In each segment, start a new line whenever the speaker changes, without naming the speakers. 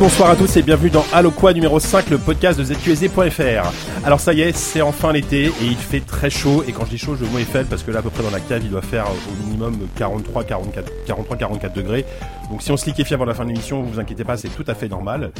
Bonsoir à tous et bienvenue dans Allo Quoi numéro 5, le podcast de ZQSD.fr. Alors ça y est, c'est enfin l'été et il fait très chaud. Et quand je dis chaud, je mot Eiffel parce que là, à peu près dans la cave, il doit faire au minimum 43, 44, 43, 44 degrés. Donc si on se liquéfie avant la fin de l'émission, vous vous inquiétez pas, c'est tout à fait normal.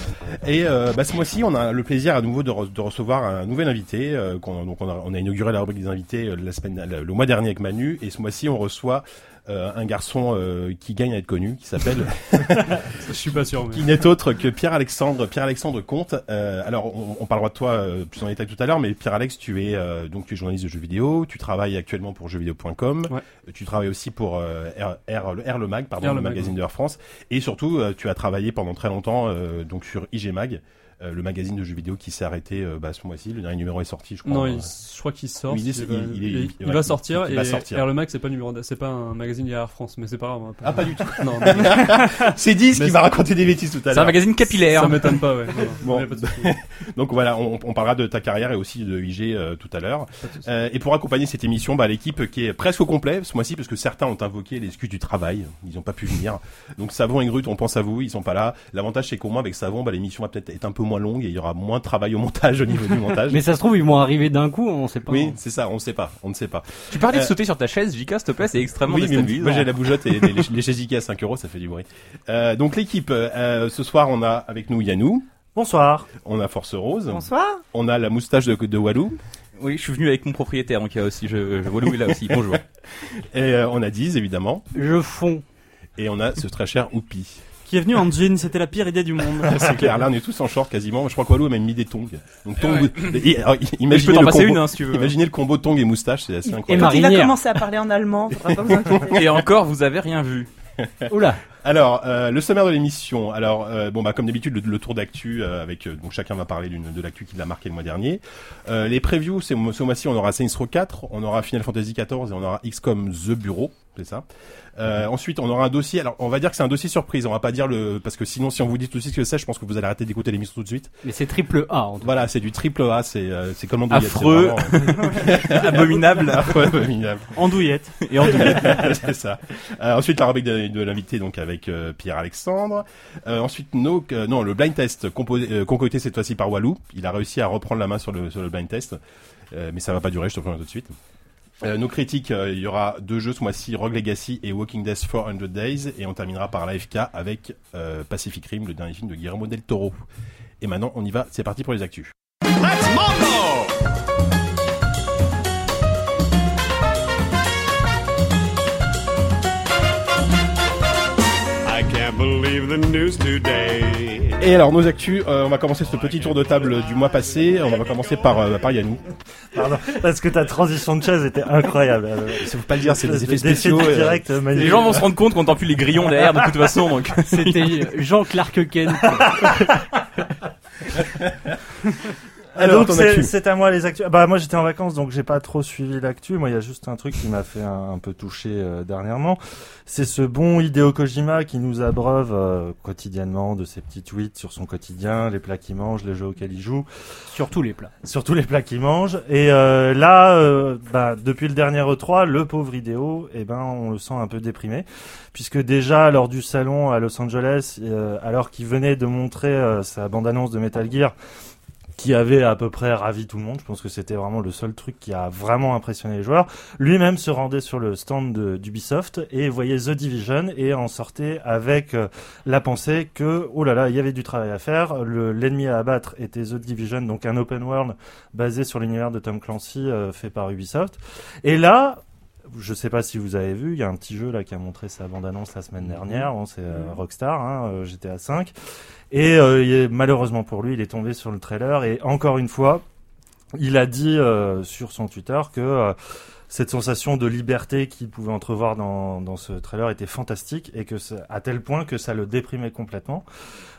Et euh, bah, ce mois-ci, on a le plaisir à nouveau de, re- de recevoir un nouvel invité. euh, donc on a, inauguré la rubrique des invités euh, le, le mois dernier avec Manu. Et ce mois-ci, on reçoit euh, un garçon euh, qui gagne à être connu, qui s'appelle
Je suis pas sûr. Mais...
qui n'est autre que Pierre-Alexandre Pierre-Alexandre Comte. Euh, alors, on, on parlera de toi euh, plus en détail tout à l'heure, mais Pierre-Alex, tu es euh, donc tu es journaliste de jeux vidéo, tu travailles actuellement pour jeuxvideo.com,
Ouais.
euh, tu travailles aussi pour euh, R, R- le, R le Mag, pardon,
R
le,
le Mag,
magazine de Air France, et surtout euh, tu as travaillé pendant très longtemps euh, donc sur IG Mag. Euh, le magazine de jeux vidéo qui s'est arrêté euh, bah, ce mois-ci, le dernier numéro est sorti, je crois.
Non,
euh,
il- je crois qu'il sort.
Il
va sortir
il
et
va sortir.
Air le Mag c'est pas numéro, c'est pas un magazine lié à Air France, mais c'est pas grave.
Ah, pas du tout.
Non, mais-
C'est 10
Mais
qui va raconter des bêtises tout à
C'est un
l'heure.
magazine capillaire.
ça m'étonne pas, ouais.
Bon.
Pas
Donc voilà, on, on parlera de ta carrière et aussi de IG euh, tout à l'heure. Euh, et pour accompagner cette émission, bah, l'équipe qui est presque au complet ce mois-ci, parce que certains ont invoqué l'excuse du travail, ils n'ont pas pu venir. Donc Savon et Grut, on pense à vous, ils sont pas là. L'avantage c'est qu'au moins avec Savon, bah, l'émission va peut-être être un peu moins longue et il y aura moins de travail au montage au niveau du montage.
Mais ça se trouve, ils vont arriver d'un coup, on sait pas.
oui, c'est ça, on ne sait pas, on ne sait pas.
Tu parlais de
Euh,
sauter sur ta chaise, Jika, s'il te plaît, c'est extrêmement
Oui,
déstabilisant.
moi j'ai la bougeotte et les, les chaises Ikea à 5 euros, ça fait du bruit. Euh, donc l'équipe, euh, ce soir on a avec nous Yannou,
Bonsoir.
on a Force Rose,
Bonsoir.
on a la moustache de, de Walou
Oui, je suis venu avec mon propriétaire, donc il y a aussi, je, je vois Louis là aussi. Bonjour.
et euh, on a Diz évidemment
Je fonds.
et on a ce très cher Oupi.
Qui est venu en jean, c'était la pire idée du monde.
C'est clair, là on est tous en short quasiment. Je crois que Walou a même mis des tongs. Donc tongs, et- alors, imaginez le
passer
combo,
une, hein, si tu veux.
imaginez le combo tongs et moustache, c'est assez
Et
incroyable.
Marie-
Il va
Marinière.
commencer à parler en allemand, faudra pas vous.
Et encore, vous avez rien vu.
Oula.
Alors, euh, le sommaire de l'émission. Alors, euh, bon bah comme d'habitude, le, le tour d'actu euh, avec euh, donc chacun va parler d'une de l'actu qui l'a marqué le mois dernier. Euh, les previews, c'est ce mois-ci, on aura Saints Row 4, on aura Final Fantasy 14 et on aura XCOM The Bureau, c'est ça? Euh, ensuite, on aura un dossier. Alors, on va dire que c'est un dossier surprise. On va pas dire le parce que sinon, si on vous dit tout de suite ce que c'est, je pense que vous allez arrêter d'écouter l'émission tout de suite.
Mais c'est triple A en tout
Voilà, c'est du triple A, c'est euh, c'est comme
Affreux.
abominable, affreux, abominable.
Andouillette.
Et en
c'est ça. Euh, ensuite, la rubrique de, de l'invité, donc avec euh, Pierre Alexandre. Euh, ensuite, no, euh, non, le blind test composé, euh, concocté cette fois-ci par Walou. Il a réussi à reprendre la main sur le sur le blind test, Euh, mais ça va pas durer. Je te préviens tout de suite. Euh, nos critiques, euh, il y aura deux jeux ce mois-ci, Rogue Legacy et Walking Dead 400 Days, et on terminera par l'AFK avec euh, Pacific Rim, le dernier film de Guillermo del Toro. Et maintenant, on y va. C'est parti pour les actus.
Believe the news today.
Et alors, nos actus, euh, on va commencer ce petit tour de table du mois passé. On va commencer par euh, par Yannou.
Pardon. Parce que ta transition de chaise était incroyable.
Ça faut pas le dire, c'est des effets spéciaux.
directs, euh.
Les gens vont se rendre compte qu'on n'entend plus les grillons derrière de toute façon, donc.
C'était Jean Clark Kent.
Ah,
Alors,
donc c'est à moi les actus. Bah moi j'étais en vacances donc j'ai pas trop suivi l'actu. Moi il y a juste un truc qui m'a fait un, un peu toucher euh, dernièrement. C'est ce bon Hideo Kojima qui nous abreuve euh, quotidiennement de ses petits tweets sur son quotidien, les plats qu'il mange, les jeux auxquels il joue,
Sur tous les plats.
sur tous les plats qu'il mange. Et euh, là, euh, bah, depuis le dernier E3, le pauvre Hideo, eh ben on le sent un peu déprimé puisque déjà lors du salon à Los Angeles, euh, alors qu'il venait de montrer euh, sa bande-annonce de Metal Gear qui avait à peu près ravi tout le monde. Je pense que c'était vraiment le seul truc qui a vraiment impressionné les joueurs. Lui-même se rendait sur le stand d'Ubisoft et voyait The Division et en sortait avec euh, la pensée que, oh là là, il y avait du travail à faire. Le- L'ennemi à abattre était The Division, donc un open world basé sur l'univers de Tom Clancy euh, fait par Ubisoft. Et là, je sais pas si vous avez vu, il y a un petit jeu là qui a montré sa bande-annonce la semaine dernière. Bon, c'est euh, Rockstar, hein, euh, GTA 5. Et euh, il est- malheureusement pour lui, il est tombé sur le trailer. Et encore une fois, il a dit euh, sur son Twitter que cette sensation de liberté qu'il pouvait entrevoir dans, dans ce trailer était fantastique et que à tel point que ça le déprimait complètement.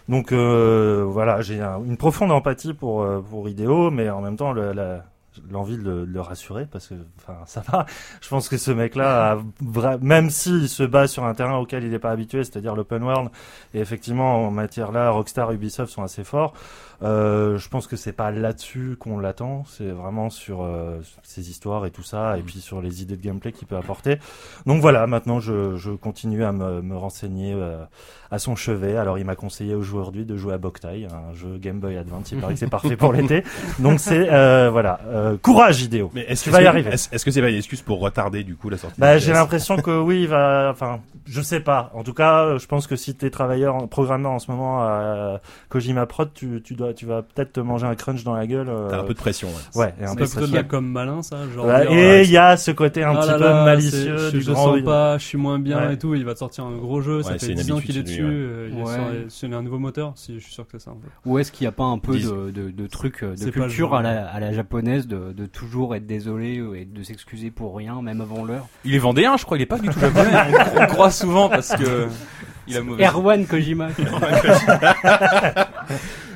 Donc voilà, j'ai un- une profonde empathie pour pour Hideo, mais en même temps le- la, l'envie de, le- de le rassurer parce que, enfin, ça va. Je pense que ce mec-là, a vra- même s'il se bat sur un terrain auquel il n'est pas habitué, c'est-à-dire l'open world, et effectivement, en matière là, Rockstar, Ubisoft sont assez forts. Euh, je pense que c'est pas là-dessus qu'on l'attend, c'est vraiment sur euh, ses histoires et tout ça, et puis sur les idées de gameplay qu'il peut apporter. Donc voilà, maintenant je, je continue à me, me renseigner euh, à son chevet. Alors il m'a conseillé aujourd'hui de jouer à Boktai, un jeu Game Boy Advance. Il paraît que c'est parfait pour l'été. Donc c'est euh, voilà, euh, courage idéo.
Mais est-ce
Tu
que
vas y arriver.
Est-ce est-ce que c'est pas une excuse pour retarder du coup la sortie
Bah, j'ai l'impression que oui, il va. Enfin, je sais pas. En tout cas, euh, je pense que si t'es travailleur, programmeur en ce moment à Kojima Prod, tu, tu dois, tu vas peut-être te manger un crunch dans la gueule. euh,
T'as un peu de pression. ouais.
Ouais, et un
C'est
peu
plutôt de la
pression.
com malin, ça genre
Ouais,
dire,
et
euh,
il y a ce côté un
Ah
petit
là
peu
là,
malicieux
c'est-
du
je, je
grand.
sens pas, je suis moins bien
Ouais.
et tout. Il va te sortir un gros jeu, ça
Ouais, c'est
fait
une
10 ans qu'il est dessus. euh, il est
Ouais.
sur- sur un nouveau moteur, si je suis sûr que c'est ça. En fait.
Ou est-ce qu'il n'y a pas un peu de, de, de trucs, euh, de
C'est
culture à la, à la japonaise, de, de toujours être désolé euh, et de s'excuser pour rien, même avant l'heure?
Il est vendéen, je crois, il est pas du tout japonais. on, croit souvent parce que il a mauvais.
Erwan Kojima.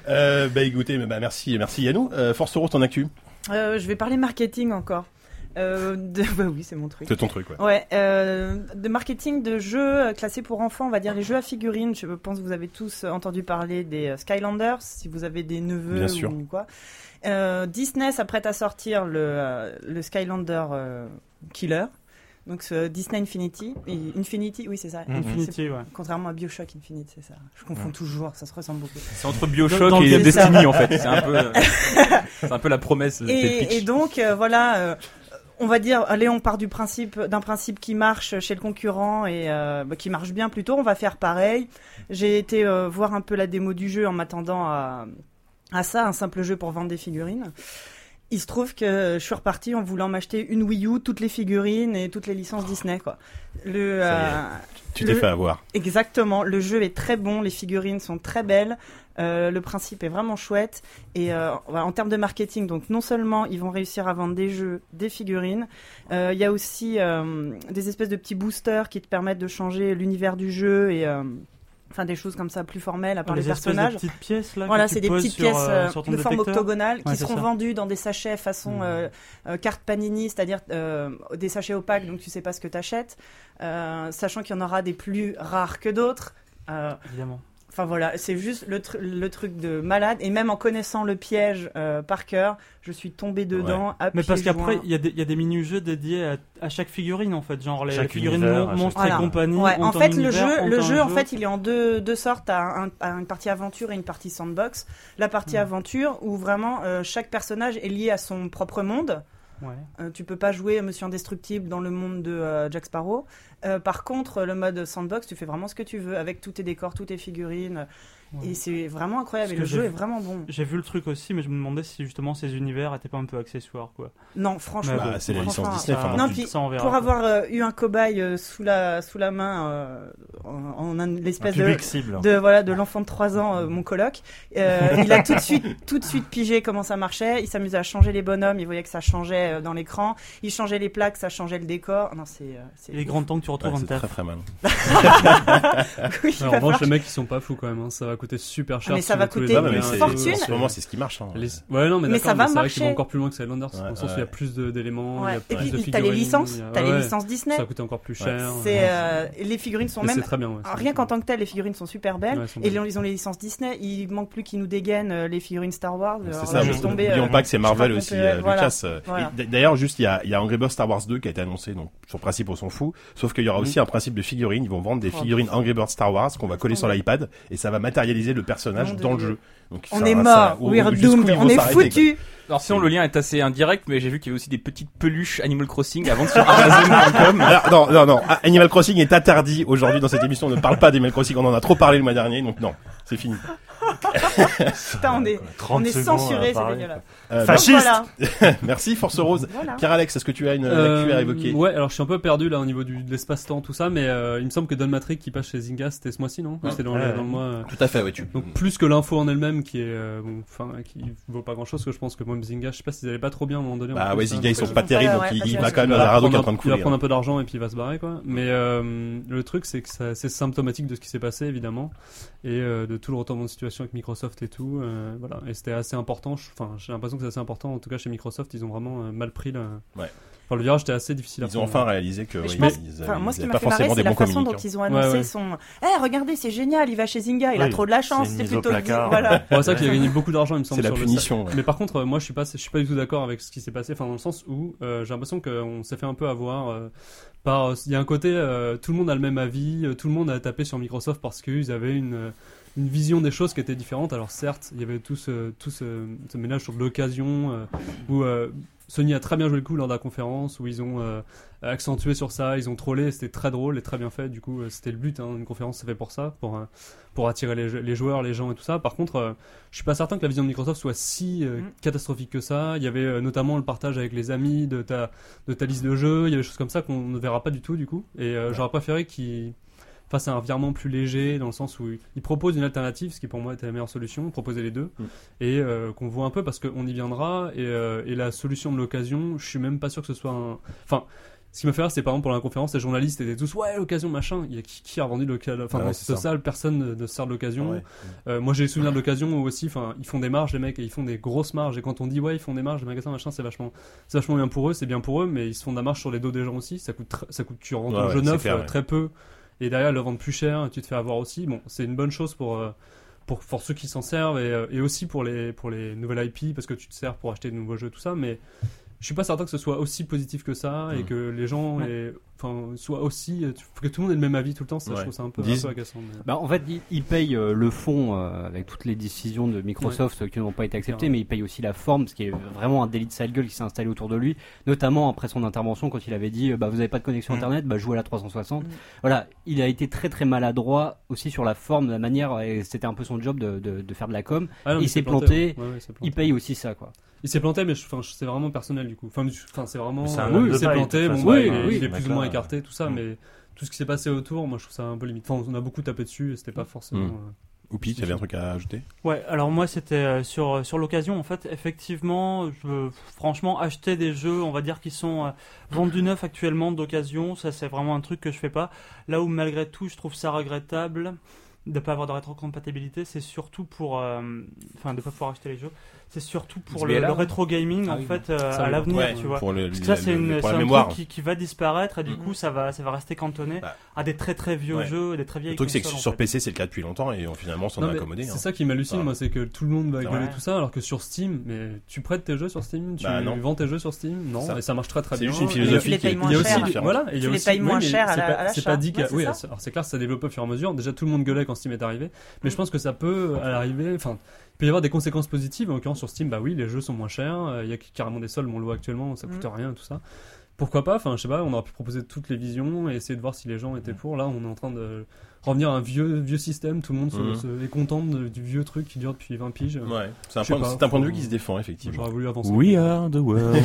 Euh, bah écoutez, bah, merci, merci Yannou. Euh, Force Rose, ton actu
Euh, je vais parler marketing encore. Euh, de... Bah oui, c'est mon truc.
C'est ton truc, ouais.
Ouais, euh, de marketing de jeux euh, classés pour enfants, on va dire les jeux à figurines. Je pense que vous avez tous entendu parler des Skylanders, si vous avez des neveux
Bien sûr.
ou quoi. Euh, Disney s'apprête à sortir le, le Skylander Killer. Donc ce Disney Infinity. Et Infinity, oui c'est ça. C'est-
Infinity, ouais.
Contrairement à Bioshock Infinite, c'est ça. Je confonds
Ouais.
toujours, ça se ressemble beaucoup.
C'est entre Bioshock et
ça.
Destiny en fait. C'est un peu, euh, c'est un peu la promesse.
Et,
pitch.
et donc euh, voilà, euh, on va dire, allez, on part du principe d'un principe qui marche chez le concurrent et euh, bah, qui marche bien plutôt. On va faire pareil. J'ai été euh, voir un peu la démo du jeu en m'attendant à à ça, un simple jeu pour vendre des figurines. Il se trouve que je suis reparti en voulant m'acheter une Wii U, toutes les figurines et toutes les licences Disney quoi. Le euh,
Tu t'es fait avoir.
Exactement, le jeu est très bon, les figurines sont très belles, euh, le principe est vraiment chouette et euh, en termes de marketing, donc non seulement ils vont réussir à vendre des jeux, des figurines, il y a aussi des espèces de petits boosters qui te permettent de changer l'univers du jeu et enfin des choses comme ça plus formelles à part les,
les
personnages.
de petites pièces là.
Voilà, c'est des petites
sur,
pièces
euh,
euh, de forme octogonale qui
Ouais,
seront
ça.
vendues dans des sachets façon
Mmh.
euh, euh, carte Panini, c'est-à-dire des sachets opaques, donc tu sais pas ce que tu achètes, sachant qu'il y en aura des plus rares que d'autres.
Évidemment.
Enfin voilà, c'est juste le, tru- le truc de malade. Et même en connaissant le piège euh, par cœur, je suis tombée dedans. à
Mais parce
pieds
qu'après,
joints.
il y, a des- il y a des mini-jeux dédiés à, à chaque figurine en fait. Genre les
Chaque
figurines
univers,
mon- monstres
Voilà.
et compagnie.
Ouais, en fait, le
univers,
jeu, le jeu, en fait, il est en deux, deux sortes. à un, à une partie aventure et une partie sandbox. La partie aventure, où vraiment euh, chaque personnage est lié à son propre monde. Euh, tu peux pas jouer Monsieur Indestructible dans le monde de euh, Jack Sparrow. Euh, par contre, le mode sandbox, tu fais vraiment ce que tu veux avec tous tes décors, toutes tes figurines.
Ouais.
Et c'est vraiment incroyable. Et le jeu
vu-
est vraiment bon.
J'ai vu le truc aussi, mais je me demandais si justement ces univers étaient pas un peu accessoires quoi.
Non, franchement.
Bah, c'est la licence Disney. enfin,
Non, puis
ça, on verra,
pour
quoi.
avoir euh, eu un cobaye euh, sous la sous la main euh, en, l'espèce de
cible.
de voilà de l'enfant de 3 ans euh, mon coloc euh, il a tout de suite tout de suite pigé comment ça marchait il s'amusait à changer les bonhommes il voyait que ça changeait euh, dans l'écran il changeait les plaques ça changeait le décor non c'est euh, c'est
Il est grand temps que tu
Ouais,
retrouves un
c'est très très mal.
oui,
en revanche, les mecs ils sont pas fous quand même. hein. Ça va coûter super cher.
mais ça va coûter
mais
une fortune.
En ce moment, c'est ce qui marche. hein.
Les- Ouais, non, mais,
Mais ça va
c'est vrai qu'ils
marcher.
encore plus loin que Skylanders, dans
Ouais,
le sens où il y a plus d'éléments,
Ouais. et puis t'as les licences
a-
t'as
ouais,
les licences Disney
Ça coûte encore plus cher.
euh, les figurines sont
Mais
même
très bien.
rien qu'en tant que tel les figurines sont super belles
sont
et ils ont les licences Disney il manque plus qu'ils nous dégainent euh, les figurines Star Wars
C'est ça, mais n'oublions
euh,
pas que c'est Marvel aussi, euh. Lucas. D'ailleurs, juste, il y a, Angry Birds Star Wars 2 qui a été annoncé, donc sur principe, on s'en fout. Sauf qu'il y aura aussi un principe de figurines. Ils vont vendre des
Oh,
figurines Angry Birds Star Wars qu'on va coller sur l'iPad et ça va matérialiser le personnage dans le jeu. Donc,
on
ça-
est mort doomed
vont
on est foutu
Alors sinon le lien est assez indirect, mais j'ai vu qu'il y avait aussi des petites peluches Animal Crossing à vendre sur Amazon.com.
Non, non, non. Animal Crossing est interdit aujourd'hui dans cette émission. On ne parle pas d'Animal Crossing. On en a trop parlé le mois dernier, donc non, c'est fini.
Putain, on est
30
on est
secondes
censuré
à
c'est dégueulasse
Euh,
Donc
Fasciste
voilà.
Merci Force Rose.
Voilà.
Pierre-Alex, est-ce que tu as une
Euh,
actu à évoquer?
Ouais, alors je suis un peu perdu là au niveau du, de l'espace-temps, tout ça, mais euh, il me semble que Don Matrix qui passe chez Zynga, c'était ce mois-ci, non? C'était dans, le-
Ouais.
dans le mois. euh,
Tout à fait, ouais, tu.
Donc plus que l'info en elle-même qui est, euh, bon, qui vaut pas grand-chose, que je pense que même Zynga, je sais pas s'ils allaient pas trop bien à un moment donné.
Bah
plus,
ouais,
hein,
Zynga, ils sont pas terribles, donc il, va quand même
va
un radeau qui est en
prendre
train de
un- Il va
couler.
prendre un peu d'argent et puis il va se barrer quoi. Mais le truc c'est que c'est symptomatique de ce qui s'est passé évidemment et de tout le retournement de situation avec Microsoft et tout. euh, voilà, et c'était assez important. Enfin, j'ai l'impression que c'est assez important. En tout cas, chez Microsoft, ils ont vraiment euh, mal pris le.
Ouais.
Enfin, le virage était assez difficile à
Ils ont enfin réalisé que oui,
pense-
ils
Enfin, moi, ce qui m'a fait marrer, c'est la façon dont ils ont annoncé
ouais.
son. Eh, regardez, c'est génial, il va chez Zynga, il a trop de la chance,
c'est
plutôt. Voilà.
Bon, c'est vrai qu'il a gagné beaucoup d'argent, il me semble.
C'est la
sur
punition. ouais.
Mais par contre, euh, moi, je suis pas, je suis pas du tout d'accord avec ce qui s'est passé. Enfin, dans le sens où euh, j'ai l'impression qu'on s'est fait un peu avoir euh, par. Il y a un côté, euh, tout le monde a le même avis, tout le monde a tapé sur Microsoft parce qu'ils avaient une euh, une vision des choses qui était différente. Alors certes, il y avait tout ce tout ce, ce ménage sur l'occasion euh, où euh, Sony a très bien joué le coup lors de la conférence où ils ont euh, accentué sur ça, ils ont trollé, c'était très drôle et très bien fait. Du coup, euh, c'était le but. Hein, une conférence, c'est fait pour ça, pour euh, pour attirer les, les joueurs, les gens et tout ça. Par contre, je suis pas certain que la vision de Microsoft soit si
Mm.
catastrophique que ça. Il y avait notamment le partage avec les amis de ta de ta liste de jeux. Il y avait des choses comme ça qu'on ne verra pas du tout du coup. Et
Ouais.
j'aurais préféré qu'ils fassent un virement plus léger dans le sens où ils proposent une alternative, ce qui pour moi était la meilleure solution, proposer les deux
Mm.
et euh, qu'on voit un peu parce qu'on y viendra et, euh, et la solution de l'occasion, je suis même pas sûr que ce soit un. Enfin. Ce qui me fait rire, c'est par exemple pour la conférence, les journalistes étaient tous ouais l'occasion machin. Il y a qui, qui a revendu l'occasion Enfin
Ah ouais,
dans cette salle, personne ne, sert de l'occasion.
Ouais.
Euh, moi j'ai souvenir de l'occasion aussi, enfin, ils font des marges les mecs et ils font des grosses marges. Et quand on dit ouais ils font des marges, les magasins machin, c'est vachement, c'est vachement bien pour eux, c'est bien pour eux, mais ils se font de la marge sur les dos des gens aussi. Ça coûte, ça coûte, tu rends ton jeu neuf
clair,
euh, très peu et derrière le vendre plus cher, tu te fais avoir aussi. Bon, c'est une bonne chose pour euh, pour ceux qui s'en servent et, euh, et aussi pour les pour les nouvelles IP parce que tu te sers pour acheter de nouveaux jeux tout ça, mais je suis pas certain que ce soit aussi positif que ça et que les gens aient- soient aussi euh, faut que tout le monde ait le même avis tout le temps ça
Ouais.
je trouve ça un peu, un
Dis-
peu agaçant mais-
Bah, en fait, ils, ils payent euh, le fond euh, avec toutes les décisions de Microsoft euh, qui n'ont pas été acceptées, mais ils payent aussi la forme, ce qui est vraiment un délit de sale gueule qui s'est installé autour de lui, notamment après son intervention quand il avait dit euh, bah, vous n'avez pas de connexion
Mm.
internet, bah, jouez à la 360.
Mm.
Voilà, il a été très très maladroit aussi sur la forme, la manière, et c'était un peu son job de, de, de faire de la com.
Ah non,
Il
mais
s'est
c'est
planté,
ouais. Ouais, ouais, il s'est planté.
Il paye aussi ça, quoi.
Il s'est planté, mais enfin, c'est vraiment personnel du coup. Enfin, c'est vraiment.
C'est un
euh, il s'est planté,
de
bon,
toute
bah,
façon,
il,
ouais,
est-
oui,
il est
ce
plus ou moins écarté, tout ça,
Mm.
mais tout ce qui s'est passé autour, moi je trouve ça un peu limite. Enfin, on a beaucoup tapé dessus et c'était pas forcément.
Mm.
euh,
Oupi, tu avais un truc à ajouter?
Ouais, alors moi c'était euh, sur sur l'occasion en fait. Effectivement, je, franchement, acheter des jeux, on va dire qui sont euh, vendus neufs actuellement d'occasion, ça c'est vraiment un truc que je fais pas. Là où malgré tout, je trouve ça regrettable de pas avoir de rétrocompatibilité, c'est surtout pour, euh, enfin, de pas pouvoir acheter les jeux. C'est surtout pour le, rétro gaming
Ah
en
oui,
fait euh, à l'avenir,
Ouais,
tu vois.
pour le,
Parce que ça, c'est c'est un
mémoire.
truc qui, qui va disparaître et du
Mhm.
coup, ça va, ça va rester cantonné
Bah.
à des très très vieux
Ouais.
jeux, des très vieilles
Le truc, c'est que sur
fait.
PC, c'est le cas depuis longtemps et on, finalement, on s'en a accommodé.
C'est
hein.
ça qui m'hallucine, moi, c'est que tout le monde va
C'est
gueuler tout ça, alors que sur Steam, mais tu prêtes tes jeux sur Steam, tu
Bah, non.
vends tes jeux sur Steam, non,
Ça.
et ça marche très très
C'est
bien.
juste une
Et-
philosophie
tu les
qui est
aussi, voilà, et il y a
Tu les
aussi,
payes moins cher à
c'est
la-
pas-
à l'achat.
C'est pas dit
c'est
oui, alors c'est clair, ça développe au fur et à mesure. Déjà, tout le monde gueulait quand Steam est arrivé, mais je pense que ça peut, à l'arrivée, enfin, peut y avoir des conséquences positives. En l'occurrence, sur Steam, bah oui, les jeux sont moins chers, euh, il y a carrément des soldes, on le voit actuellement, ça coûte
Mm.
rien, tout ça. Pourquoi pas Enfin, je sais pas, on aurait pu proposer toutes les visions et essayer de voir si les gens étaient pour. Là, on est en train de revenir à un vieux, vieux système, tout le monde se-
Mhm.
se- est content de- du vieux truc qui dure depuis 20 piges.
Ouais, c'est un, point,
pas,
c'est un point de vue qui se défend, effectivement.
J'aurais voulu avancer.
We are the world.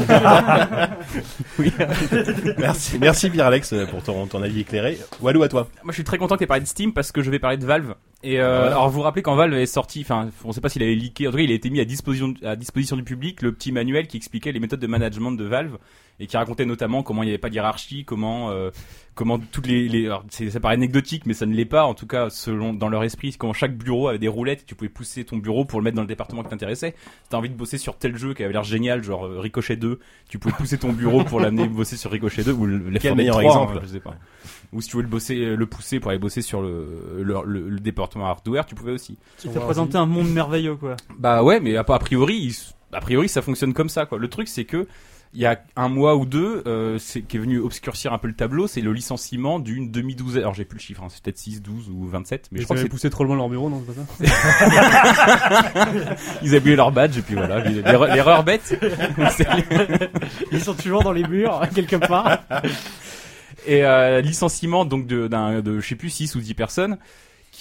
merci, merci Pierre Alex pour ton, ton avis éclairé. Walou à toi.
Moi, je suis très content que tu aies parlé de Steam parce que je vais parler de Valve. Et euh,
Voilà.
alors, vous vous rappelez quand Valve est sorti, enfin, on sait pas s'il avait leaké, en tout cas, il a été mis à disposition, à disposition du public le petit manuel qui expliquait les méthodes de management de Valve et qui racontait notamment comment il n'y avait pas de hiérarchie, comment, euh, comment toutes les, les alors, c'est- ça paraît anecdotique, mais ça ne l'est pas, en tout cas, selon, dans leur esprit, comment chaque bureau avait des roulettes et tu pouvais pousser ton bureau pour le mettre dans le département qui t'intéressait. Si t'as envie de bosser sur tel jeu qui avait l'air génial, genre euh, Ricochet 2, tu pouvais pousser ton bureau pour l'amener bosser sur Ricochet 2 ou le, Left 4 Dead
meilleur
3,
exemple
hein, je sais pas. Ou si tu voulais le bosser, le pousser pour aller bosser sur le, le, le- le département hardware, tu pouvais aussi.
Il t'a présenté un monde merveilleux, quoi.
Bah ouais, mais a a priori, il- a priori, ça fonctionne comme ça, quoi. Le truc, c'est que il y a un mois ou deux, euh, c'est qui est venu obscurcir un peu le tableau, c'est le licenciement d'une demi-douzaine. Alors j'ai plus le chiffre, hein, c'est peut-être 6, 12 ou 27, mais
Mais
je crois que c'est
poussé trop loin leur bureau, non, c'est pas ça
ils avaient oublié leur badge et puis voilà, l'erreur bête.
Ils sont toujours dans les murs, quelque part.
et euh, licenciement donc de, d'un, de je sais plus 6 ou 10 personnes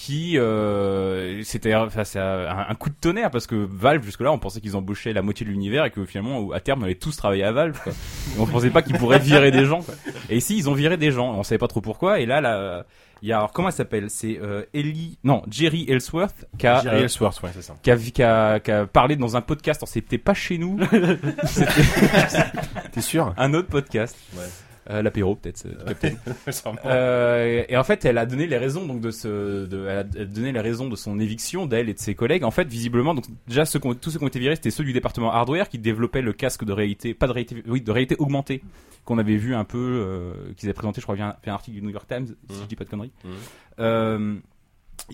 qui euh, c'était enfin, c'est un, coup de tonnerre parce que Valve jusque là on pensait qu'ils embauchaient la moitié de l'univers et que finalement à terme on allait tous travailler à Valve quoi. Et on pensait pas qu'ils pourraient virer des gens quoi. et ici ils ont viré des gens on savait pas trop pourquoi et là là il y a alors comment elle s'appelle? C'est euh, Ellie non Jerry Ellsworth qui a,
Jerry
euh,
Ellsworth, ouais, c'est ça.
qui a, qui a- qui a parlé dans un podcast c'était pas chez nous
T'es sûr?
Un autre podcast
Ouais.
Euh, L'apéro peut-être. euh. Euh, et en fait, elle a donné les raisons donc de ce, de, elle a donné les raisons de son éviction d'elle et de ses collègues. En fait, visiblement, donc déjà ceux qui ont- tous ceux qui ont été virés, c'était ceux du département hardware qui développaient le casque de réalité, pas de réalité, oui, de réalité augmentée qu'on avait vu un peu, euh, qu'ils avaient présenté, je crois, via un, via un article du New York Times, si je dis pas de conneries. Euh,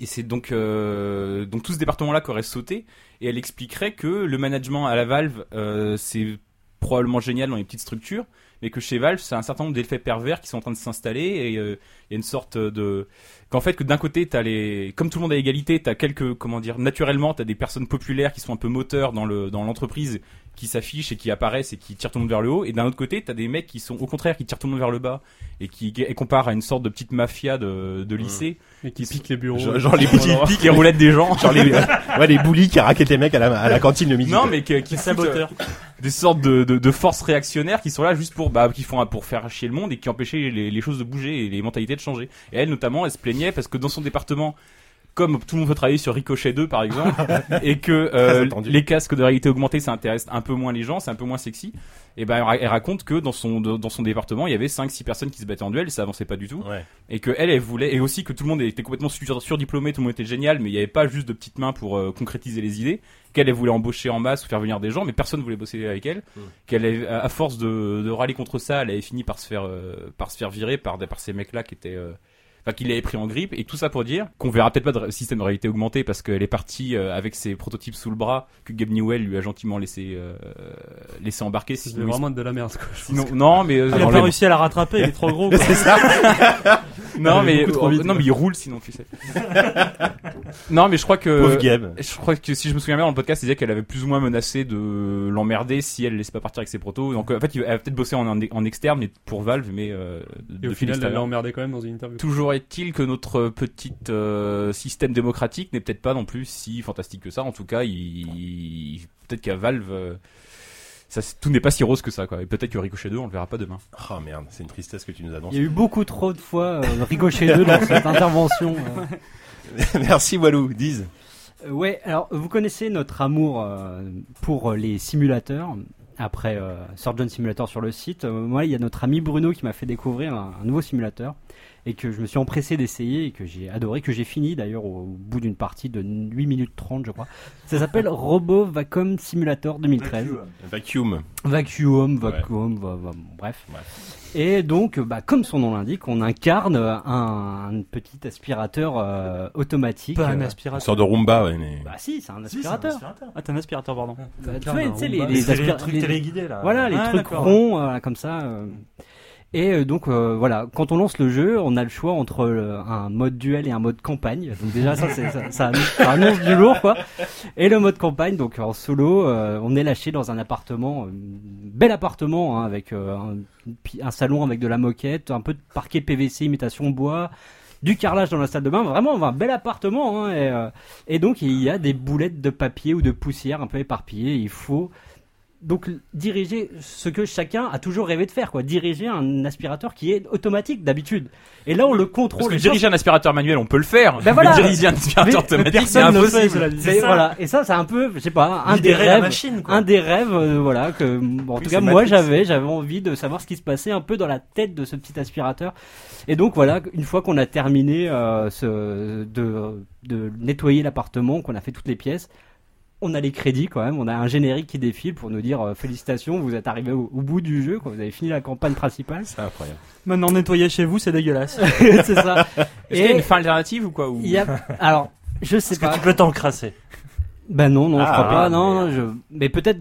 et c'est donc euh, donc tout ce département-là qui aurait sauté. Et elle expliquerait que le management à la Valve, euh, c'est probablement génial dans les petites structures, mais que chez Valve, c'est un certain nombre d'effets pervers qui sont en train de s'installer et euh, il y a une sorte de qu'en fait que d'un côté t'as les comme tout le monde a égalité t'as quelques comment dire naturellement t'as des personnes populaires qui sont un peu moteurs dans le dans l'entreprise qui s'affichent et qui apparaissent et qui tirent tout le monde vers le haut et d'un autre côté t'as des mecs qui sont au contraire qui tirent tout le monde vers le bas et qui et comparent à une sorte de petite mafia de, de lycée
Et qui pique les bureaux.
Genre, genre les
qui
boutiques,
piquent les roulettes des gens
genre les, ouais, les bullies qui raquettent les mecs à la, à la cantine le midi.
non mais qui, qui euh,
Saboteur.
des sortes de, de, de forces réactionnaires qui sont là juste pour bah qui font pour faire chier le monde et qui empêchaient les, les choses de bouger et les mentalités de changer. Et elle notamment, elle se plaignait parce que dans son département comme tout le monde veut travailler sur Ricochet 2 par exemple et que euh, les casques de réalité augmentée ça intéresse un peu moins les gens, c'est un peu moins sexy. Et ben elle, ra- elle raconte que dans son de- dans son département, il y avait 5 6 personnes qui se battaient en duel, ça avançait pas du tout
Ouais.
et que elle, elle voulait et aussi que tout le monde était complètement sur- surdiplômé, tout le monde était génial, mais il n'y avait pas juste de petites mains pour euh, concrétiser les idées. Qu'elle elle voulait embaucher en masse ou faire venir des gens, mais personne voulait bosser avec elle.
Mm.
Qu'elle à force de, de râler contre ça, elle avait fini par se faire euh, par se faire virer par par ces mecs là qui étaient Enfin, qu'il l'avait pris en grippe et tout ça pour dire qu'on verra peut-être pas de système de réalité augmentée parce qu'elle est partie euh, avec ses prototypes sous le bras que Gabe Newell lui a gentiment laissé euh, laissé embarquer
C'est
il-
vraiment de la merde, quoi.
sinon- non mais euh,
Il a pas réussi à la rattraper, il est trop gros. quoi.
C'est ça.
non mais
beaucoup trop vite,
non mais il roule sinon tu sais non mais je crois que
Pauvre Gabe.
je crois que si je me souviens bien dans le podcast, il disait qu'elle avait plus ou moins menacé de l'emmerder si elle ne laissait pas partir avec ses protos. Donc en fait, elle a peut-être bossé en, en externe mais pour Valve, mais euh,
Et au final, elle l'a emmerdé quand même dans une interview.
Toujours est-il que notre petit euh, système démocratique n'est peut-être pas non plus si fantastique que ça? En tout cas, il, il- peut-être qu'à Valve, euh, ça, tout n'est pas si rose que ça. Quoi. Et peut-être que Ricochet 2, on le verra pas demain.
Oh merde, c'est une tristesse que tu nous annonces.
Il y a eu beaucoup trop de fois euh, Ricochet 2 dans cette intervention. euh.
Merci Walou, Diz.
Euh, Ouais, alors vous connaissez notre amour euh, pour les simulateurs. Après euh, Surgeon Simulator sur le site, Euh, moi il y a notre ami Bruno qui m'a fait découvrir un, un nouveau simulateur et que je me suis empressé d'essayer et que j'ai adoré, que j'ai fini d'ailleurs au, au bout d'une partie de 8 minutes 30 je crois. Ça s'appelle Robo Vacuum Simulator 2013.
Vacuum.
Vacuum, vacuum, va- va- bon, bref. Et donc, bah, comme son nom l'indique, on incarne un, un petit aspirateur euh, automatique.
Pas un
euh,
Une
aspirateur.
sorte de Roomba, ouais, mais...
Bah si, c'est un
Si, c'est un
aspirateur.
aspirateur.
Ah, t'es un aspirateur, pardon.
Bah, tu vois, tu sais, les,
Roomba.
les
les
aspira-
trucs
les-
téléguidés là.
Voilà, les
Ah,
trucs ronds, euh, comme ça. euh. Et euh, donc euh, voilà, quand on lance le jeu, on a le choix entre euh, un mode duel et un mode campagne. Donc déjà ça, ça, annonce, du lourd quoi. Et le mode campagne, donc en solo, on est lâché dans un appartement, bel appartement hein, avec un, salon avec de la moquette, un peu de parquet PVC imitation bois. Du carrelage dans la salle de bain, vraiment un bel appartement. Hein, et donc il y a des boulettes de papier ou de poussière un peu éparpillées. Il faut donc diriger ce que chacun a toujours rêvé de faire, quoi. Diriger un aspirateur qui est automatique d'habitude. Et là, on le
Parce
contrôle.
que
Et
diriger un aspirateur manuel, on peut le faire.
Ben voilà.
Diriger un aspirateur automatique, c'est
personne ne le fait,
impossible.
mais voilà. Et ça, c'est un peu, je sais pas, un des
Libérer
rêves.
machine, quoi.
Un des rêves, euh, voilà, que, bon, en
Oui,
tout cas, moi, j'avais, j'avais envie de savoir ce qui se passait un peu dans la tête de ce petit aspirateur. Et donc, voilà, une fois qu'on a terminé, euh, ce, de, de nettoyer l'appartement, qu'on a fait toutes les pièces, on a les crédits quand même, on a un générique qui défile pour nous dire euh, félicitations, vous êtes arrivé au, au bout du jeu, quoi, vous avez fini la campagne principale.
C'est incroyable.
Maintenant, nettoyer chez vous, c'est dégueulasse.
c'est ça.
Est-ce qu'il y a une fin alternative ou quoi ou...
il y a, alors, je sais
Est-ce que
pas.
tu peux t'encrasser?
Ben non, non, je
Ah,
crois pas.
mais-
Non, non, je, mais peut-être.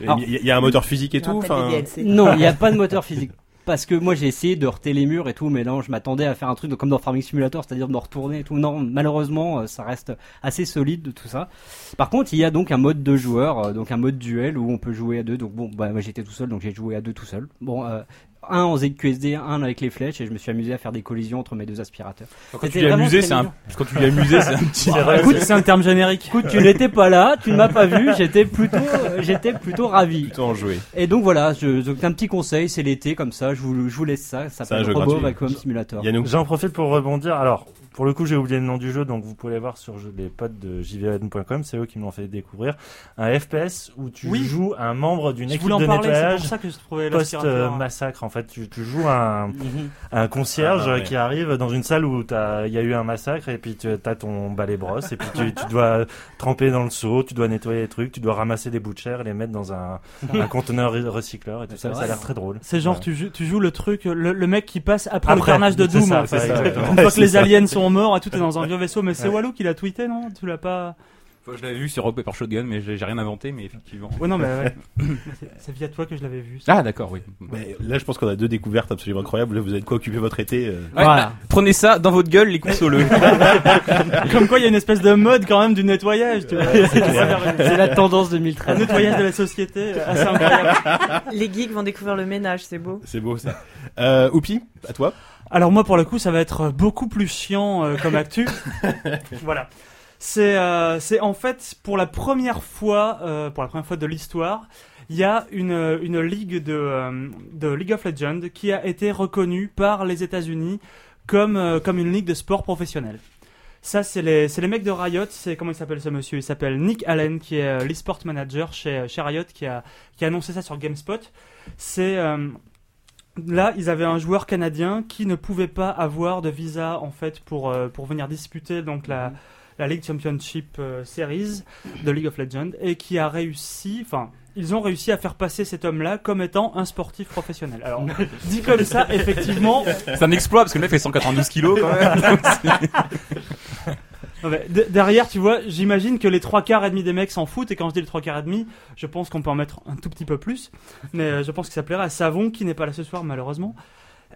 Il y, y a un moteur physique et tout.
pas.
Non, il n'y a pas de moteur physique. Parce que moi j'ai essayé de heurter les murs et tout, mais non, je m'attendais à faire un truc comme dans Farming Simulator, c'est-à-dire de me retourner et tout. Non, malheureusement, euh, ça reste assez solide de tout ça. Par contre, il y a donc un mode de joueur, euh, donc un mode duel où on peut jouer à deux. Donc bon, bah moi j'étais tout seul, donc j'ai joué à deux tout seul. Bon, euh, un en ZQSD, un avec les flèches, et je me suis amusé à faire des collisions entre mes deux aspirateurs.
Quand tu amusé, un... quand tu l'as amusé, c'est un petit.
C'est vrai,
Écoute, c'est un terme générique.
Écoute, tu n'étais pas là, tu ne m'as pas vu, j'étais plutôt, euh, j'étais plutôt ravi.
plutôt en jouer.
Et donc voilà, je, donc un petit conseil, c'est l'été comme ça, je vous, je vous laisse ça, ça s'appelle Robo. Vacuum Simulator.
J'en profite pour rebondir. Alors, pour le coup, j'ai oublié le nom du jeu, donc vous pouvez aller voir sur les potes de jvn.com, c'est eux qui m'ont fait découvrir. Un FPS où tu
Oui.
joues un membre d'une équipe
en
de
parler, c'est
nettoyage post-massacre. En fait, tu, tu joues un, un concierge
Ah, ouais.
qui arrive dans une salle où il y a eu un massacre et puis tu as ton balai brosse et puis tu, tu dois tremper dans le seau, tu dois nettoyer les trucs, tu dois ramasser des bouts de chair et les mettre dans un, un conteneur re- recycleur et tout ça. Ça a l'air très drôle.
C'est genre,
Ouais.
tu, joues, tu joues le truc, le, le mec qui passe après, le carnage de Doom.
ça,
en fait. Une fois que les aliens sont morts, et tout est dans un vieux vaisseau. Mais c'est
Ouais.
Walou qui l'a tweeté, non Tu l'as pas
Je l'avais vu sur Rock Paper Shotgun, mais j'ai rien inventé, mais effectivement.
Ouais, non, mais ouais. C'est- via toi que je l'avais vu.
Ah, d'accord, oui.
Mais là, je pense qu'on a deux découvertes absolument incroyables. Là, vous avez de quoi occuper votre été. euh.
Ouais,
Voilà.
Prenez ça dans votre gueule, les consoleux.
Comme quoi, il y a une espèce de mode quand même du nettoyage. Tu vois.
C'est la tendance
Un
2013.
nettoyage de la société, assez incroyable.
Les geeks vont découvrir le ménage, c'est beau.
C'est beau ça. Euh, Oupi, à toi.
Alors moi, pour le coup, ça va être beaucoup plus chiant euh, comme actu. voilà. C'est euh, c'est en fait pour la première fois, euh, pour la première fois de l'histoire, il y a une, une ligue de, euh, de League of Legends qui a été reconnue par les États-Unis comme, euh, comme une ligue de sport professionnel. Ça, c'est les, c'est les mecs de Riot. C'est comment il s'appelle ce monsieur? Il s'appelle Nick Allen, qui est euh, l'esport manager chez, chez Riot, qui a, qui a annoncé ça sur GameSpot. C'est euh, là, ils avaient un joueur canadien qui ne pouvait pas avoir de visa en fait pour euh, pour venir disputer donc la la League Championship euh, Series de League of Legends et qui a réussi, enfin, ils ont réussi à faire passer cet homme-là comme étant un sportif professionnel. Alors, dit comme ça, effectivement,
C'est un exploit parce que le mec fait 192 kilos quand même.
Derrière, tu vois, j'imagine que les trois quarts et demi des mecs s'en foutent, et quand je dis les trois quarts et demi, je pense qu'on peut en mettre un tout petit peu plus, mais euh, je pense que ça plairait à Savon, qui n'est pas là ce soir, malheureusement.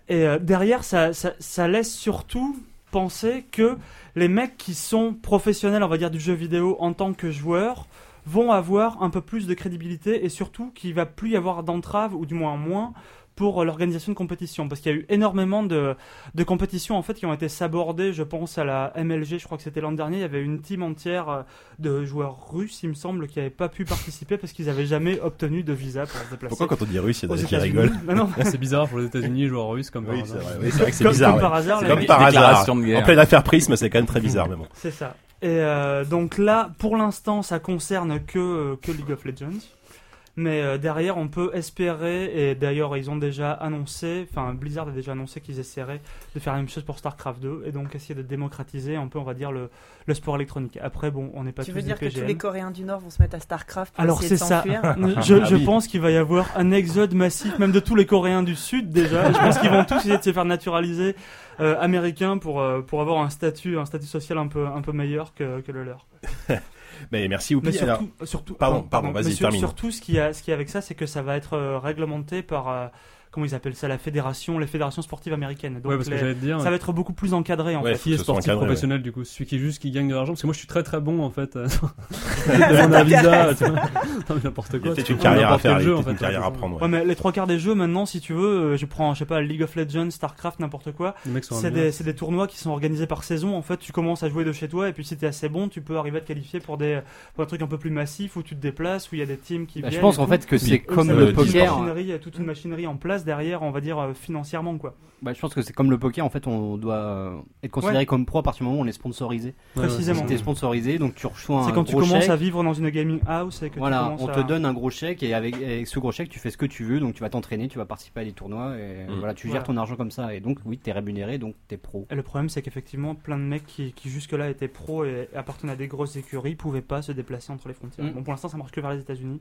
Et euh, derrière, ça, ça, ça laisse surtout penser que les mecs qui sont professionnels, on va dire, du jeu vidéo en tant que joueurs, vont avoir un peu plus de crédibilité, et surtout qu'il va plus y avoir d'entrave, ou du moins moins, pour euh, l'organisation de compétition, parce qu'il y a eu énormément de, de compétitions en fait qui ont été sabordées. Je pense à la MLG, je crois que c'était l'an dernier. Il y avait une team entière euh, de joueurs russes, il me semble, qui n'avaient pas pu participer parce qu'ils n'avaient jamais obtenu de visa pour se déplacer.
Pourquoi quand on dit russe, il y en a qui
États-Unis.
rigolent
Non, non,
Ah, c'est bizarre pour les États-Unis, joueurs russes comme par
Oui, c'est
hasard.
Oui, c'est vrai que c'est
comme,
bizarre.
comme
ouais.
par hasard,
comme par hasard. En pleine affaire prisme, c'est quand même très bizarre, mais bon.
C'est ça. Et euh, donc là, pour l'instant, ça concerne que, que League of Legends. Mais euh, derrière, on peut espérer, et d'ailleurs, ils ont déjà annoncé, enfin, Blizzard a déjà annoncé qu'ils essaieraient de faire la même chose pour StarCraft 2, et donc essayer de démocratiser un peu, on va dire, le, le sport électronique. Après, bon, on n'est pas
Tu
tous
veux dire que tous les Coréens du Nord vont se mettre à StarCraft pour
Alors c'est ça. Je,
Ah
je
oui.
pense qu'il va y avoir un exode massif, même de tous les Coréens du Sud déjà. Je pense qu'ils vont tous essayer de se faire naturaliser euh, américains pour euh, pour avoir un statut un statut social un peu un peu meilleur que, que le leur.
Mais merci
Mais
Oupi.
surtout,
Alors,
surtout
Pardon, pardon, vas-y,
mais sur-
termine.
Surtout, ce qui a, ce qui est avec ça, c'est que ça va être euh, réglementé par, euh, comment ils appellent ça, la fédération, les fédérations sportives américaines. Donc
Ouais, parce que
les-
j'allais te dire.
ça va être beaucoup plus encadré en
Ouais,
fait.
Qui est
que
sportif
encadré,
professionnel du coup? Celui qui est juste qui gagne de l'argent? Parce que moi je suis très très bon en fait. Demander un visa, tu vois. Non, mais n'importe
Il y a
quoi. tu
une carrière à faire, il y a
jeu, en
peut-être une
fait,
carrière à prendre.
Ouais, mais les trois quarts des jeux maintenant, si tu veux, euh, je prends, je sais pas, League of Legends, Starcraft, n'importe quoi. C'est des, c'est des tournois qui sont organisés par saison. En fait, tu commences à jouer de chez toi et puis si t'es assez bon, tu peux arriver à te qualifier pour des, pour un truc un peu plus massif où tu te déplaces, où il y a des teams qui
Bah,
viennent.
je pense en fait que c'est comme
le
va
le
être toute une
poker.
machinerie, toute une machinerie en place derrière, on va dire euh, financièrement quoi.
Bah, je pense que c'est comme le poker. En fait, on doit euh, être considéré
Ouais.
comme pro à partir du moment où on est sponsorisé.
Précisément.
Si t'es sponsorisé, donc tu reçois
C'est
un
quand tu commences
chèque.
à vivre dans une gaming house et que
Voilà,
tu commences
on
à...
te donne un gros chèque et avec, avec ce gros chèque, tu fais ce que tu veux. Donc tu vas t'entraîner, tu vas participer à des tournois et
Mm.
voilà, tu
Voilà.
gères ton argent comme ça. Et donc oui, t'es rémunéré, donc t'es pro.
Et le problème, c'est qu'effectivement, plein de mecs qui, qui jusque-là étaient pros et appartenaient à des grosses écuries pouvaient pas se déplacer entre les frontières.
Mm.
Bon, pour l'instant, ça marche que vers les États-Unis,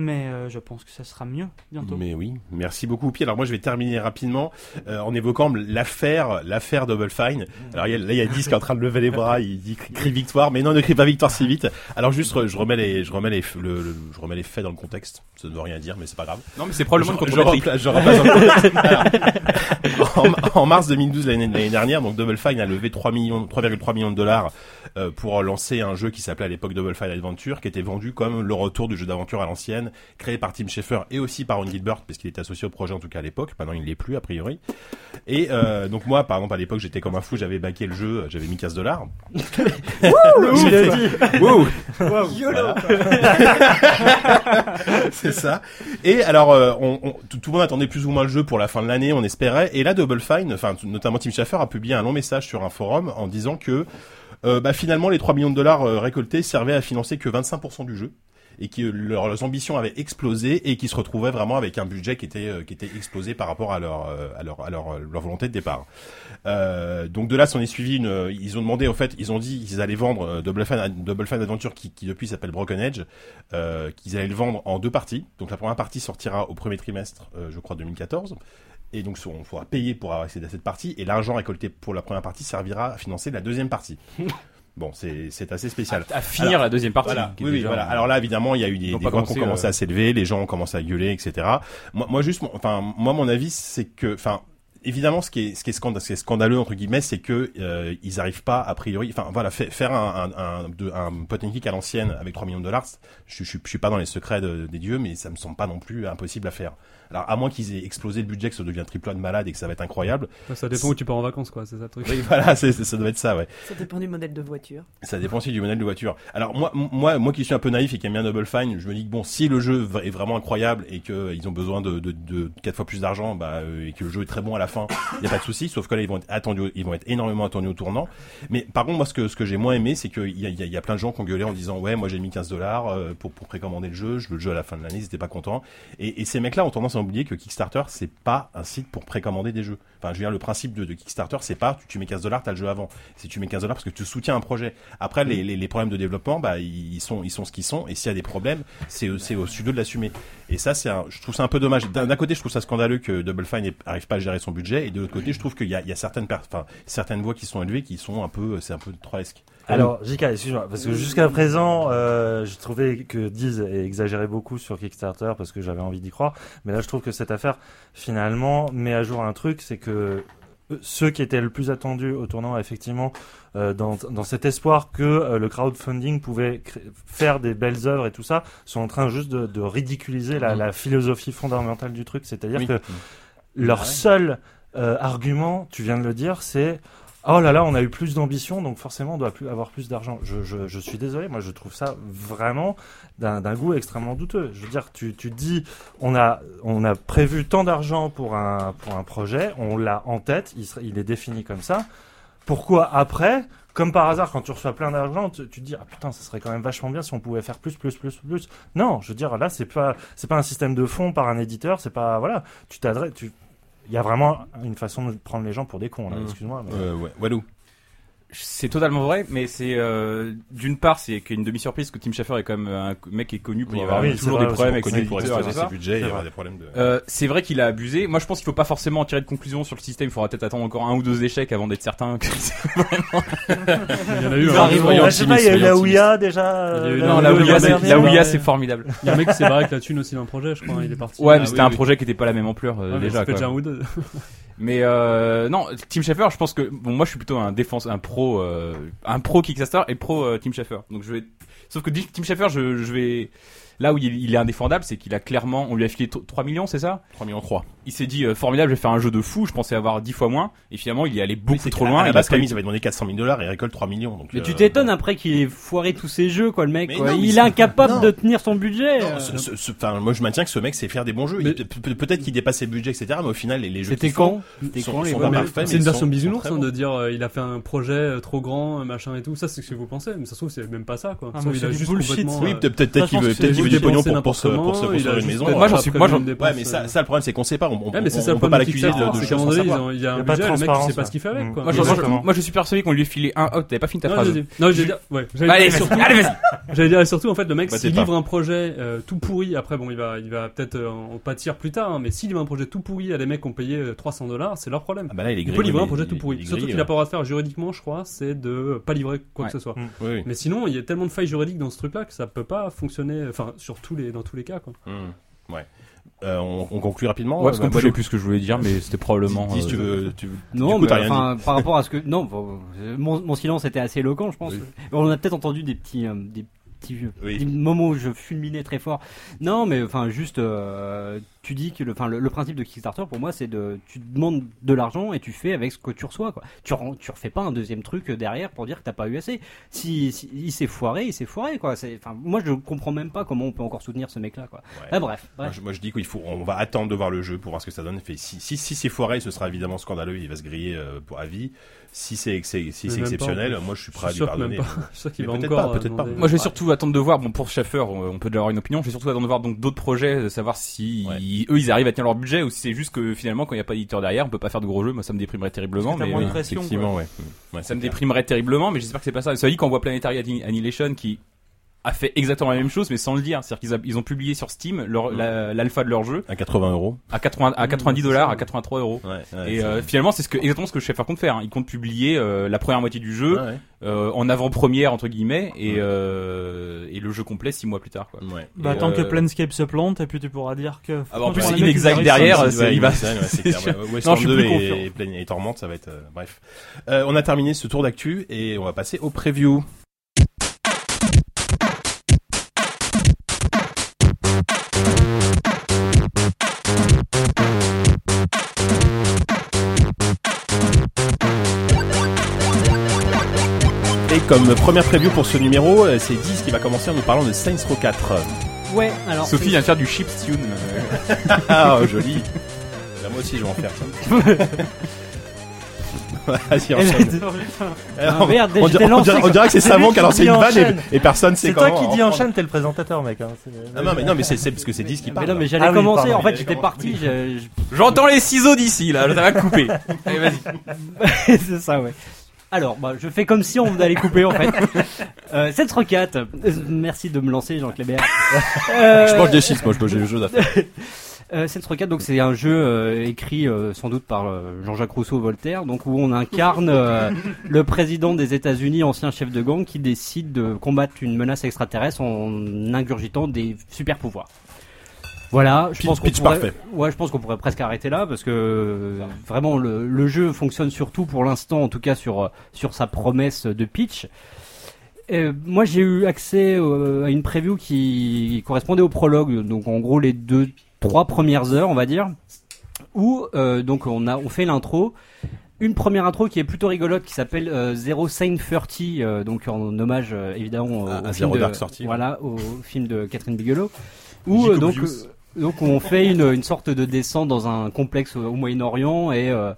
mais euh, je pense que ça sera mieux bientôt.
Mais oui, merci beaucoup Oupi. Alors moi je vais terminer rapidement euh, en évoquant l'affaire, l'affaire Double Fine. Alors il y a- là il y a 10 qui est en train de lever les bras, il dit crie, crie victoire, mais non ne crie pas victoire si vite. Alors juste je remets les, je remets les, le- le- je remets les faits dans le contexte. Ça ne veut rien dire, mais c'est pas grave.
Non, mais c'est probablement
je, je replace- je repasse en- Alors, en, en mars 2012 l'année l'année dernière, donc Double Fine a levé 3 millions, 3,3 millions de dollars euh, pour lancer un jeu qui s'appelait à l'époque Double Fine Adventure, qui était vendu comme le retour du jeu d'aventure à l'ancienne, créé par Tim Schafer et aussi par Ron Gilbert, parce qu'il était associé au projet en tout cas à l'époque. Maintenant il ne l'est plus a priori. Et euh, donc moi, par exemple, à l'époque, j'étais comme un fou, j'avais baqué le jeu, j'avais mis 15 dollars. Wow. Voilà. c'est ça. Et alors, euh, on, on- tout, tout le monde attendait plus ou moins le jeu pour la fin de l'année, on espérait. Et là, Double Fine, enfin, notamment Tim Schafer a publié un long message sur un forum en disant que euh, bah, finalement, les 3 millions de dollars euh, récoltés servaient à financer que 25% du jeu et que leurs ambitions avaient explosé et qu'ils se retrouvaient vraiment avec un budget qui était euh, qui était explosé par rapport à leur euh, à leur à leur, leur volonté de départ. Euh, donc de là s'en est suivi une euh, ils ont demandé en fait ils ont dit qu'ils allaient vendre euh, Double Fine Double Fine Adventure qui, qui depuis s'appelle Broken Edge euh, qu'ils allaient le vendre en deux parties. Donc la première partie sortira au premier trimestre euh, je crois 2014 et donc on faudra payer pour accès à cette partie et l'argent récolté pour la première partie servira à financer la deuxième partie. Bon, c'est c'est assez spécial.
À finir
Alors,
la deuxième partie.
Voilà. Oui,
déjà-
voilà. Alors là, évidemment, il y a eu des, des voix qui ont
commencé, euh,
à s'élever, les gens ont commencé à gueuler, etc. Moi, moi juste, mon- enfin, moi, mon avis, c'est que, enfin, évidemment, ce qui est, ce qui est, scanda- ce qui est scandaleux entre guillemets, c'est que euh, ils arrivent pas a priori, enfin, voilà, fa- faire un, un, un, de- un pot and click à l'ancienne avec 3 millions de dollars, je, je, je suis pas dans les secrets de- des dieux, mais ça me semble pas non plus impossible à faire. Alors, à moins qu'ils aient explosé le budget, que ça devient triple A de malade et que ça va être incroyable.
Ça dépend où tu pars en vacances, quoi. C'est ça le truc.
Oui, voilà, c'est, c'est- ça doit être ça, ouais.
Ça dépend du modèle de voiture.
Ça dépend aussi du modèle de voiture. Alors moi, moi, moi qui suis un peu naïf et qui aime bien Double Fine, je me dis que bon, si le jeu est vraiment incroyable et que euh, ils ont besoin de, de, de quatre fois plus d'argent, bah, euh, et que le jeu est très bon à la fin, il y a pas de souci. Sauf que là, ils vont être attendus, ils vont être énormément attendus au tournant. Mais par contre, moi, ce que ce que j'ai moins aimé, c'est qu'il y a, il y, a, y a plein de gens qui ont gueulé en disant ouais, moi j'ai mis 15 dollars euh, pour pour précommander le jeu, je veux le jeu à la fin de l'année, ils étaient pas contents. Et, et ces mecs-là ont tendance à oublier que Kickstarter, c'est pas un site pour précommander des jeux. Enfin, je veux dire, le principe de, de Kickstarter, c'est pas tu, tu mets 15 dollars, t'as le jeu avant. Si tu mets 15 dollars parce que tu soutiens un projet. Après, les, les, les problèmes de développement, bah, ils sont, ils sont ce qu'ils sont. Et s'il y a des problèmes, c'est, au- c'est au studio de l'assumer. Et ça, c'est un, je trouve ça un peu dommage. D'un, d'un côté, je trouve ça scandaleux que Double Fine n'ait- arrive pas à gérer son budget. Et de l'autre côté, je trouve qu'il y a, il y a certaines, per- certaines voix qui sont élevées qui sont un peu, c'est un peu trollesque.
Alors, JK, excuse-moi, parce que jusqu'à présent, euh, je trouvais que Diz exagérait beaucoup sur Kickstarter parce que j'avais envie d'y croire. Mais là, je trouve que cette affaire, finalement, met à jour un truc, c'est que euh, ceux qui étaient le plus attendus au tournant, effectivement, euh, dans, dans cet espoir que euh, le crowdfunding pouvait faire des belles œuvres et tout ça, sont en train juste de, de ridiculiser la,
Mhm.
la philosophie fondamentale du truc. C'est-à-dire
Oui.
que leur
Ouais.
seul euh, argument, tu viens de le dire, c'est Oh là là, on a eu plus d'ambition, donc forcément on doit plus avoir plus d'argent. Je, je, suis désolé, moi je trouve ça vraiment d'un goût extrêmement douteux. Je veux dire, tu, tu dis, on a, on a prévu tant d'argent pour un, pour un projet, on l'a en tête, il, est défini comme ça. Pourquoi après, comme par hasard, quand tu reçois plein d'argent, tu, te dis, ah putain, ça serait quand même vachement bien si on pouvait faire plus, plus, plus, plus. Non, je veux dire, là, c'est pas, pas un système de fond par un éditeur, c'est pas, voilà, tu t'adresses, tu, il y a vraiment une façon de prendre les gens pour des cons, là,
Mhm.
excuse-moi. mais-
Euh, ouais. Walou.
C'est totalement vrai, mais c'est euh, d'une part c'est qu'une demi-surprise que Tim Schafer est quand même un mec qui est connu pour
Oui,
avoir
bah oui,
toujours des problèmes avec
connu
ses
pour
éditeurs
ses budgets et
C'est
avoir
vrai.
des problèmes de.
Euh, c'est vrai qu'il a abusé. Moi, je pense qu'il faut pas forcément en tirer de conclusion sur le système. Il faudra peut-être attendre encore un ou deux échecs avant d'être certain que c'est
Il y en a eu un. il y a
soyons
je sais pas, il y a eu la. Ouya déjà.
Il y
euh,
non,
la Ouya, c'est,
dernier,
la Ouya,
ouais.
c'est formidable.
Il y a un mec qui s'est barré avec la thune aussi d'un projet, je crois. Il est parti.
Ouais, mais
Ah,
c'était un projet qui était pas la même ampleur euh, déjà. quoi.
déjà un ou deux.
Mais euh, non, Tim Schafer, je pense que bon, moi je suis plutôt un défense, un pro, euh, un pro Kickstarter et pro euh, Tim Schafer. Donc je vais, sauf que Tim Schafer, je, je vais là où il, il est indéfendable, c'est qu'il a clairement, on lui a filé t- 3 millions, c'est ça?
3 millions 3.
Il s'est dit euh, formidable, je vais faire un jeu de fou. Je pensais avoir 10 fois moins et finalement il est allé beaucoup trop loin.
À la
il
base,
a
Camille, il avait demandé 400 000 dollars et il récolte 3 millions. Donc,
Mais
euh,
tu t'étonnes après qu'il ait foiré tous ses jeux, quoi, le mec. Quoi.
non,
il est incapable
non.
de tenir son budget.
Non, ce- ce- ce- enfin, moi je maintiens que ce mec sait faire des bons jeux. Peut-être qu'il dépasse ses budgets, etc. Mais au final, les, les jeux
C'était quand?
C'est une version bisounours hein, de dire euh, il a fait un projet trop grand, machin et tout. Ça, c'est ce que vous pensez. Mais ça se trouve, c'est même pas ça, quoi.
Ah,
Ça il a juste complètement,
ça.
Oui, peut- peut-être
Ça,
qu'il veut,
pense que
peut-être qu'il veut du
juste
pognon
dépensé
pour, pour se, pour se construire une maison. Moi,
des
j'en suis, moi, ouais, mais ça,
euh.
ça, le problème, c'est qu'on sait pas. On, on,
Ouais, mais c'est ça le
on peut
problème
pas l'accuser de, choses
il y a un budget, le mec il sait pas ce qu'il fait avec,
Mm.
quoi.
Moi, je- suis persuadé qu'on lui filé un. Oh, t'avais pas fini ta phrase.
Non, j'allais dire, ouais, j'allais
Allez,
dire
vas-y,
j'allais dire surtout, en fait, le mec,
Bah,
s'il livre un projet euh, tout pourri, après, bon, il va, il va peut-être euh, en pâtir plus tard, hein, mais s'il livre un projet tout pourri à des mecs qui ont payé euh, 300 dollars, c'est leur problème.
Ah bah là, il est
peut livrer un projet tout pourri. Surtout qu'il a pas le droit de faire juridiquement, je crois, c'est de pas livrer quoi que ce soit.
Oui.
Mais sinon, il y a tellement de failles juridiques dans ce truc-là que ça peut pas fonctionner, enfin, sur tous les, dans tous les cas, quoi.
Hum, Ouais. Euh, on, on conclut rapidement.
Ouais, parce
euh,
qu'on ne plus ce que je voulais dire, mais c'était probablement.
Dis, si tu
euh,
veux, tu,
Non,
coup,
mais
t'as rien
enfin, par rapport à ce que. Non, bon, euh, mon, mon silence était assez éloquent, je pense.
Oui.
On a peut-être entendu des petits, euh, des petits,
Oui.
des moments où je fulminais très fort. Non, mais enfin, juste, euh, tu dis que le, enfin, le, le principe de Kickstarter pour moi c'est de tu demandes de l'argent et tu fais avec ce que tu reçois quoi. Tu tu refais pas un deuxième truc derrière pour dire que t'as pas eu assez. Si, si- il s'est foiré, il s'est foiré quoi. C'est enfin moi je comprends même pas comment on peut encore soutenir ce mec là quoi.
Ouais.
Ah, bref,
Moi je, moi, je dis qu'il faut, on va attendre de voir le jeu pour voir ce que ça donne. Fait, si, si, si c'est foiré, ce sera évidemment scandaleux, il va se griller euh, pour à vie. Si c'est si c'est
pas,
exceptionnel, moi je suis
Je
prêt à lui pardonner. peut-être pas,
euh,
peut-être pas.
demander-
Moi, je vais surtout attendre de voir. Bon, pour Schaffer, on on peut déjà avoir une opinion. Je vais surtout attendre de voir donc d'autres projets, de savoir si
Ouais.
Ils- eux ils arrivent à tenir leur budget ou si c'est juste que finalement quand il n'y a pas d'éditeur derrière, on peut pas faire de gros jeux. Moi, ça me déprimerait terriblement. Mais.
Effectivement, ouais. Ouais,
ça me déprimerait terriblement. Mais j'espère que c'est pas ça. Ça dit qu'on voit Planetary Anni- Annihilation qui a fait exactement la même chose, mais sans le dire. C'est-à-dire qu'ils a- ils ont publié sur Steam leur- la- l'alpha de leur jeu
À 80 euros.
à 80 à
Mmh,
90
c'est
dollars, à 83 euros.
Ouais, ouais,
Et
c'est-
euh, finalement, c'est ce que, exactement ce que Schaffer compte faire. hein. Il compte publier euh, la première moitié du jeu
Ouais, ouais.
euh, en avant-première entre guillemets et,
Ouais.
euh, et le jeu complet six mois plus tard. Quoi.
Ouais.
Bah,
Et,
tant que
euh,
Planescape se plante, et puis tu pourras dire que.
Ah bah, en plus,
franchement,
il
les
exact derrière, c'est- il va-
ouais, ouais, c'est
c'est
clair.
sûr.
Ouais,
Non, je suis
2
plus
et,
confiant.
et, Plan- et Torment, ça va être euh, bref. Euh, on a terminé ce tour d'actu et on va passer au preview. Comme première preview pour ce numéro, euh, c'est 10 qui va commencer en nous parlant de Saints Row 4.
Ouais, alors
Sophie vient de faire du chiptune. euh,
Ah, oh, joli. Bah, moi aussi, je vais en faire ça. Vas-y, enchaîne.
Ah, merde,
on, dirait, on dirait- on dirait que c'est
C'est
Savon qui a lancé une vanne et, et personne sait
C'est
comment.
toi qui dis
en-
enchaîne, t'es le présentateur, mec. Hein. c'est-
Ah non, mais, non, mais c'est c'est parce que c'est 10 qui
Mais
parle.
non, mais j'allais
Ah oui,
commencer.
pardon.
en fait, j'étais parti. je- je-
J'entends les ciseaux d'ici là, ça va couper. Allez, vas-y.
c'est ça, ouais. Alors, bah, je fais comme si on allait couper en fait. Euh, cette requête. Euh, merci de me lancer, Jean Clébert. Euh,
Je mange des chips, moi, je mange des jeux d'affaires.
Euh, Sense Rocket, donc c'est un jeu euh, écrit euh, sans doute par euh, Jean-Jacques Rousseau Voltaire, donc où on incarne euh, le président des États-Unis, ancien chef de gang, qui décide de combattre une menace extraterrestre en ingurgitant des super pouvoirs. Voilà, je pense qu'on pourrait,
parfait.
ouais, je pense qu'on pourrait presque arrêter là parce que euh, vraiment le, le jeu fonctionne surtout pour l'instant, en tout cas sur sur sa promesse de pitch. Moi, j'ai eu accès euh, à une preview qui correspondait au prologue, donc en gros les deux, trois premières heures, on va dire, où euh, donc on a on fait l'intro. Une première intro qui est plutôt rigolote, qui s'appelle euh, Zero Sign 30, euh, donc en hommage évidemment au,
À- à
au
Zero
film de,
Dark
voilà, au film de Catherine Bigelow, où donc donc on fait une, une sorte de descente dans un complexe au, Moyen-Orient et euh,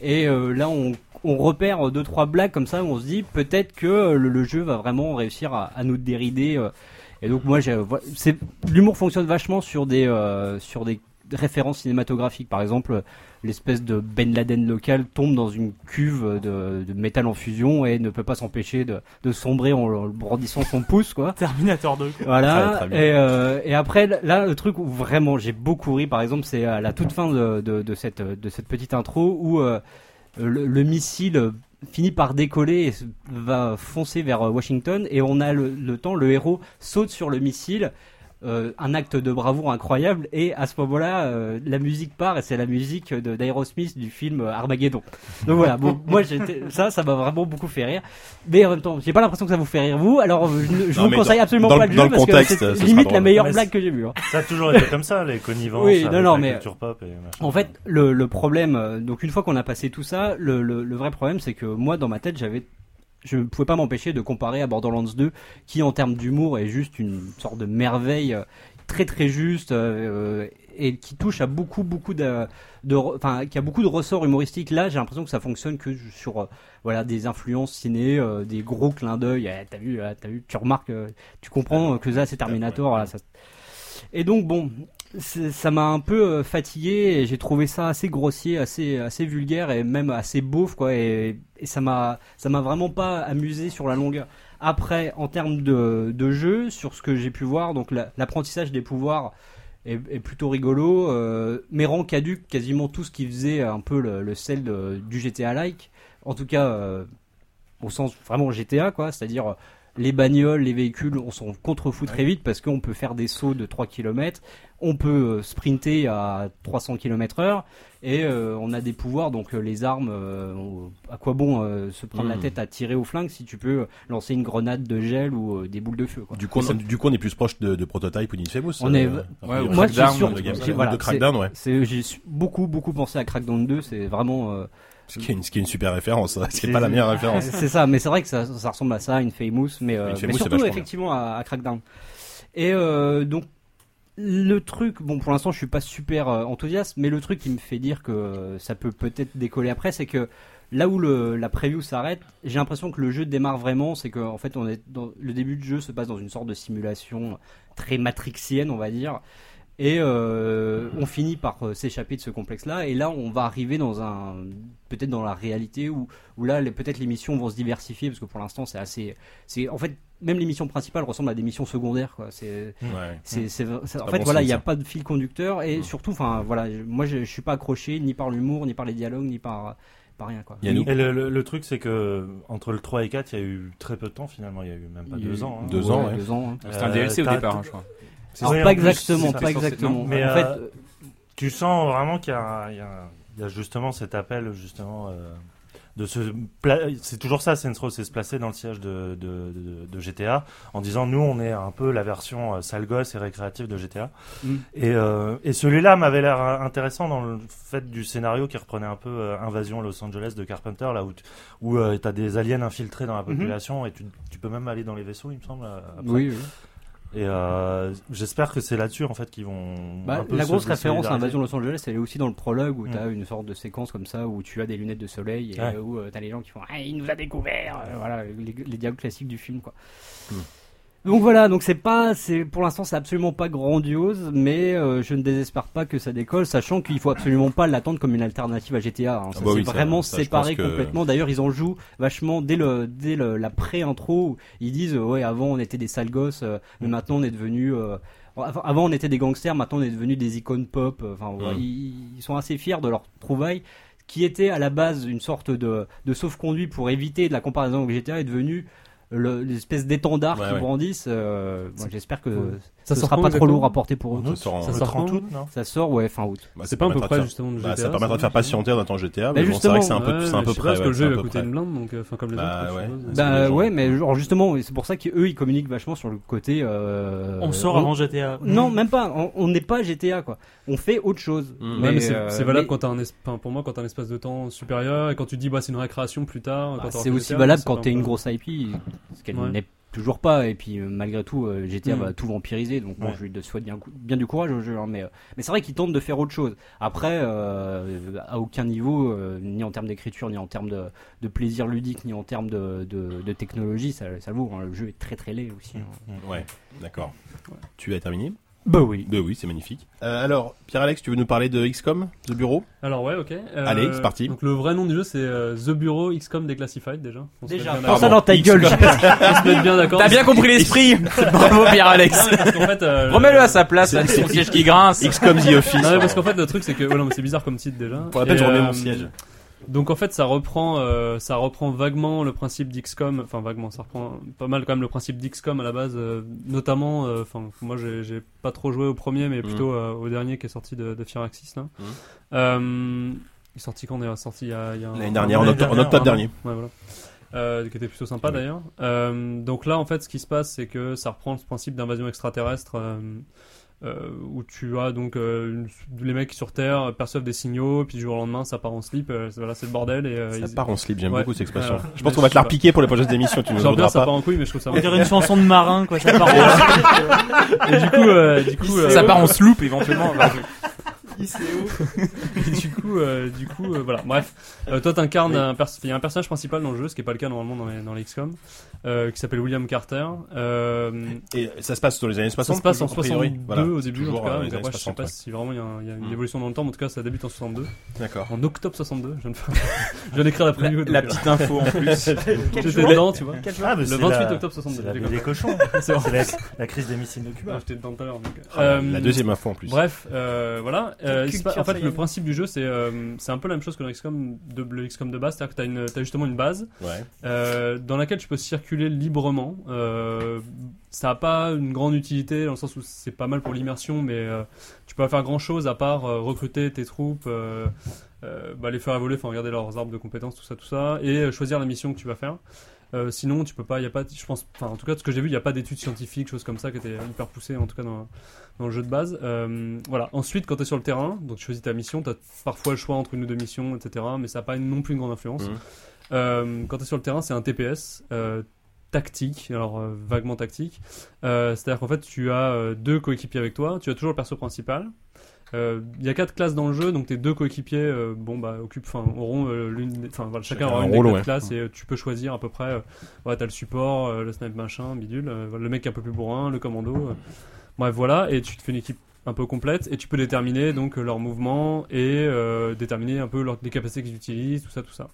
et euh, là on on repère deux trois blagues comme ça on se dit peut-être que le, jeu va vraiment réussir à, nous dérider euh. et donc moi l'humour fonctionne vachement sur des sur des références cinématographiques par exemple l'espèce de Ben Laden local tombe dans une cuve de, de métal en fusion et ne peut pas s'empêcher de, de sombrer en, en brandissant son pouce quoi
Terminator 2. quoi.
Très,
voilà.
très bien.
et, euh, et après, là, le truc où vraiment j'ai beaucoup ri, par exemple, c'est à la toute fin de, de, de cette, de cette petite intro où euh, le, le missile finit par décoller et va foncer vers Washington et on a le, le temps, le héros saute sur le missile. Euh, un acte de bravoure incroyable et à ce moment-là euh, la musique part et c'est la musique de- d'Aerosmith du film Armageddon donc voilà bon moi ça ça m'a vraiment beaucoup fait rire mais en même temps j'ai pas l'impression que ça vous fait rire vous alors je, ne- je
Non,
vous conseille
dans-
absolument
dans
pas
le-
le jeu
le
parce
contexte,
que
ce
c'est limite la meilleure
Mais
blague que j'ai vue hein.
Ça a toujours été comme ça, les connivences
Oui, non, mais-
culture pop.
En fait, le, le problème, euh, donc une fois qu'on a passé tout ça, le, le, le vrai problème, c'est que moi, dans ma tête, j'avais, je ne pouvais pas m'empêcher de comparer à Borderlands 2, qui en termes d'humour est juste une sorte de merveille euh, très très juste euh, et qui touche à beaucoup beaucoup de, de enfin, qui a beaucoup de ressorts humoristiques. Là, j'ai l'impression que ça fonctionne que sur euh, voilà des influences ciné, euh, des gros clins d'œil. Eh, t'as vu, euh, t'as vu, tu remarques, tu comprends que ça c'est Terminator. voilà, ça- et donc bon, ça m'a un peu euh, fatigué et j'ai trouvé ça assez grossier, assez assez vulgaire et même assez beauf quoi. Et, ça m'a vraiment pas amusé sur la longueur. Après en termes de de jeu sur ce que j'ai pu voir donc la- l'apprentissage des pouvoirs est, plutôt rigolo. Euh, mais rend caduque quasiment tout ce qui faisait un peu le, sel du GTA like en tout cas euh, au sens vraiment GTA quoi, c'est-à-dire les bagnoles, les véhicules, on s'en contrefout très vite parce qu'on peut faire des sauts de 3 km, on peut euh, sprinter à 300 km/h et euh, on a des pouvoirs. Donc euh, les armes, euh, à quoi bon euh, se prendre la
Mhm.
tête à tirer au flingue si tu peux lancer une grenade de gel ou euh, des boules de feu. Quoi.
Du coup, on, du coup, on est plus proche de, de Prototype ou d'Infamous.
On est-
euh,
Ouais,
Moi, je suis sûr
de
voilà,
de Crackdown, ouais.
C'est- J'ai beaucoup beaucoup pensé à Crackdown 2. C'est vraiment euh,
Ce qui est une, ce qui est une super référence. hein. C'est pas la meilleure référence.
C'est ça, mais c'est vrai que ça, ça ressemble à ça, une Famous, mais, euh, mais surtout effectivement à, à Crackdown. Et euh, donc le truc, bon pour l'instant je suis pas super euh, enthousiaste, mais le truc qui me fait dire que ça peut peut-être décoller après, c'est que là où le, la preview s'arrête, j'ai l'impression que le jeu démarre vraiment, c'est qu'en fait on est dans, le début du jeu se passe dans une sorte de simulation très matrixienne, on va dire. Et euh, on finit par euh, s'échapper de ce complexe-là, et là on va arriver dans un peut-être dans la réalité où, où là peut-être les missions vont se diversifier parce que pour l'instant c'est assez, c'est en fait même les missions principales ressemblent à des missions secondaires quoi. C'est
Ouais.
c'est, c'est- c'est- en fait
bon
voilà, il n'y a pas de fil conducteur et surtout, enfin voilà, moi je, je suis pas accroché ni par l'humour, ni par les dialogues, ni par par rien quoi.
Yannou.
Et le, le- le truc, c'est que entre le 3 et 4, il y a eu très peu de temps finalement. Il y a eu même pas deux
eu-
ans. hein.
Deux ans, ouais.
deux ans. hein.
C'était un
Euh,
DLC au
t'as-
départ, hein, je crois.
Alors,
Oui,
pas exactement,
c'est
pas exactement.
Mais,
en
euh,
fait, euh,
Tu sens vraiment qu'il y a, il y a- il y a justement cet appel justement euh, de se pla- c'est toujours ça Saints Row c'est se placer dans le siège de, de, de- de GTA en disant nous on est un peu la version euh, sale gosse et récréative de GTA
Mm.
et, euh, et celui-là m'avait l'air intéressant dans le fait du scénario qui reprenait un peu Invasion Los Angeles de Carpenter là où tu où euh, t'as des aliens infiltrés dans la
Mhm.
population et tu, tu peux même aller dans les vaisseaux il me semble après.
oui, oui.
Et euh, j'espère que c'est là-dessus en fait qu'ils vont
Bah,
un peu
la
se
grosse référence à. Invasion Los Angeles, elle est aussi dans le prologue où
Mm.
tu as une sorte de séquence comme ça où tu as des lunettes de soleil et
Ouais.
où tu as les gens qui font ah, il nous a découvert euh, voilà les, les dialogues classiques du film quoi.
Mm.
Donc voilà, donc c'est pas c'est pour l'instant c'est absolument pas grandiose mais euh, je ne désespère pas que ça décolle sachant qu'il faut absolument pas l'attendre comme une alternative à GTA hein. Ça,
Ah bah
c'est
oui, ça,
vraiment
ça,
séparé
que-
complètement. D'ailleurs, ils en jouent vachement dès le dès le, la pré-intro ils disent euh, ouais avant on était des sales gosses euh, mais maintenant on est devenu euh, Avant on était des gangsters, maintenant on est devenu des icônes pop. euh, Enfin, voilà,
Mm.
ils, ils sont assez fiers de leur trouvaille, qui était à la base une sorte de, de sauf-conduit pour éviter de la comparaison avec GTA, est devenu le- l'espèce d'étendard
Ouais,
qu'ils
ouais.
brandissent. euh, moi, J'espère que. Ça sera pas trop lourd à porter pour eux.
En
Ça sort en-
Ça
le
sort
30
quand
août non
Ça sort ouais fin août.
Bah,
C'est
ça
pas un peu
permettra de
près
faire-
justement de
Bah,
GTA.
ça permettra de faire patienter temps GTA,
Bah,
mais bon, c'est vrai que c'est un peu,
Ouais,
c'est un peu près.
Parce que
ouais,
le jeu va coûter une blinde, donc enfin comme les
Bah,
autres.
ouais.
Bah ouais, mais genre justement, c'est pour ça qu'eux ils communiquent vachement sur le côté. euh,
On sort avant GTA.
Non, même pas. On- n'est pas GTA quoi. On fait autre chose.
Mm.
Ouais,
Mais,
c'est
euh,
valable quand t'as un pour moi quand t'as un espace de temps supérieur et quand tu dis bah c'est une récréation plus tard.
Bah, c'est aussi valable quand t'es
un
une grosse IP, ce qu'elle n'est toujours pas. Et puis euh, malgré tout, euh, GTA
Mm.
va tout vampiriser. Donc bon, je lui souhaite bien, bien du courage au jeu. hein, mais euh, mais c'est vrai qu'ils tentent de faire autre chose. Après, euh, à aucun niveau, euh, ni en termes d'écriture, ni en termes de, de plaisir ludique, ni en termes de, de, de technologie, ça, ça vaut. hein. Le jeu est très très laid aussi. hein.
Ouais, d'accord. Tu as terminé?
Bah oui.
Bah oui, c'est magnifique. Euh, alors, Pierre-Alex, tu veux nous parler de XCOM, The Bureau?
Alors ouais, ok. Euh,
Allez, c'est parti.
Donc le vrai nom du jeu c'est euh, The Bureau XCOM Declassified déjà. On se
Déjà, prends ça dans ta gueule.
On se met bien d'accord.
T'as bien compris l'esprit Bravo Pierre-Alex
qu'en fait, euh,
Remets-le à sa place, là, son siège qui grince
XCOM The Office.
Non, mais parce qu'en fait le truc c'est que ouais, non, mais c'est bizarre comme titre déjà.
Pour la peine, je remets mon siège.
Donc en fait ça reprend euh, ça reprend vaguement le principe d'XCOM, enfin vaguement ça reprend pas mal quand même le principe d'XCOM à la base, euh, notamment euh, enfin moi j'ai pas trop joué au premier mais plutôt euh, au dernier qui est sorti de, de Firaxis là. Euh, il est sorti quand on est sorti il y a, il y a
L'année dernière, en octobre, en octobre dernier.
Ouais, voilà. Euh, qui était plutôt sympa d'ailleurs. Euh, donc là, en fait, ce qui se passe, c'est que ça reprend ce principe d'invasion extraterrestre euh, euh, où tu as donc euh, une- les mecs sur Terre perçoivent des signaux, puis du jour au lendemain, ça part en slip. euh, voilà, c'est le bordel. Et, euh,
Ça
ils-
part en slip, j'aime
Ouais.
beaucoup cette expression.
Alors,
Je pense qu'on va te la repiquer pour les prochaines émissions, tu nous
bien, ça
pas.
part en couille, mais je trouve ça.
On dirait une chanson de marin, quoi. Ça part en-
et du coup, euh, du coup, euh,
Ça part en sloop éventuellement.
Et du coup, euh, du coup, euh, voilà. Bref, Euh, toi, t'incarnes un pers- il y a un personnage principal dans le jeu, ce qui est pas le cas normalement dans les dans les XCOM, euh, qui s'appelle William Carter. Euh,
Et ça se passe dans les années 60
Ça se passe en
toujours, a priori
62
Voilà,
au
c'est
début, en
toujours,
tout cas.
euh,
donc après, je sais
60,
pas
ouais.
si vraiment il y un- y a une
Mm.
évolution dans le temps, mais en tout cas, ça débute en 62.
D'accord.
En octobre 62, je viens de, faire- je viens d'écrire la preview. donc,
La
euh,
petite info en plus.
J'étais dedans, tu vois.
Ah, mais
Le
c'est
28
la-
octobre 62.
C'est la des cochons.
C'est.
C'est la, la crise des missiles de Cuba.
Ah, J'étais dedans tout à l'heure.
Ah, La deuxième info en plus.
Bref, euh, voilà. Euh, en fait, le principe du jeu, c'est euh, c'est un peu la même chose que dans XCOM de, le XCOM de base, c'est-à-dire que tu as, une, t'as justement une base
Ouais.
euh, dans laquelle tu peux circuler librement. Euh, ça n'a pas une grande utilité dans le sens où c'est pas mal pour l'immersion, mais euh, tu peux pas faire grand-chose à part euh, recruter tes troupes, euh, euh, bah, les faire évoluer, enfin regarder leurs arbres de compétences, tout ça, tout ça, et euh, choisir la mission que tu vas faire. Euh, sinon, tu peux pas, il y a pas, je pense, enfin en tout cas, de ce que j'ai vu, il n'y a pas d'études scientifiques, choses comme ça, qui étaient hyper poussées, en tout cas dans, dans le jeu de base. Euh, voilà. Ensuite, quand tu es sur le terrain, donc tu choisis ta mission, tu as parfois le choix entre une ou deux missions, etc. Mais ça n'a pas non plus une grande influence.
Mhm.
Euh, quand tu es sur le terrain, c'est un TPS. tactique, alors vaguement tactique. C'est-à-dire qu'en fait, tu as deux coéquipiers avec toi, tu as toujours le perso principal. Euh, Il y a quatre classes dans le jeu, donc tes deux coéquipiers, euh, bon bah occupent, enfin auront euh, l'une, des- enfin voilà, chacun aura
un
une des
rôle,
quatre
ouais.
classes et tu peux choisir à peu près. Ouais, t'as le support, le snipe machin, bidule, voilà, le mec un peu plus bourrin, le commando. bref voilà, et tu te fais une équipe un peu complète et tu peux déterminer donc leurs mouvements et euh, déterminer un peu leur, les capacités qu'ils utilisent, tout ça, tout ça.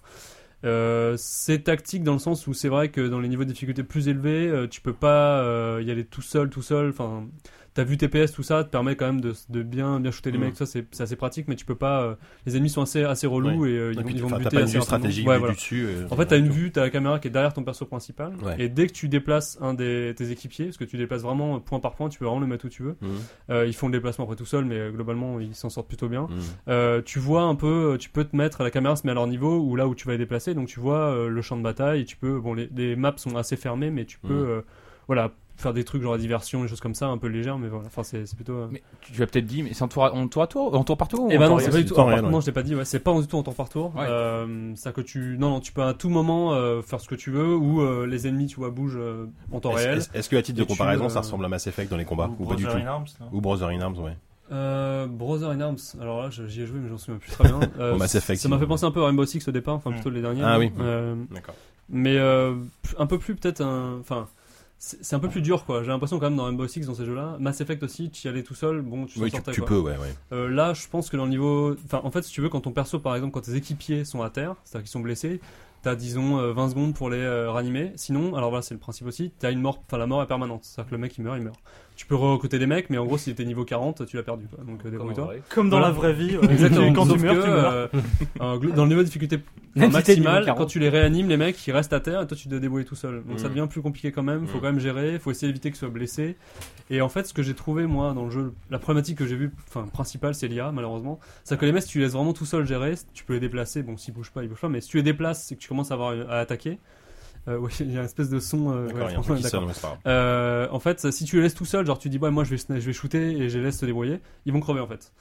Euh, c'est tactique dans le sens où c'est vrai que dans les niveaux de difficulté plus élevés, euh, tu peux pas y aller tout seul, tout seul. Enfin, t'as vu TPS, tout ça, te permet quand même de, de bien, bien shooter les
Mhm.
mecs. Ça, c'est c'est assez pratique, mais tu peux pas. euh, les ennemis sont assez, assez relous et euh, ils, ils vont te buter
pas une vue stratégique
Ouais,
du dessus. euh,
En fait, t'as une vue, t'as la caméra qui est derrière ton perso principal,
Ouais.
et dès que tu déplaces un des tes équipiers, parce que tu déplaces vraiment point par point, tu peux vraiment le mettre où tu veux. Euh, ils font le déplacement après tout seul, mais globalement ils s'en sortent plutôt bien. Euh, tu vois un peu, tu peux te mettre, la caméra se met à leur niveau ou là où tu vas les déplacer, donc tu vois le champ de bataille, tu peux, bon les, les maps sont assez fermées, mais tu peux, voilà, faire des trucs genre la diversion, des choses comme ça, un peu légères, mais voilà, enfin c'est plutôt... euh,
Mais tu l'as peut-être dit, mais c'est en tour, à- en tour à tour, en tour par tour ou
Eh
en
ben non, c'est pas du tout. par contre, non,
ouais.
je l'ai pas dit. Ouais, c'est pas du tout en temps par tour.
Ouais.
Euh, c'est que tu, non, non, tu peux à tout moment euh, faire ce que tu veux ou euh, les ennemis, tu vois, bougent euh, en temps réel.
Est-ce que à titre de
tu,
comparaison,
euh,
ça ressemble à Mass Effect dans les combats ou,
Ou
pas du tout
Brother in Arms,
Ou Brother in Arms, ouais.
Euh, Brother in Arms. Alors là, j'y ai joué, mais j'en souviens plus très bien. Euh,
Effect,
ça m'a fait penser un peu à Rainbow Six au départ, enfin
Mm.
plutôt les derniers.
Ah oui.
Euh,
D'accord.
mais euh, un peu plus peut-être un, enfin. C'est un peu plus dur quoi. J'ai l'impression quand même dans Rainbow Six dans ces jeux-là, Mass Effect aussi, tu y allais tout seul, bon tu
Oui, tu,
sortais
tu
quoi.
peux, ouais, ouais.
Euh, là, je pense que dans le niveau. Enfin, en fait, si tu veux, quand ton perso, par exemple, quand tes équipiers sont à terre, c'est-à-dire qu'ils sont blessés, t'as, disons, euh, 20 secondes pour les euh, ranimer. Sinon, alors voilà, c'est le principe aussi, t'as une mort. Enfin, la mort est permanente. C'est-à-dire que le mec, il meurt, il meurt. Tu peux recruter des mecs, mais en gros, si t'es niveau 40, tu l'as perdu, quoi. Donc, euh, débrouille-toi.
Comme dans
Voilà.
la vraie vie. ouais.
Exactement.
Quand tu meurs,
que,
tu meurs.
euh, dans le niveau de difficulté
Même si t'es niveau
maximal,
40.
quand tu les réanimes, les mecs, ils restent à terre et toi, tu dois débrouiller tout seul. Donc, ça
Mm.
devient plus compliqué quand même. Faut
Mm.
quand même gérer. Faut essayer d'éviter qu'ils soient blessés. Et en fait, ce que j'ai trouvé, moi, dans le jeu, la problématique que j'ai vue, enfin, principale, c'est l'IA, malheureusement. C'est que les mecs, si tu les laisses vraiment tout seul gérer, tu peux les déplacer. Bon, s'ils bougent pas, ils bougent pas. Mais si tu les déplaces, c'est que tu commences à avoir à attaquer. Euh, ouais, il y a une espèce de son. euh, ouais,
sonne.
Euh, en fait, si tu les laisses tout seul, genre tu dis, ouais, moi je vais, je vais shooter et je les laisse se débrouiller, ils vont crever en fait.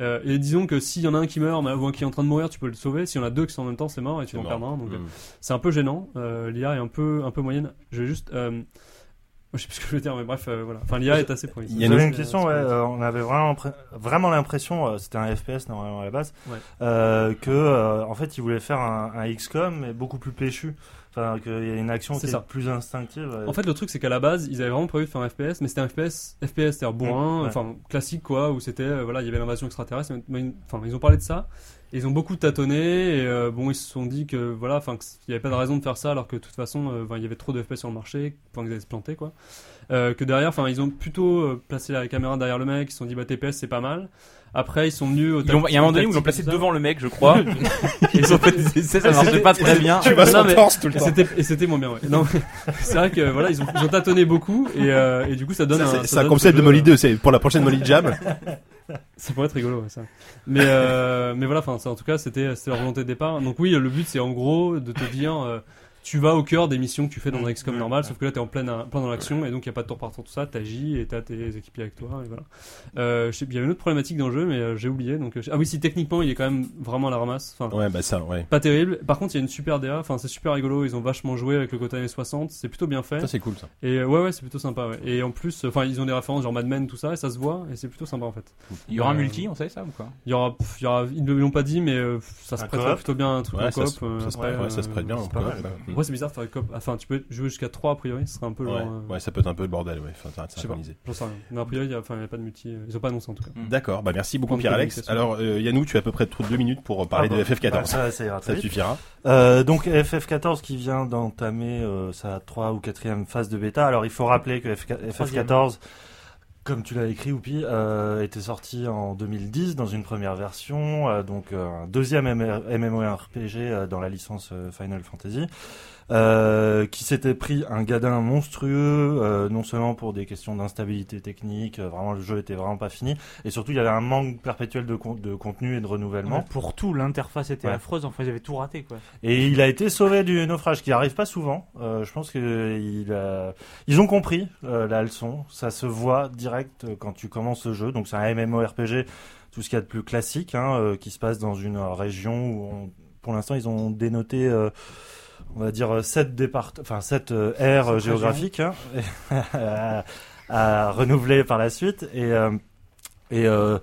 Euh, et disons que s'il y en a un qui meurt, mais- ou un qui est en train de mourir, tu peux le sauver. S'il y en a deux qui sont en même temps, c'est mort et tu en perdre un. Donc
Mm.
c'est un peu gênant. Euh, L'IA est un peu, un peu moyenne. Je vais juste. Euh, je sais plus ce que je veux dire, mais bref, euh, voilà. Enfin, l'IA est assez pointue.
Il y a une-
une question, ouais, euh, on avait vraiment, vraiment l'impression, euh, c'était un FPS normalement à la base,
Ouais.
euh, que euh, en fait ils voulaient faire un, un XCOM mais beaucoup plus péchu, enfin qu'il y a une action qui
ça.
est plus instinctive.
En fait, le truc, c'est qu'à la base, ils avaient vraiment prévu de faire un FPS, mais c'était un FPS, FPS, c'est-à-dire bourrin,
ouais.
enfin classique quoi, où c'était, euh, voilà, il y avait l'invasion extraterrestre. Enfin, ils ont parlé de ça. Ils ont beaucoup tâtonné et euh, bon, ils se sont dit que voilà, enfin, qu'il n'y avait pas de raison de faire ça, alors que de toute façon, euh, enfin, il y avait trop de FPS sur le marché, enfin, qu'ils allaient se planter quoi. Euh, que derrière, enfin, ils ont plutôt euh, placé la caméra derrière le mec, ils se sont dit bah TPS c'est pas mal. Après, ils sont venus au
Il y a un moment donné où ils l'ont placé devant le mec, je crois. Et ils ont fait des essais, ça marchait pas très bien.
Tu vas
Non,
sans
mais-
torse tout le temps.
c'était, et c'était moins bien, ouais. Non, c'est vrai que voilà, ils ont, ils ont tâtonné beaucoup et, euh, et du coup ça donne
Ça,
un,
C'est un
donne
concept
ce
de Molly
euh,
2, c'est pour la prochaine Molly Jam.
Ça pourrait être rigolo, ça. Mais, euh, voilà, en tout cas, c'était, c'était leur volonté de départ. Donc oui, le but, c'est en gros de te dire, euh, tu vas au cœur des missions que tu fais dans un XCOM
Mmh,
normal,
ouais.
sauf que là, t'es en plein, plein dans l'action, et donc il n'y a pas de tour par tour, tout ça, t'agis, et t'as tes équipiers avec toi, et voilà. Euh, je sais- il y avait une autre problématique dans le jeu, mais euh, j'ai oublié, donc, euh, ah oui, si techniquement, il est quand même vraiment à la ramasse, enfin,
Ouais, bah ça, ouais.
pas terrible. Par contre, il y a une super DA, enfin, c'est super rigolo, ils ont vachement joué avec le côté années 60, c'est plutôt bien fait.
Ça, c'est cool, ça.
Et euh, ouais, ouais, c'est plutôt sympa, ouais. Et en plus, enfin, ils ont des références genre Mad Men, tout ça, et ça se voit, et c'est plutôt sympa en fait.
Il y aura un
Euh,
multi, on sait ça ou quoi?
Il y aura, pff, il y aura, ils ne l'ont pas dit, mais euh, ça se
coop?
plutôt bien à un truc
Ouais,
en
ça
coop.
se-
euh,
ça se
après,
prête- ouais, ça se prête bien
euh,
en
c'est.
Mm.
Ouais, c'est bizarre de faire coop. Enfin, tu peux jouer jusqu'à 3 a priori, ce serait un peu genre.
Ouais,
euh,
ouais, ça peut être un peu le bordel, ouais. Enfin, ça
Je sais pas.
synchronisé.
J'en sais rien. Mais a priori, il y a, enfin, il y a pas de multi. euh, Ils ont pas annoncé en tout cas.
D'accord, bah merci beaucoup Pierre-Alex. Alors, euh, Yannou, tu as à peu près trop de deux minutes pour parler
Ah
de
bah, bah,
FF14.
ça, ça ira
Ça suffira.
Euh, donc FF14 qui vient d'entamer euh, sa 3 ou 4 phase de bêta. Alors il faut rappeler que FF14 comme tu l'as écrit, Oupi, euh, était sorti en 2010 dans une première version, euh, donc euh, un deuxième MMORPG euh, dans la licence euh, Final Fantasy, euh, qui s'était pris un gadin monstrueux, euh, non seulement pour des questions d'instabilité technique, euh, vraiment le jeu était vraiment pas fini, et surtout il y avait un manque perpétuel de, con- de contenu et de renouvellement.
Pour tout, l'interface était
Ouais.
affreuse. Enfin, ils avaient tout raté, quoi.
Et il a été sauvé du naufrage, qui arrive pas souvent. Euh, je pense que il a- ils ont compris euh, la leçon. Ça se voit direct quand tu commences le jeu. Donc c'est un MMORPG, tout ce qu'il y a de plus classique, hein, euh, qui se passe dans une région où, on- pour l'instant, ils ont dénoté. euh, on va dire euh, sept départ, enfin sept euh, aires euh, géographiques hein, à, à renouveler par la suite et euh, et euh,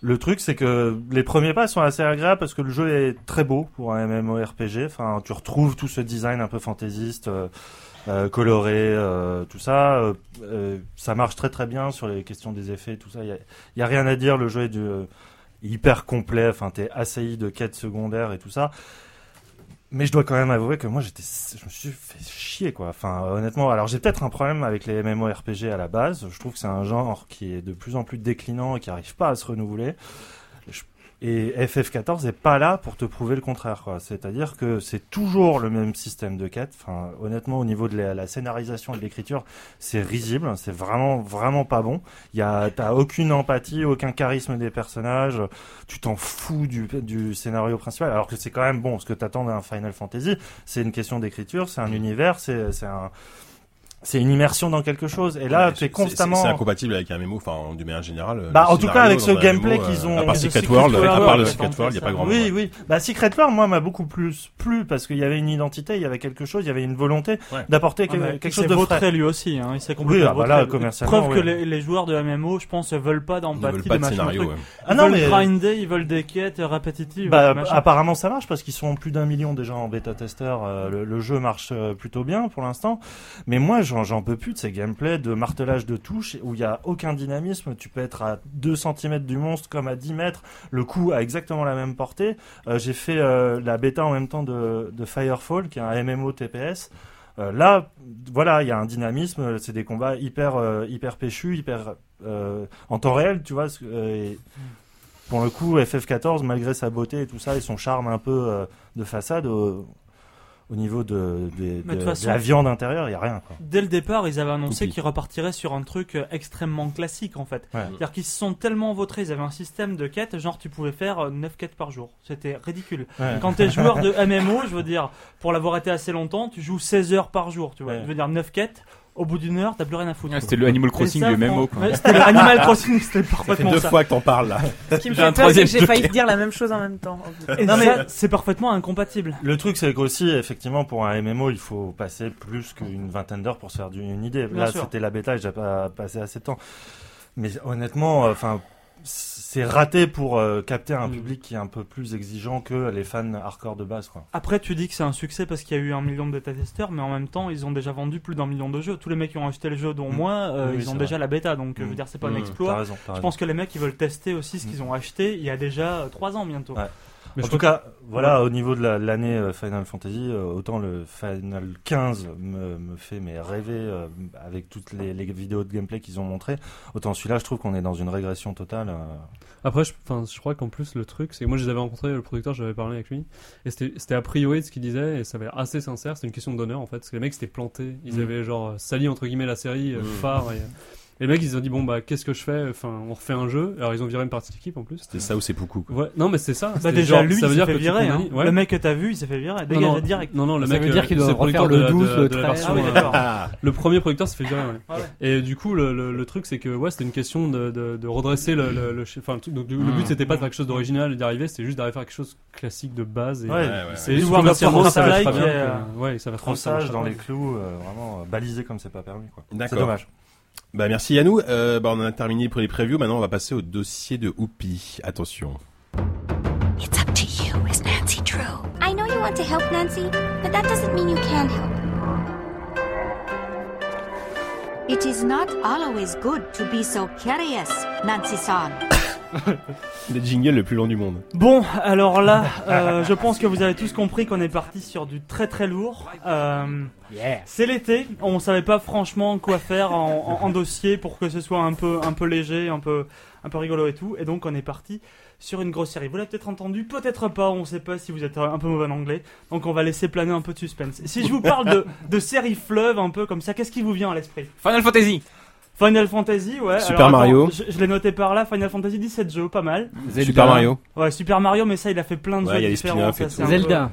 le truc, c'est que les premiers pas sont assez agréables parce que le jeu est très beau pour un MMORPG. Enfin, tu retrouves tout ce design un peu fantaisiste, euh, coloré, euh, tout ça. Euh, ça marche très très bien sur les questions des effets, tout ça. Il y a, y a rien à dire. Le jeu est du, euh, hyper complet. Enfin, t'es assailli de quêtes secondaires et tout ça. Mais je dois quand même avouer que moi, j'étais, je me suis fait chier, quoi. Enfin, honnêtement, alors j'ai peut-être un problème avec les MMORPG à la base. Je trouve que c'est un genre qui est de plus en plus déclinant et qui arrive pas à se renouveler. Et FF14 est pas là pour te prouver le contraire. C'est-à-dire que c'est toujours le même système de quête. Enfin, honnêtement, au niveau de la, la scénarisation et de l'écriture, c'est risible. C'est vraiment, vraiment pas bon. Il y a, t'as aucune empathie, aucun charisme des personnages. Tu t'en fous du, du scénario principal. Alors que c'est quand même bon. Ce que t'attends d'un Final Fantasy, c'est une question d'écriture, c'est un univers, c'est, c'est un, c'est une immersion dans quelque chose. Et là,
Ouais,
t'es
c'est-
constamment.
C'est incompatible avec un MMO, enfin, du manière générale.
Bah,
le
en tout cas, avec ce gameplay
MMO,
qu'ils
euh,
ont-
À part
de
Secret World,
World,
à part le Secret World, il n'y a pas grand
Oui,
monde.
oui. Bah, Secret World, moi, m'a beaucoup plus plu parce qu'il y avait une identité, il y avait quelque chose, il y avait une volonté
Ouais.
d'apporter
Ah,
quelque
il
chose
s'est
de frais.
lui aussi. Hein. Il s'est
Oui,
complètement
ah bah commercialement,
Preuve que
oui.
les, les joueurs de MMO, je pense, veulent pas d'empathie,
veulent
de machin.
Ah
Ils
non,
veulent
mais.
grinder, ils veulent des quêtes répétitives.
Bah, apparemment ça marche parce qu'ils sont plus d'un million déjà en bêta testeur. euh, le, jeu marche euh, plutôt bien pour l'instant. Mais moi j'en peux plus de ces gameplays de martelage de touches où il y a aucun dynamisme. Tu peux être à 2 cm du monstre comme à 10 mètres. Le coup a exactement la même portée. Euh, J'ai fait euh, la bêta en même temps de, de Firefall qui est un MMO TPS. Euh, là, voilà, il y a un dynamisme, c'est des combats hyper, hyper péchus, hyper en temps réel, tu vois. pour le coup, FF14, malgré sa beauté et tout ça, et son charme un peu de façade, au, au niveau de, de-
façon-
la viande intérieure, il y a rien. Quoi.
Dès le départ, ils avaient annoncé qu'ils repartiraient sur un truc euh, extrêmement classique en fait.
Ouais.
C'est-à-dire qu'ils se sont tellement vautrés, ils avaient un système de quêtes, genre tu pouvais faire euh, 9 quêtes par jour. C'était ridicule.
Ouais.
Quand t'es joueur de MMO, je veux dire, pour l'avoir été assez longtemps, tu joues 16 heures par jour, tu vois. Je veux dire 9 quêtes, au bout d'une heure, t'as plus rien à foutre.
Ah, C'était le Animal Crossing
Et ça,
du Quoi.
Ouais, C'était le Animal Crossing, c'était
Ça fait
parfaitement
deux
ça.
fois que t'en parles, là.
Ce qui me fait peur, c'est que
troisième
j'ai failli dire la même chose en même temps.
Et
Non, mais-
c'est parfaitement incompatible.
Le truc, c'est qu'aussi, effectivement, pour un MMO, il faut passer plus qu'une vingtaine d'heures pour se faire une idée.
Bien
Là, c'était la bêta, et j'ai pas passé assez de temps. Mais honnêtement, euh, enfin, c'est raté pour euh, capter un
Mm.
public qui est un peu plus exigeant que les fans hardcore de base, quoi.
Après, tu dis que c'est un succès parce qu'il y a eu un million de bêta-testeurs, mais en même temps, ils ont déjà vendu plus d'un million de jeux. Tous les mecs qui ont acheté le jeu, dont
Mm.
moi, euh,
Oui,
ils ont déjà
vrai.
la bêta, donc euh, je veux
Mm.
dire, c'est pas un exploit.
raison,
Je
raison.
pense que les mecs, ils veulent tester aussi ce qu'ils ont acheté il y a déjà 3 ans bientôt.
Ouais.
Mais
en tout cas, voilà, au niveau de la- l'année euh, Final Fantasy, euh, autant le Final 15 me, me fait mais rêver euh, avec toutes les, les vidéos de gameplay qu'ils ont montrées, autant celui-là, je trouve qu'on est dans une régression totale. euh.
Après, je, enfin, je crois qu'en plus, le truc, c'est que moi, je les avais rencontrés, le producteur, j'avais parlé avec lui, et c'était c'était a priori ce qu'il disait, et ça avait l'air assez sincère, c'était une question d'honneur, en fait, parce que les mecs s'étaient plantés, ils
Mm.
avaient, genre, sali, entre guillemets, la série, euh,
Mm.
phare, et les mecs, ils ont dit, bon, bah, qu'est-ce que je fais? Enfin, on refait un jeu, alors ils ont viré une partie de l'équipe, en plus.
C'était ça ou c'est beaucoup, quoi.
Ouais, non, mais c'est ça.
Bah déjà,
genre,
lui,
ça
il
veut
s'est
dire
fait
que tu
virer. hein.
ouais.
Le mec que t'as vu, il s'est fait virer.
non, non,
direct.
Non, non, le
Ça
mec,
veut dire
euh,
qu'il doit refaire
producteur
le
de la-
12,
de-
le
de la
13.
version,
Ah oui,
euh, Le premier producteur s'est fait virer, ouais.
Ah ouais.
Et du coup, le, le, le truc, c'est que ouais, c'était une question de, de, de redresser le, le, le, enfin, le truc. Donc, le but, c'était pas de faire quelque chose d'original et d'y arriver, c'était juste d'arriver à faire quelque chose classique de base. Et,
Ouais,
ouais, ouais.
c'est juste commercialement,
le
ça va très bien. que- Ouais, ça va très bien, ça
Tronçage
marche
dans les clous, euh, vraiment euh, balisé comme c'est pas permis. quoi. C'est
D'accord.
dommage.
Bah, merci Yannou. Euh, bah, on en a terminé pour les previews. Maintenant, on va passer au dossier de Oupi. Attention.
It's up to you, is Nancy Drew. I know you want to help Nancy, but that doesn't mean you can help.
It is not always good to be so curious, Nancy-san.
Le jingle le plus long du monde.
Bon, alors là, euh, je pense que vous avez tous compris qu'on est parti sur du très très lourd. Euh, C'est l'été, on savait pas franchement quoi faire en, en- en dossier pour que ce soit un peu un peu léger, un peu un peu rigolo et tout, et donc on est parti sur une grosse série. Vous l'avez peut-être entendu, peut-être pas, on sait pas si vous êtes un peu mauvais en anglais, donc on va laisser planer un peu de suspense. Si je vous parle de, de série fleuve un peu comme ça, qu'est-ce qui vous vient à l'esprit?
Final Fantasy.
Final Fantasy, ouais.
Super
alors, attends,
Mario.
Je, je l'ai noté par là, Final Fantasy 17 jeux, pas mal.
Super Mario.
Ouais, Super Mario, mais ça, il a fait plein de
Ouais,
jeux
il y a
différents. ça,
Zelda.
peu-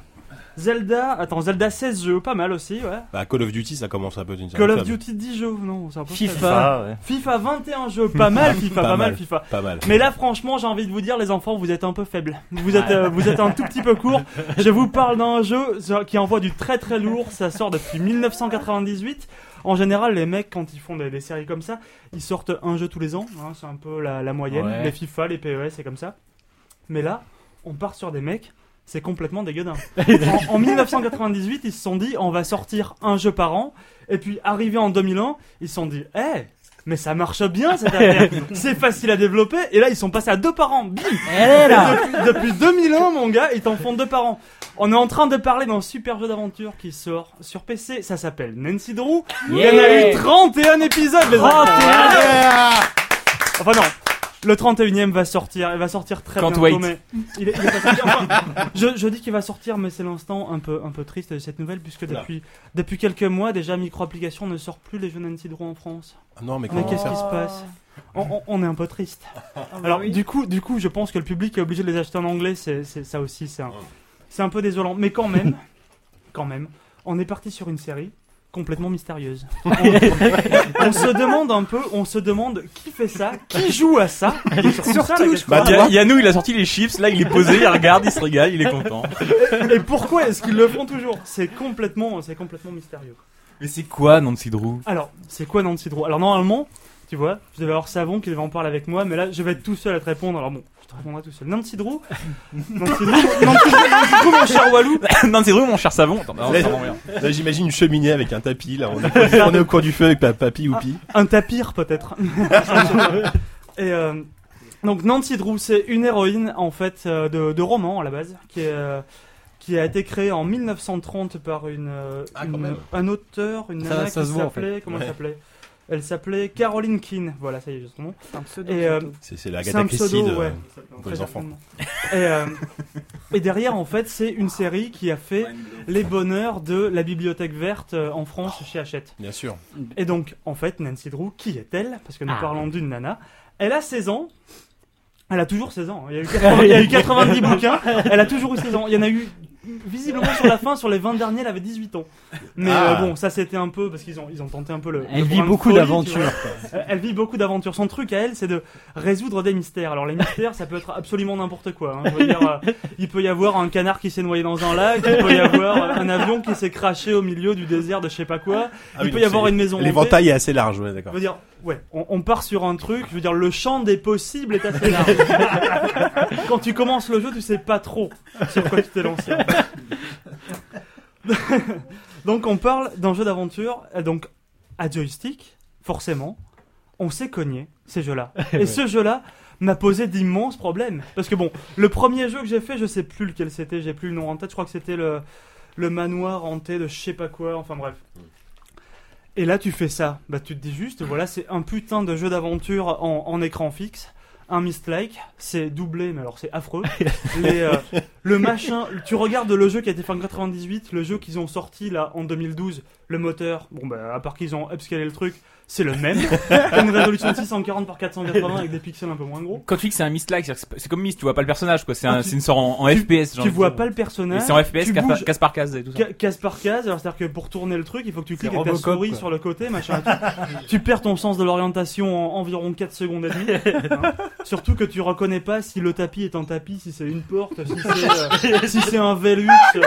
Zelda, attends, Zelda 16 jeux, pas mal aussi, ouais.
Bah, Call of Duty, ça commence un peu d'une
Call of Duty 10 jeux, non, c'est un peu
FIFA.
ouais.
FIFA 21 jeux, pas mal FIFA, pas, mal. FIFA.
Pas mal.
Mais là, franchement, j'ai envie de vous dire, les enfants, vous êtes un peu faibles. Vous êtes, euh, vous êtes un tout petit peu court. Je vous parle d'un jeu qui envoie du très très lourd. Ça sort depuis 1998. En général, les mecs, quand ils font des, des séries comme ça, ils sortent un jeu tous les ans. hein, c'est un peu la, la moyenne.
Ouais.
Les FIFA, les PES, c'est comme ça. Mais là, on part sur des mecs. C'est complètement dégueudin. en, en 1998, ils se sont dit, on va sortir un jeu par an. Et puis, arrivé en 2001, ils se sont dit, eh, mais ça marche bien cette affaire. C'est facile à développer. Et là, ils sont passés à deux par an. Bim
Elle est là
depuis, depuis 2001, mon gars, ils t'en font deux par an. On est en train de parler d'un super jeu d'aventure qui sort sur PC. Ça s'appelle Nancy Drew. Il y en a eu 31 épisodes, les enfants. Enfin non. Le 31ème va sortir, il va sortir très
Can't
bientôt,
wait.
mais il est, il est pas sorti. Enfin, je, je dis qu'il va sortir, mais c'est l'instant un peu, un peu triste de cette nouvelle, puisque
Oula.
depuis, depuis quelques mois, déjà, Microapplication ne sort plus les jeux Nancy Drew en France.
Ah non, mais
Mais
comment
qu'est-ce
ça
qui se passe on, on- on est un peu triste.
bah
Alors du coup, du coup, je pense que le public est obligé de les acheter en anglais. C'est c'est- ça aussi, c'est un, c'est un peu désolant. Mais quand même, quand même, on est parti sur une série complètement mystérieuse. On, on se demande un peu, on se demande qui fait ça, qui joue à ça. Et surtout, ça, la question.
Bah, Ya- Yannou, il a sorti les chips, là, il est posé, il regarde, il se régale, il est content.
Et pourquoi est-ce qu'ils le font toujours? C'est complètement, c'est complètement mystérieux.
Mais c'est quoi Nancy Drew?
Alors, c'est quoi Nancy Drew? Alors normalement, tu vois, je devais avoir Savon qui devait en parler avec moi, mais là, je vais être tout seul à te répondre. Alors bon, je te répondrai tout seul. Nancy Drew Nancy Drew, Nancy Drew, mon cher Walou
Nancy Drew, mon cher savon. Attends, non,
Là,
ça rend rien.
Là, j'imagine une cheminée avec un tapis. Là, on est, on est au coin du feu avec pa- papy ou pi.
Un tapir peut-être. Et euh, donc Nancy Drew, c'est une héroïne en fait euh, de, de roman à la base, qui est euh, qui a été créée en 1930 par une, euh,
Ah,
une-
même.
un auteur, une
Ça-
nana
ça
qui
se voit, en
s'appelait comment elle
Ouais.
s'appelait? Elle s'appelait Caroline Keane. Voilà, ça y est, j'ai son nom.
C'est un pseudo.
Euh.
C'est la Agatha Christie
pseudo,
de-
ouais.
pour les enfants.
Et, euh, et derrière, en fait, c'est une série qui a fait les bonheurs de la bibliothèque verte euh, en France chez Hachette.
Bien sûr.
Et donc, en fait, Nancy Drew, qui est-elle? Parce que nous
Ah.
parlons d'une nana. Elle a 16 ans. Elle a toujours 16 ans. Il y a eu 80 il y a eu 90 bouquins. Elle a toujours eu 16 ans. Il y en a eu, visiblement, sur la fin, sur les 20 derniers, elle avait 18 ans. Mais
Ah.
euh, bon, ça c'était un peu, parce qu'ils ont, ils ont tenté un peu le.
Elle
le
vit beaucoup d'aventures.
Euh, Elle vit beaucoup d'aventures. Son truc à elle, c'est de résoudre des mystères. Alors les mystères, ça peut être absolument n'importe quoi. hein. Je veux dire, euh, il peut y avoir un canard qui s'est noyé dans un lac, il peut y avoir un avion qui s'est craché au milieu du désert de je sais pas quoi.
Ah
il
oui,
peut y avoir une maison.
L'éventail est assez large, ouais,
Je
d'accord.
veux dire, ouais, on, on part sur un truc. Je veux dire, le champ des possibles est assez large. Quand tu commences le jeu, tu sais pas trop sur quoi tu t'es lancé. donc, on parle d'un jeu d'aventure, euh, donc à joystick, forcément. On s'est cogné ces jeux-là. Et ce jeu-là m'a posé d'immenses problèmes. Parce que bon, le premier jeu que j'ai fait, je sais plus lequel c'était, j'ai plus le nom en tête. Je crois que c'était le le manoir hanté de je sais pas quoi. Enfin bref. Et là, tu fais ça. Bah, tu te dis juste, voilà, c'est un putain de jeu d'aventure en, en écran fixe. Un Mist-like, c'est doublé, mais alors c'est affreux. Les, euh, le machin, tu regardes le jeu qui a été fait en 98, le jeu qu'ils ont sorti là en 2012, le moteur, bon bah à part qu'ils ont upscalé le truc, c'est le même. Une résolution de 640 par 480 avec des pixels un peu moins gros.
Quand tu dis que c'est un Mist-like, c'est comme Mist, tu vois pas le personnage, quoi. C'est
Ah,
un- c'est une sorte en, en
tu-
FPS. genre.
Tu vois pas le personnage.
c'est en FPS,
tu
case par,
bouges-
case par case et tout ça.
Ca- Case par case, alors c'est-à-dire que pour tourner le truc, il faut que tu cliques avec ta
Robocop,
souris
quoi.
sur le côté, machin. Tu, tu perds ton sens de l'orientation en environ 4 secondes et demie. hein. Surtout que tu reconnais pas si le tapis est un tapis, si c'est une porte, si c'est euh, si c'est un Velux. euh,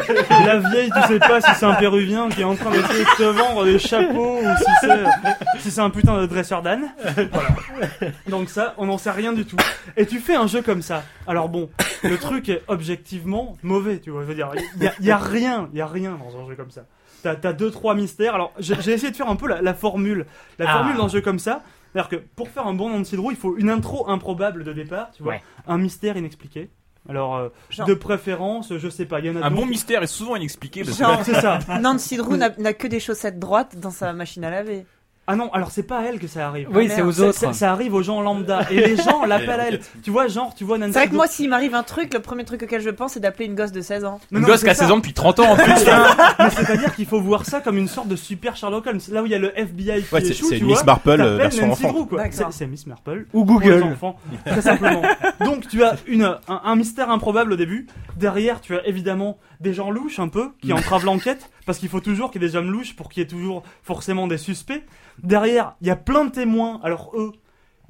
La vieille, tu sais pas si c'est un péruvien qui est en train d'essayer de te vendre des chapeaux ou si c'est si c'est un putain de dresseur d'âne. Voilà. Donc ça, on n'en sait rien du tout. Et tu fais un jeu comme ça. Alors bon, le truc est objectivement mauvais, tu vois. Je veux dire, il y, a- il y a rien, il y a rien dans un jeu comme ça. T'as t'as deux trois mystères. Alors j'ai j'ai essayé de faire un peu la, la formule, la
Ah.
formule dans un jeu comme ça. C'est-à-dire que pour faire un bon Nancy Drew, il faut une intro improbable de départ, tu vois,
Ouais.
un mystère inexpliqué. Alors, euh,
Genre-
de préférence, je sais pas, il y en a
Un bon
d'autres.
mystère est souvent inexpliqué. Parce que
Genre,
C'est ça.
Nancy Drew n'a n'a que des chaussettes droites dans sa machine à laver.
Ah non, alors c'est pas à elle que ça arrive.
Oui,
Ah,
c'est
merde.
aux autres.
ça- ça arrive aux gens lambda. Et les gens l'appellent à elle. Tu vois, genre, tu vois Nancy
C'est vrai que moi, s'il m'arrive un truc, le premier truc auquel je pense, c'est d'appeler une gosse de 16 ans.
Une
non,
gosse qui a
ça.
16 ans depuis 30 ans en plus.
Mais c'est-à-dire qu'il faut voir ça comme une sorte de super Sherlock Holmes. Là où il y a le FBI qui
Ouais, c'est
échoue,
c'est
tu
Miss
vois,
Marple euh,
t'appelles
version
Nancy
enfant.
Drew, quoi.
D'accord.
C'est c'est Miss Marple.
Ou
pour les
Google.
enfants, très simplement. Donc tu as une, un, un mystère improbable au début. Derrière, tu as évidemment des gens louches un peu qui entravent l'enquête parce qu'il faut toujours qu'il y ait des hommes louches pour qu'il y ait toujours forcément des suspects. Derrière, il y a plein de témoins. Alors eux,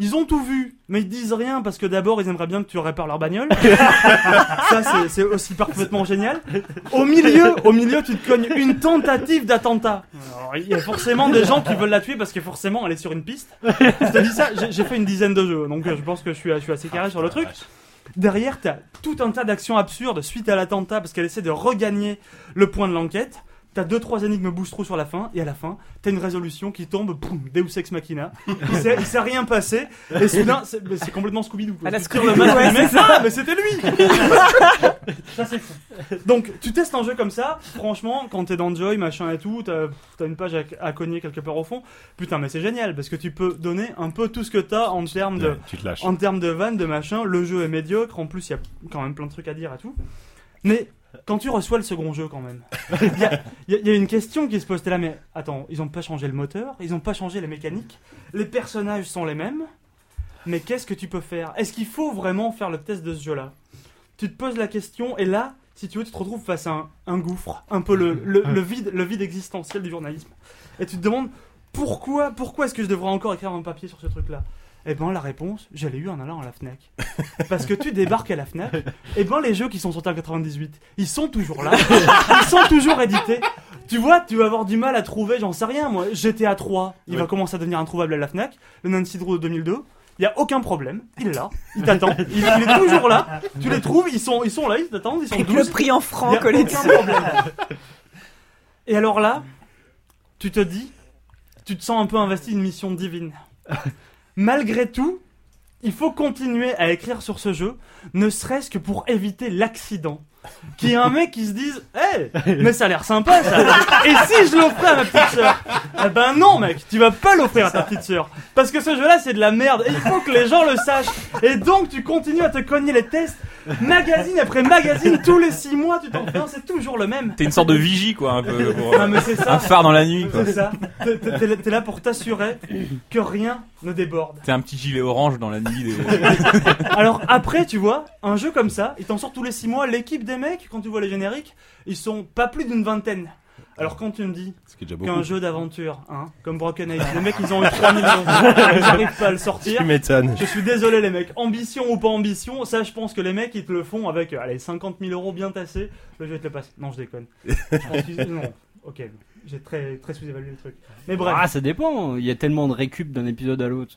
ils ont tout vu, mais ils disent rien parce que d'abord ils aimeraient bien que tu répares leur bagnole. Ça c'est- c'est aussi parfaitement génial. Au milieu, au milieu, tu te cognes une tentative d'attentat. Alors, il y a forcément des gens qui veulent la tuer parce que forcément elle est sur une piste. Je te dis ça, j'ai j'ai fait une dizaine de jeux, donc euh, je pense que je suis, je suis assez carré sur le truc. Derrière, t'as tout un tas d'actions absurdes suite à l'attentat parce qu'elle essaie de regagner le point de l'enquête. T'as deux trois énigmes bouche trop sur la fin et à la fin t'as une résolution qui tombe, boum, Deus ex machina. Il s'est, il s'est rien passé et soudain c'est, mais c'est complètement Scooby Doo.
À la
Tu tires
Scooby-Doo,
le masque
ouais,
du mec, ah mais c'était lui. ça c'est fou. Donc tu testes un jeu comme ça, franchement quand t'es dans Joy machin et tout, t'as, t'as une page à, à cogner quelque part au fond. Putain mais c'est génial parce que tu peux donner un peu tout ce que t'as en termes de
Ouais, Tu te lâches.
en termes de vannes, de machin, le jeu est médiocre. En plus, il y a quand même plein de trucs à dire et tout. Mais quand tu reçois le second jeu, quand même, il y a, une question qui se pose. T'es là, mais attends, ils ont pas changé le moteur, ils ont pas changé les mécaniques, les personnages sont les mêmes. Mais qu'est-ce que tu peux faire? Est-ce qu'il faut vraiment faire le test de ce jeu-là? Tu te poses la question, et là, si tu veux, tu te retrouves face à un, gouffre, un peu le, le- le vide, le vide existentiel du journalisme. Et tu te demandes pourquoi, pourquoi est-ce que je devrais encore écrire un papier sur ce truc-là? Eh ben la réponse, je l'ai eu en allant à la Fnac. Parce que tu débarques à la Fnac, et ben les jeux qui sont sortis en 98, ils sont toujours là, ils sont toujours édités. Tu vois, tu vas avoir du mal à trouver, j'en sais rien moi, GTA 3, il va commencer à devenir introuvable à la Fnac, le Nancy Drew de 2002, il y a aucun problème, il est là, il t'attend, il, il est toujours là, tu les trouves, ils sont, ils sont là, ils t'attendent, ils sont
Avec
12.
le prix en francs
aucun problème. Et alors là, tu te dis, tu te sens un peu investi d'une mission divine. Malgré tout, il faut continuer à écrire sur ce jeu, ne serait-ce que pour éviter l'accident. Qu'il y ait un mec qui se dise, hé, mais ça a l'air sympa ça. Et si je l'offrais à ma petite sœur Eh ben non mec, tu vas pas l'offrir à ta petite sœur. Parce que ce jeu-là c'est de la merde et il faut que les gens le sachent. Et donc tu continues à te cogner les tests, magazine après magazine, tous les six mois tu t'en fais un, c'est toujours le même.
T'es une sorte de vigie, quoi, un peu. pour,
Non
euh,
mais c'est ça.
un phare dans la nuit, quoi.
C'est ça. T'es- T'es t'es- t'es là pour t'assurer que rien ne déborde.
T'es un petit gilet orange dans la nuit. Des...
Alors après, tu vois, un jeu comme ça, il t'en sort tous les 6 mois. L'équipe des mecs, quand tu vois les génériques, ils sont pas plus d'une vingtaine. Alors quand tu me dis qu'un jeu d'aventure, hein, comme Broken Age, les mecs ils ont eu 3 millions, ils n'arrivent pas à le sortir.
Tu m'étonnes.
Je suis désolé les mecs, ambition ou pas ambition, ça je pense que les mecs ils te le font avec euh, allez 50 000 euros bien tassés, le jeu te le passe. Non je déconne. Je pense qu'ils- non, ok, j'ai très très sous-évalué le truc. Mais bref.
Ah, ça dépend. Il y a tellement de récup d'un épisode à l'autre.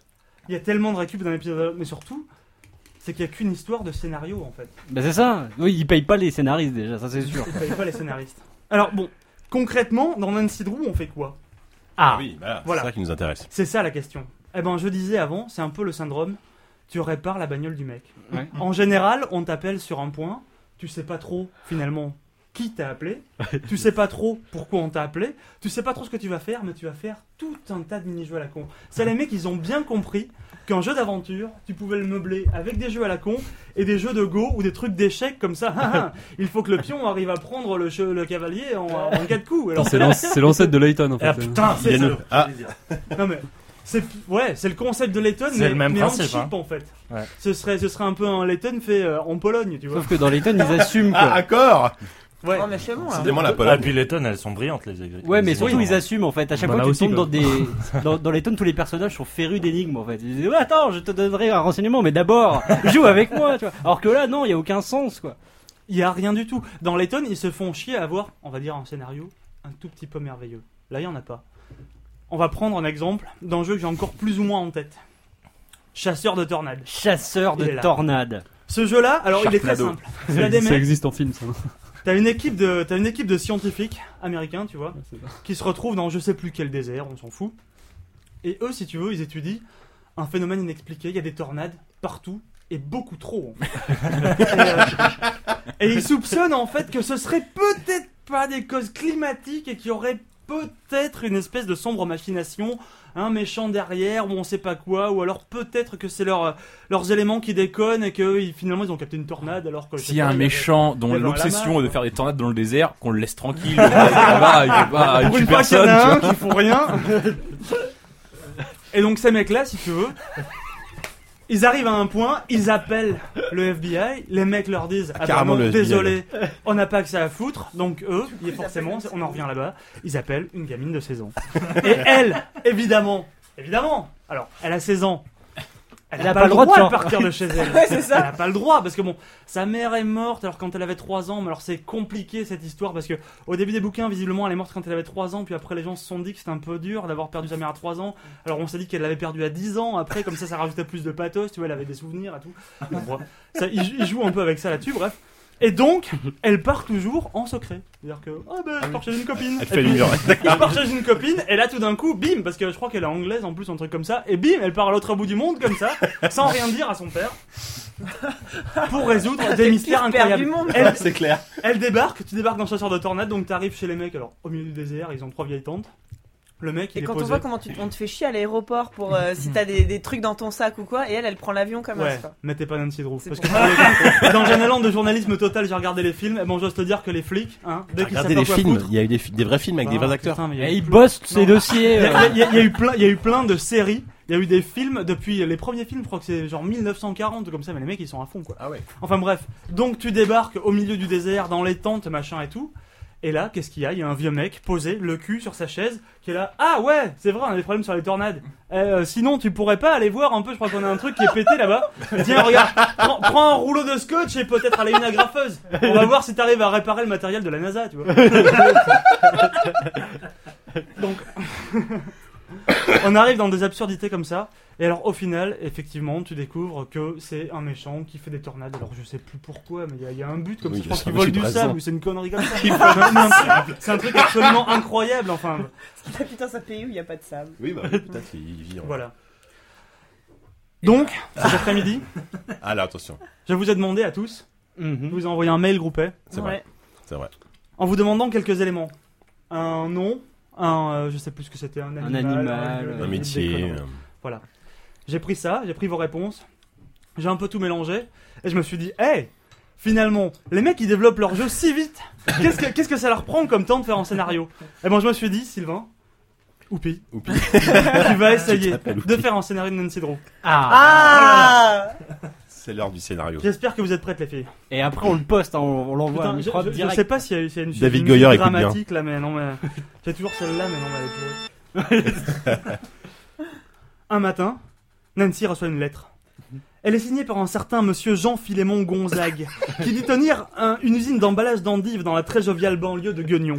Il y a tellement de récup dans l'épisode, mais surtout, c'est qu'il n'y a qu'une histoire de scénario en fait.
Bah, c'est ça. Oui, ils payent pas les scénaristes déjà, ça c'est sûr.
Ils payent pas les scénaristes. Alors bon, concrètement, dans Nancy Drew, on fait quoi?
Ah,
Oui, voilà.
Voilà.
C'est ça qui nous intéresse.
C'est ça la question. Eh ben, je disais avant, c'est un peu le syndrome. Tu répares la bagnole du mec.
Ouais.
En général, on t'appelle sur un point. Tu sais pas trop finalement qui t'a appelé. tu sais pas trop pourquoi on t'a appelé. Tu sais pas trop ce que tu vas faire, mais tu vas faire tout un tas de mini-jeux à la con. Ça, les mecs, ils ont bien compris qu'un jeu d'aventure, tu pouvais le meubler avec des jeux à la con et des jeux de go ou des trucs d'échecs comme ça. Ah, ah, Il faut que le pion arrive à prendre le, che- le cavalier en, en quatre coups. Alors,
C'est l'an- c'est l'ancêtre de Layton en fait.
Ah putain,
c'est ça.
Ah,
Non mais c'est ouais, c'est le concept de Layton
C'est
mais,
le même
mais
principe,
en cheap
hein.
en fait.
Ouais.
Ce serait ce serait un peu un Layton fait euh, en Pologne, tu vois.
Sauf que dans Layton, ils assument
ah,
quoi.
accord
Ouais.
Oh, mais c'est bon,
vraiment la
Ah,
Pologne.
puis les tonnes, elles sont brillantes, les aigris.
Ouais, mais
les
surtout ils assument en fait. À chaque
Bah,
fois
là
que tu
aussi,
tombes dans
quoi.
des dans, dans les tonnes, tous les personnages sont férus d'énigmes en fait. Ils disent attends, je te donnerai un renseignement, mais d'abord joue avec moi, tu vois. Alors que là, non, il y a aucun sens quoi.
Il y a rien du tout. Dans Layton, ils se font chier à avoir, on va dire un scénario un tout petit peu merveilleux. Là, il y en a pas. On va prendre un exemple d'un jeu que j'ai encore plus ou moins en tête. Chasseur de tornades.
Chasseur de tornades.
Ce jeu-là, alors il est très simple.
Ça
mecs,
existe en film, ça.
T'as une équipe de, t'as une équipe de scientifiques américains, tu vois,
Ouais,
qui se retrouvent dans je sais plus quel désert, on s'en fout. Et eux, si tu veux, ils étudient un phénomène inexpliqué. Il y a des tornades partout et beaucoup trop. en fait. et, euh, et ils soupçonnent en fait que ce serait peut-être pas des causes climatiques et qu'il y aurait peut-être une espèce de sombre machination, un méchant derrière ou on sait pas quoi, ou alors peut-être que c'est leur, leurs éléments qui déconnent et que ils- finalement ils ont capté une tornade alors que.
S'il y a un méchant dont
y
l'obsession est de faire des tornades dans le désert, qu'on le laisse tranquille. il pas, tue
y en
personne.
a
tu
un
vois.
qui font rien. Et donc ces mecs-là, si tu veux, ils arrivent à un point, ils appellent le FBI, les mecs leur disent ah bah
Carrément le
désolé, on n'a pas que ça à foutre, donc eux, il est forcément, on en revient là-bas, ils appellent une gamine de 16 ans. Et elle, évidemment, évidemment, alors elle a 16 ans. Elle n'a pas, le droit, de, partir de chez elle.
Ouais, c'est ça.
Elle n'a pas le droit parce que bon, sa mère est morte alors quand elle avait 3 ans, mais alors c'est compliqué cette histoire parce que au début des bouquins, visiblement, elle est morte quand elle avait 3 ans, puis après les gens se sont dit que c'était un peu dur d'avoir perdu sa mère à 3 ans. Alors on s'est dit qu'elle l'avait perdu à 10 ans, après comme ça ça rajoutait plus de pathos, tu vois, elle avait des souvenirs et tout. Bon, ça, il, il joue un peu avec ça là-dessus, bref. Et donc, elle part toujours en secret. C'est-à-dire que, ah ben, je pars chez une copine.
Elle fait
part chez une copine, et là tout d'un coup, bim, parce que je crois qu'elle est anglaise en plus, un truc comme ça, et bim, elle part à l'autre bout du monde comme ça, sans rien dire à son père, pour résoudre des mystères incroyables.
du monde.
Elle,
C'est clair.
elle débarque, tu débarques dans le chasseur de tornade, donc t'arrives chez les mecs, alors au milieu du désert, ils ont trois vieilles tantes. Le mec, il
Et
est
quand on
posé.
voit comment tu, on te fait chier à l'aéroport pour euh, si t'as des, des trucs dans ton sac ou quoi, et elle, elle prend l'avion comme
Ouais,
ça.
mettez pas Nancy Drew.
C'est
Parce que dans un élan de journalisme total, j'ai regardé les films, et bon, j'ose te dire que les flics, hein, dès qu'ils savent
Regardez
pas
les
quoi
films.
foutre,
Il y a eu des, fi- des vrais films avec des
bah,
vrais acteurs.
putain, mais il y a eu
dossiers.
Il y,
euh,
a, il y a- il y a eu plein, il y a eu plein de séries. Il y a eu des films depuis les premiers films, je crois que c'est genre 1940 comme ça, mais les mecs ils sont à fond quoi.
Ah ouais.
Enfin bref, donc tu débarques au milieu du désert, dans les tentes, machin et tout. Et là, qu'est-ce qu'il y a? Il y a un vieux mec posé, le cul sur sa chaise, qui est là. Ah ouais, c'est vrai, on a des problèmes sur les tornades. Eh, euh, sinon, tu pourrais pas aller voir un peu. Je crois qu'on a un truc qui est pété là-bas. Tiens, regarde, prends, prends un rouleau de scotch et peut-être aller une agrafeuse. On va voir si t'arrives à réparer le matériel de la NASA, tu vois. Donc, on arrive dans des absurdités comme ça. Et alors, au final, effectivement, tu découvres que c'est un méchant qui fait des tornades. Alors, je sais plus pourquoi, mais il y a- il y, a un but comme
Oui,
ça. Je
c'est
qu'il vole du
présent.
sable ou c'est une connerie comme ça. C'est- c'est un truc absolument incroyable. Enfin,
Ah, putain, ça pays où il y a pas de sable.
Oui, bah oui, peut-être il vit en-
voilà. Donc, cet après-midi,
Ah là, attention.
je vous ai demandé à tous, je
mhm.
vous ai envoyé un mail groupé
C'est vrai. C'est vrai.
en vous demandant quelques éléments. Un nom, un, euh, je sais plus ce que c'était, un animal,
animal,
lieu,
euh,
Un métier. euh,
J'ai pris ça, j'ai pris vos réponses, j'ai un peu tout mélangé, et je me suis dit, hey, finalement, les mecs ils développent leur jeu si vite, qu'est-ce que, qu'est-ce que ça leur prend comme temps de faire un scénario? Et bon, je me suis dit, Sylvain, Oupi,
Oupi.
tu vas essayer de faire un scénario de Nancy Drew.
Ah,
C'est l'heure du scénario.
J'espère que vous êtes prêtes les filles.
Et après, on le poste, hein, on, on l'envoie à
Putain,
un
je,
micro
je- je
direct.
sais pas s'il y a, s'il y a une,
David
une
Goyer
musique
écoute bien.
dramatique là, mais non, mais j'ai toujours celle-là, mais non, mais elle est pourrie. un matin, Nancy reçoit une lettre. Elle est signée par un certain monsieur Jean Philémon Gonzague, qui dit tenir un- une usine d'emballage d'endives dans la très joviale banlieue de Guignon.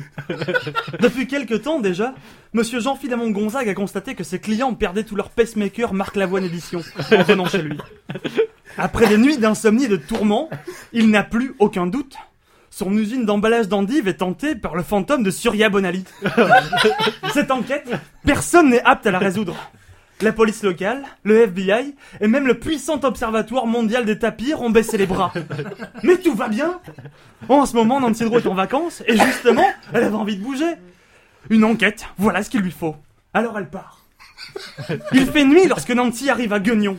Depuis quelque temps déjà, monsieur Jean Philémon Gonzague a constaté que ses clients perdaient tout leur pacemaker Marc Lavoine édition en venant chez lui. Après des nuits d'insomnie et de tourments, il n'a plus aucun doute. Son usine d'emballage d'endives est tentée par le fantôme de Surya Bonali. Cette enquête, personne n'est apte à la résoudre. La police locale, le FBI et même le puissant observatoire mondial des tapirs ont baissé les bras. Mais tout va bien En ce moment, Nancy Drew est en vacances et justement, elle avait envie de bouger. Une enquête, voilà ce qu'il lui faut. Alors elle part. Il fait nuit lorsque Nancy arrive à Guignon.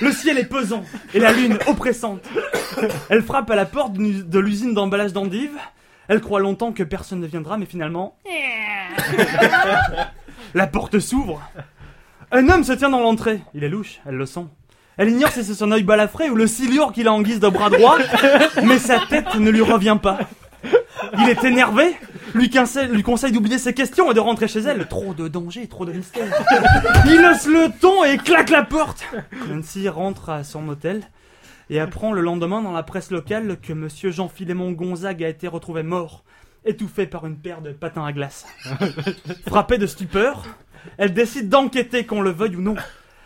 Le ciel est pesant et la lune oppressante. Elle frappe à la porte de l'usine d'emballage d'endives. Elle croit longtemps que personne ne viendra, mais finalement... La porte s'ouvre. Un homme se tient dans l'entrée. Il est louche, elle le sent. Elle ignore si c'est son œil balafré ou le silure qu'il a en guise de bras droit, mais sa tête ne lui revient pas. Il est énervé, lui conseille, lui conseille d'oublier ses questions et de rentrer chez elle. Trop de danger, trop de mystère. Il hausse le ton et claque la porte. Nancy rentre à son hôtel et apprend le lendemain dans la presse locale que monsieur Jean Philémon Gonzague a été retrouvé mort, étouffé par une paire de patins à glace. Frappée de stupeur, elle décide d'enquêter qu'on le veuille ou non.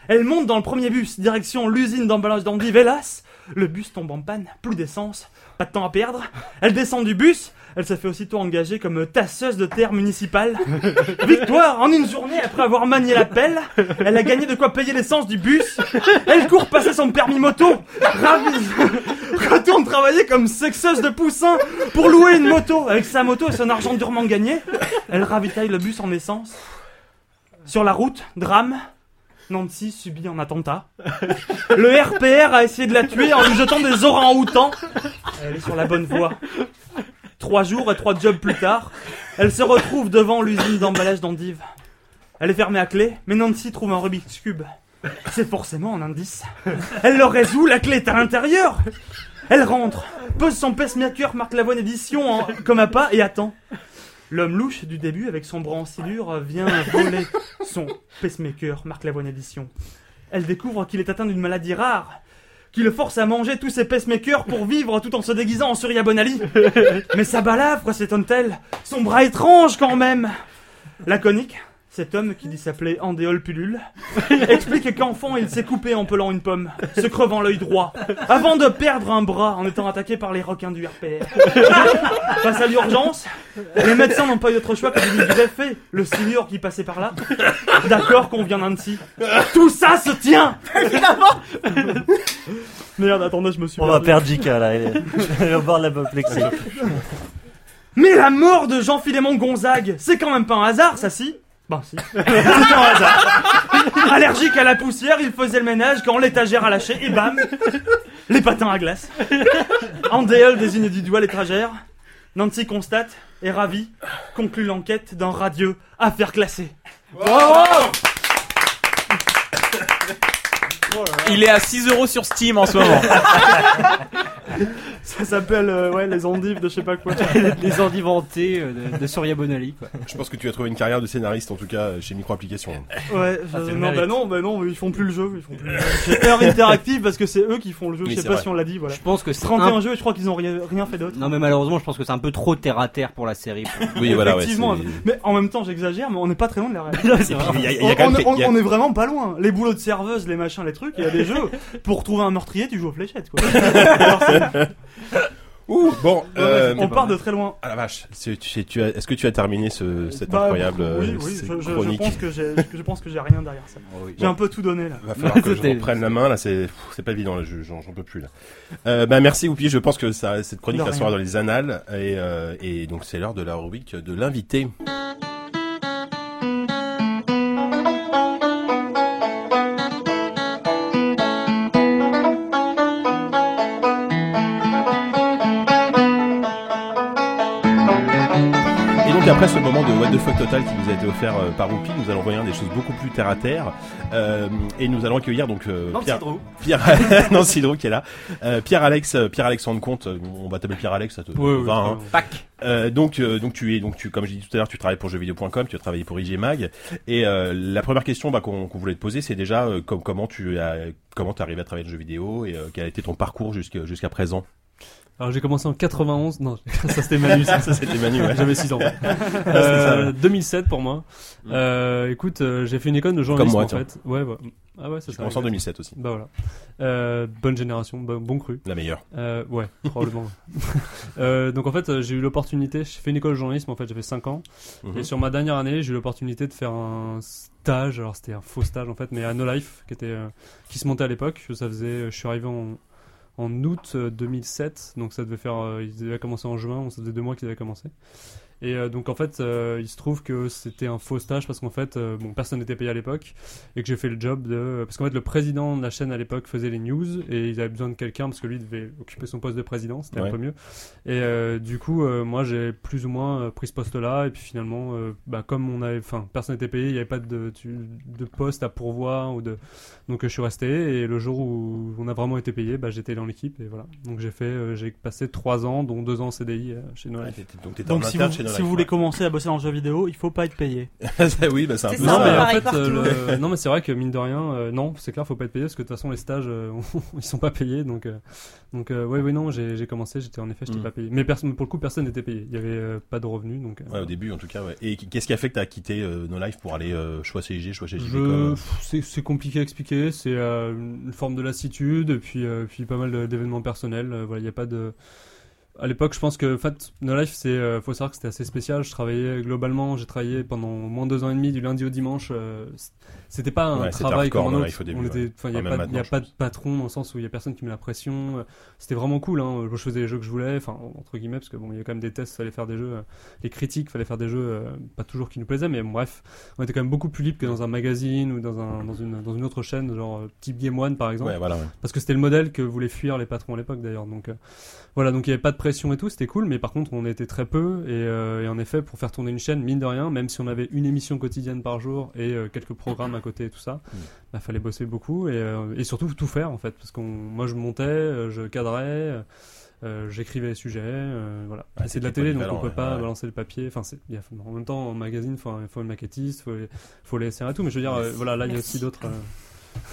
Elle monte dans le premier bus, direction l'usine d'emballage d'endives. Hélas, le bus tombe en panne, plus d'essence, pas de temps à perdre. Elle descend du bus, Elle s'est fait aussitôt engager comme tasseuse de terre municipale. Victoire En une journée, après avoir manié la pelle, elle a gagné de quoi payer l'essence du bus. Elle court passer son permis moto. Ravie. Retourne travailler comme sexeuse de poussin pour louer une moto. Avec sa moto et son argent durement gagné, elle ravitaille le bus en essence. Sur la route, drame. Nancy subit un attentat. Le RPR a essayé de la tuer en lui jetant des orang-outans. Elle est sur la bonne voie. Trois jours et trois jobs plus tard, elle se retrouve devant l'usine d'emballage d'endives. Elle est fermée à clé, mais Nancy trouve un Rubik's Cube. C'est forcément un indice. Elle le résout, la clé est à l'intérieur. Elle rentre, pose son pacemaker, marque la bonne édition comme un pas et attend. L'homme louche du début, avec son bras en silure, vient voler son pacemaker, marque la bonne édition. Elle découvre qu'il est atteint d'une maladie rare, qui le force à manger tous ses pacemakers pour vivre tout en se déguisant en Surya Bonali. Mais sa balafre, s'étonne-t-elle? Son bras étrange quand même Laconique, cet homme qui dit s'appeler Andéol Pullule, explique qu'enfant il s'est coupé en pelant une pomme, se crevant l'œil droit, avant de perdre un bras en étant attaqué par les requins du RPR. Face à l'urgence, les médecins n'ont pas eu d'autre choix que de lui greffer le silure qui passait par là. D'accord qu'on vient Nancy. Tout ça se tient Merde, attendez, je me suis
On va perdre Jika là. Il est- au bord de l'apoplexie.
Mais la mort de Jean-Philémon Gonzague, c'est quand même pas un hasard, ça si Ben si. Un hasard. Allergique à la poussière, il faisait le ménage quand l'étagère a lâché, et bam Les patins à glace. Andéol désigne du doigt l'étragère. Nancy constate, est ravie, conclut l'enquête d'un radieux affaire classée.
Il est à 6 euros sur Steam en ce moment.
Ça s'appelle, euh, ouais, les endives de je sais pas quoi.
Les endivantés euh, de, de Surya Bonali, quoi.
Je pense que tu as trouvé une carrière de scénariste, en tout cas, chez Microapplications.
Ouais, je-
Ah, c'est le
non, bah non, bah non, ils font plus le jeu. Ils font plus le jeu. J'ai Heure Interactive parce que c'est eux qui font le jeu.
Oui,
je sais pas
vrai.
si on l'a dit, voilà.
Je pense que c'est
31
un...
jeux et je crois qu'ils ont rien, rien fait d'autre.
Non mais malheureusement je pense que c'est un peu trop terre à terre pour la série.
Oui, voilà, ouais.
Effectivement, mais en même temps j'exagère, mais on n'est pas très loin de la réalité. On, est vraiment pas loin. Les boulots de serveuse, les machins, les trucs, il y a des jeux. Pour trouver un meurtrier, tu joues aux fléchettes, quoi. Alors,
Ouh, bon, euh,
on part de très loin.
Ah la vache, tu est-ce que tu as terminé ce, cette
Bah,
incroyable
oui,
euh,
oui, je, je- je
chronique
pense que j'ai, je pense que j'ai rien derrière ça. J'ai
Bon.
un peu tout donné là.
Va falloir que je reprenne la main là, c'est pas évident là, je- j'en peux plus là. Euh, bah merci Oupi, je pense que ça, cette chronique restera dans les annales et, euh, et donc c'est l'heure de la rubrique de l'invité. Après ce moment de what the fuck total qui nous a été offert euh, par Oupi, nous allons revenir des choses beaucoup plus terre à terre euh, et nous allons accueillir donc euh, Pierre, Pierre non Cidro qui est là, euh, Pierre Alex, euh, Pierre Alexandre Comte, euh, on va t'appeler Pierre Alex, ça te
ouais,
va, hein.
c'est pas
Euh, donc, euh, donc tu es, donc tu, comme j'ai dit tout à l'heure, tu travailles pour jeuxvideo.com, tu as travaillé pour IG Mag. Et euh, la première question bah, qu'on qu'on voulait te poser, c'est déjà euh, com- comment tu as, comment t'es arrivé à travailler le jeu vidéo et euh, quel a été ton parcours jusqu'à jusqu'à présent?
Alors j'ai commencé en 91, non, ça c'était Manu, ça,
Ça c'était Manu. Ouais.
j'avais 6 ans. Euh, 2007 pour moi. Euh, écoute, euh, j'ai fait une école de journalisme
moi,
en
tiens.
fait. Ouais, ouais. Ah ouais, ça
Je commence en 2007 aussi,
Bah voilà. Euh, bonne génération, bon, bon cru.
la meilleure.
Euh, ouais, probablement. euh, donc en fait, euh, j'ai eu l'opportunité, j'ai fait une école de journalisme en fait, j'ai fait 5 ans.
Mhm.
Et sur ma dernière année, j'ai eu l'opportunité de faire un stage, alors c'était un faux stage en fait, mais à No Life, qui, était, euh, qui se montait à l'époque. Ça faisait, je suis arrivé en, en août euh, 2007, donc ça devait faire, euh, il devait commencer en juin, donc ça faisait deux mois qu'il avait commencé. Et euh, donc en fait, euh, il se trouve que c'était un faux stage parce qu'en fait, euh, bon, personne n'était payé à l'époque et que j'ai fait le job de parce qu'en fait le président de la chaîne à l'époque faisait les news et ils avaient besoin de quelqu'un parce que lui devait occuper son poste de président, c'était
Ouais.
un peu mieux. Et euh, du coup, euh, moi j'ai plus ou moins euh, pris ce poste-là et puis finalement, euh, bah, comme on avait, enfin, personne n'était payé, il n'y avait pas de, de poste à pourvoir ou de, donc euh, je suis resté et le jour où on a vraiment été payé, bah, j'étais dans l'équipe et voilà. Donc j'ai fait, euh, j'ai passé trois ans, dont deux ans en CDI euh, chez Noël.
Ouais, t'étais- donc t'étais
Donc
en
si vous,
chez No
si
Life,
vous voulez
ouais.
commencer à bosser dans le jeu vidéo, il faut pas être payé.
oui, bah c'est un peu
ça,
Non mais,
ouais.
en
pareil
fait,
partout.
euh, le- non mais c'est vrai que mine de rien, euh, non, c'est clair, faut pas être payé parce que de toute façon les stages, euh, ils sont pas payés, donc euh, donc euh, ouais, oui, non, j'ai commencé, j'étais en effet, j'étais
Mm.
pas payé, mais personne, pour le coup, personne n'était payé, il y avait euh, pas de revenus, donc. euh,
Ouais, au début en tout cas. Ouais. Et qu'est-ce qui a fait que t'as quitté euh, No Life pour aller euh, choix CIG, choix
c'est compliqué à expliquer. C'est euh, une forme de lassitude, et puis, euh, puis pas mal d'événements personnels. euh, il y a pas de. À l'époque, je pense que en fait, No Life, c'est, euh, faut savoir que c'était assez spécial. Je travaillais globalement, j'ai travaillé pendant au moins deux ans et demi, du lundi au dimanche. euh, c'était pas un
Ouais,
travail comme un autre. Il y a pas, y a pas de patron dans le sens où il y a personne qui met la pression. C'était vraiment cool. Hein. Je faisais les jeux que je voulais, enfin entre guillemets, parce que bon, il y a quand même des tests, fallait faire des jeux, euh, les critiques, fallait faire des jeux, euh, pas toujours qui nous plaisaient, mais bon, bref, on était quand même beaucoup plus libre que dans un magazine ou dans un dans une dans une autre chaîne, genre euh, type Game One par exemple
Ouais, voilà. ouais.
parce que c'était le modèle que voulaient fuir les patrons à l'époque d'ailleurs. Donc euh, voilà, donc il n'y avait pas de pression et tout, c'était cool, mais par contre on était très peu et, euh, et en effet pour faire tourner une chaîne, mine de rien, même si on avait une émission quotidienne par jour et euh, quelques programmes à côté et tout ça,
Mm.
bah, fallait bosser beaucoup et, euh, et surtout tout faire en fait, parce qu'on, moi je montais, je cadrais. euh, j'écrivais les sujets, euh, voilà.
Ah,
c'est de la télé, donc on peut
ouais,
pas
ouais.
balancer le papier. Enfin, c'est, il en même temps, en magazine, faut, faut une maquettiste, faut, faut les SR et tout. Mais je veux dire, euh, voilà, là, il y a aussi d'autres.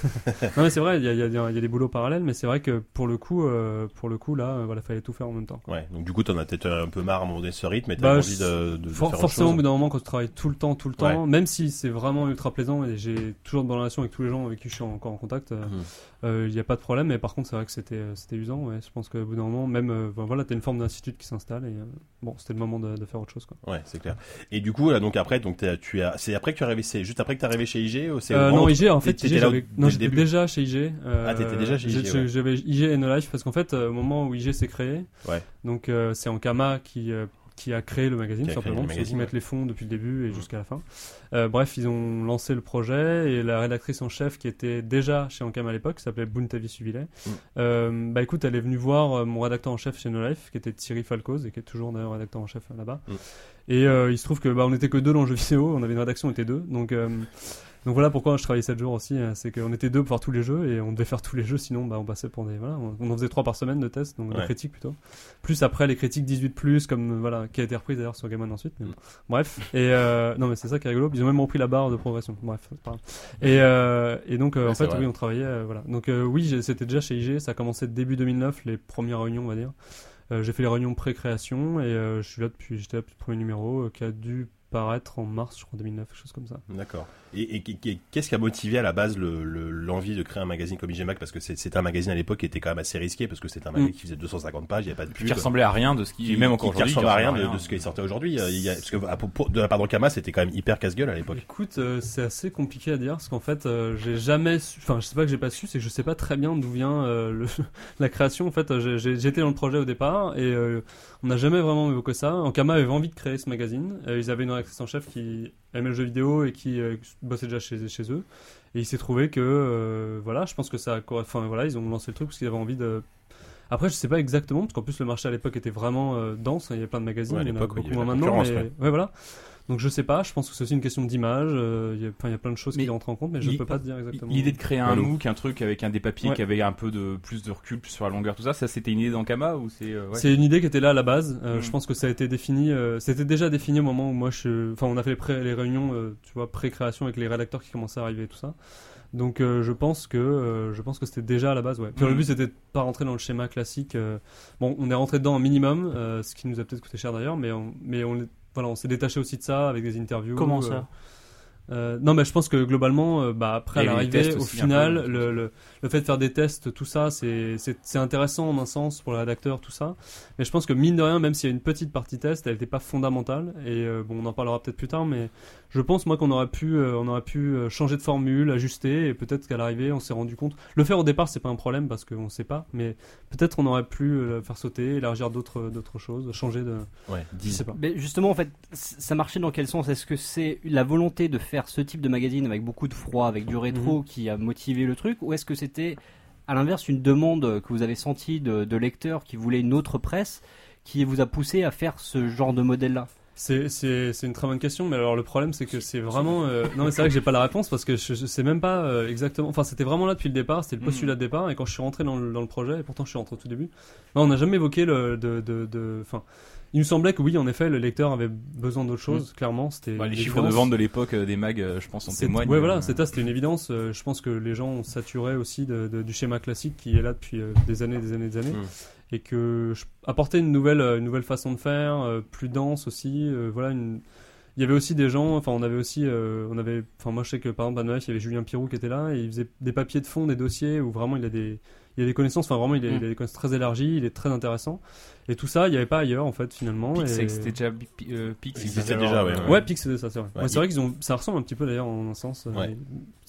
Euh, non mais c'est vrai, il y a, y, y des boulots parallèles, mais c'est vrai que pour le coup, euh, pour le coup là, euh, voilà, fallait tout faire en même temps.
Ouais, donc du coup, t'en as peut-être un peu marre à de ce rythme, et t'as
Bah,
envie de, de,
For-
faire autre
forcément, au bout d'un moment, quand tu travailles tout le temps, tout le temps, même si c'est vraiment ultra plaisant et j'ai toujours de bonnes relations avec tous les gens avec qui je suis encore en contact, euh,
Mhm.
euh, il n'y a pas de problème. Mais par contre, c'est vrai que c'était euh, c'était usant. Ouais. Je pense qu'au bout d'un moment, même, euh, ben voilà, t'as une forme d'institut qui s'installe et euh, bon, c'était le moment de, de faire autre chose. Quoi.
Ouais, c'est clair. Et du coup, là, donc après, donc tu as, c'est après que tu es arrivé, c'est juste après que t'es arrivé chez IG ou c'est
Euh, non, IG, en fait, IG, non, j'étais déjà chez IG. euh,
Ah, t'étais déjà chez IG, ouais.
J'avais IG et No Life parce qu'en fait, euh, au moment où IG s'est créé,
Ouais.
donc euh, c'est Ankama qui, euh, qui a créé le magazine,
Qui
simplement,
le
eux qui
magazine,
mettent
ouais.
les fonds depuis le début et jusqu'à la fin. Euh, bref, ils ont lancé le projet et la rédactrice en chef qui était déjà chez Ankama à l'époque, qui s'appelait Buntavi Suvilet,
Mhm.
euh, bah écoute, elle est venue voir euh, mon rédacteur en chef chez No Life, qui était Thierry Falcoz et qui est toujours d'ailleurs rédacteur en chef euh, là-bas.
Mhm.
Et euh, il se trouve que bah, on était que deux dans le jeu vidéo, on avait une rédaction, on était deux, donc euh, donc voilà pourquoi je travaillais 7 jours aussi, hein, c'est qu'on était deux pour faire tous les jeux et on devait faire tous les jeux, sinon bah, on passait pour des voilà, on, on en faisait trois par semaine de tests, donc de
Ouais.
critiques plutôt. Plus après les critiques 18 plus comme euh, voilà qui a été reprise d'ailleurs sur Game One ensuite. mais bon. Bref et euh, non mais c'est ça qui est rigolo, ils ont même repris la barre de progression. Bref. Et euh, et donc euh,
Ouais,
en fait
vrai.
oui on travaillait euh, voilà. Donc euh, oui c'était déjà chez IG, ça a commencé début 2009 les premières réunions on va dire. Euh, j'ai fait les réunions pré-création et euh, je suis là depuis j'étais là depuis le premier numéro euh, qui a dû paraître en mars je crois 2009 quelque chose comme ça.
D'accord. Et, et- et- qu'est-ce qui a motivé à la base le- le- l'envie de créer un magazine comme IG Mag Parce que c'est- c'était un magazine à l'époque qui était quand même assez risqué parce que c'était un magazine
Mm.
qui faisait 250 pages, il n'y avait pas de pub.
Qui ressemblait à rien de ce qui,
qui,
même encore
qui
aujourd'hui,
ressemble à rien de, de ce qui sortait aujourd'hui. Parce que à- pour- pour- de la part d'Ankama, c'était quand même hyper casse-gueule à l'époque.
Écoute, euh, c'est assez compliqué à dire parce qu'en fait, euh, j'ai jamais, su- enfin, je sais pas que j'ai pas su, c'est que je sais pas très bien d'où vient euh, le, la création. En fait, j'étais dans le projet au départ et euh, on n'a jamais vraiment évoqué ça. Ankama avait envie de créer ce magazine. Euh, ils avaient une rédactrice en chef qui aimait le jeu vidéo et qui euh, bossait déjà chez, chez eux. Et il s'est trouvé que, euh, voilà, je pense que ça, enfin voilà, ils ont lancé le truc parce qu'ils avaient envie de. Après, je sais pas exactement parce qu'en plus le marché à l'époque était vraiment euh, dense. hein, Il y avait plein de magazines,
Ouais, à
il y en a
oui,
beaucoup moins maintenant. Mais ouais, voilà. Donc je sais pas, je pense que c'est aussi une question d'image, euh, il y a- enfin, il y a plein de choses
Mais
qui rentrent en compte, mais je
il-
peux pas te dire exactement.
L'idée de créer un
Voilà.
MOOC, un truc avec un des papiers
Ouais.
qui avait un peu de plus de recul, plus sur la longueur, tout ça, ça c'était une idée d'Ankama ou c'est euh, ouais.
C'est une idée qui était là à la base. Euh,
Mhm.
Je pense que ça a été défini. euh, C'était déjà défini au moment où moi je. Enfin, on a fait les, pré- les réunions, euh, tu vois, pré-création avec les rédacteurs qui commençaient à arriver et tout ça. Donc euh, je pense que euh, je pense que c'était déjà à la base. Ouais. Puis le
Mhm.
but c'était de pas rentrer dans le schéma classique. euh, Bon, on est rentré dedans un minimum, euh, ce qui nous a peut-être coûté cher d'ailleurs, mais on, mais on est- voilà, on s'est détaché aussi de ça avec des interviews.
Comment
euh,
ça?
Euh, non, mais je pense que globalement, euh, bah, après l'arrivée,
tests
au final,
peu,
le, le, le fait de faire des tests, tout ça, c'est c'est- c'est intéressant en un sens pour le rédacteur, tout ça. Mais je pense que mine de rien, même s'il y a une petite partie test, elle n'était pas fondamentale. Et euh, bon, on en parlera peut-être plus tard, mais je pense moi qu'on aurait pu, euh, on aurait pu euh, changer de formule, ajuster, et peut-être qu'à l'arrivée, on s'est rendu compte. Le faire au départ, c'est pas un problème parce qu'on sait pas, mais peut-être on aurait pu euh, le faire sauter, élargir d'autres d'autres choses, changer de.
Ouais,
Je
dis-
sais pas.
Mais justement, en fait, ça marchait dans quel sens? Est-ce que c'est la volonté de faire ce type de magazine avec beaucoup de froid, avec du rétro, qui a motivé le truc Ou est-ce que c'était, à l'inverse, une demande que vous avez sentie de, de lecteurs qui voulaient une autre presse qui vous a poussé à faire ce genre de modèle-là?
C'est, c'est, c'est une très bonne question, mais alors le problème c'est que c'est vraiment... euh, Non mais c'est vrai que j'ai pas la réponse parce que je, je sais même pas euh, exactement... Enfin c'était vraiment là depuis le départ, c'était le postulat de départ, et quand je suis rentré dans le, dans le projet, et pourtant je suis rentré au tout début, non, on n'a jamais évoqué le... De, de, de... Enfin, il me semblait que oui, en effet, le lecteur avait besoin d'autre chose, clairement. C'était
Bah, les chiffres de vente de l'époque euh, des mags, euh, je pense, en témoignent.
Ouais, voilà,
Euh,
c'était une évidence. Euh, je pense que les gens ont saturé aussi de, de- du schéma classique qui est là depuis des années, des années, des années.
Mm.
Et que je, apporter une nouvelle, une nouvelle façon de faire, plus dense aussi. voilà, une- il y avait aussi des gens, enfin, on avait aussi, on avait, enfin, moi je sais que par exemple, à Noël, il y avait Julien Pirou qui était là et il faisait des papiers de fond, des dossiers où vraiment il a des, il a des connaissances, enfin vraiment, il a,
Mm.
il a des connaissances très élargies, il est très intéressant. Et tout ça, il n'y avait pas ailleurs en fait finalement.
Pix,
et...
c'était déjà euh, Pix, c'était
déjà, ouais,
euh,
Ouais, Pix c'était ça, c'est vrai.
Ouais,
Ouais, c'est vrai qu'ils ont, ça ressemble un petit peu d'ailleurs en un sens. euh,
Ouais.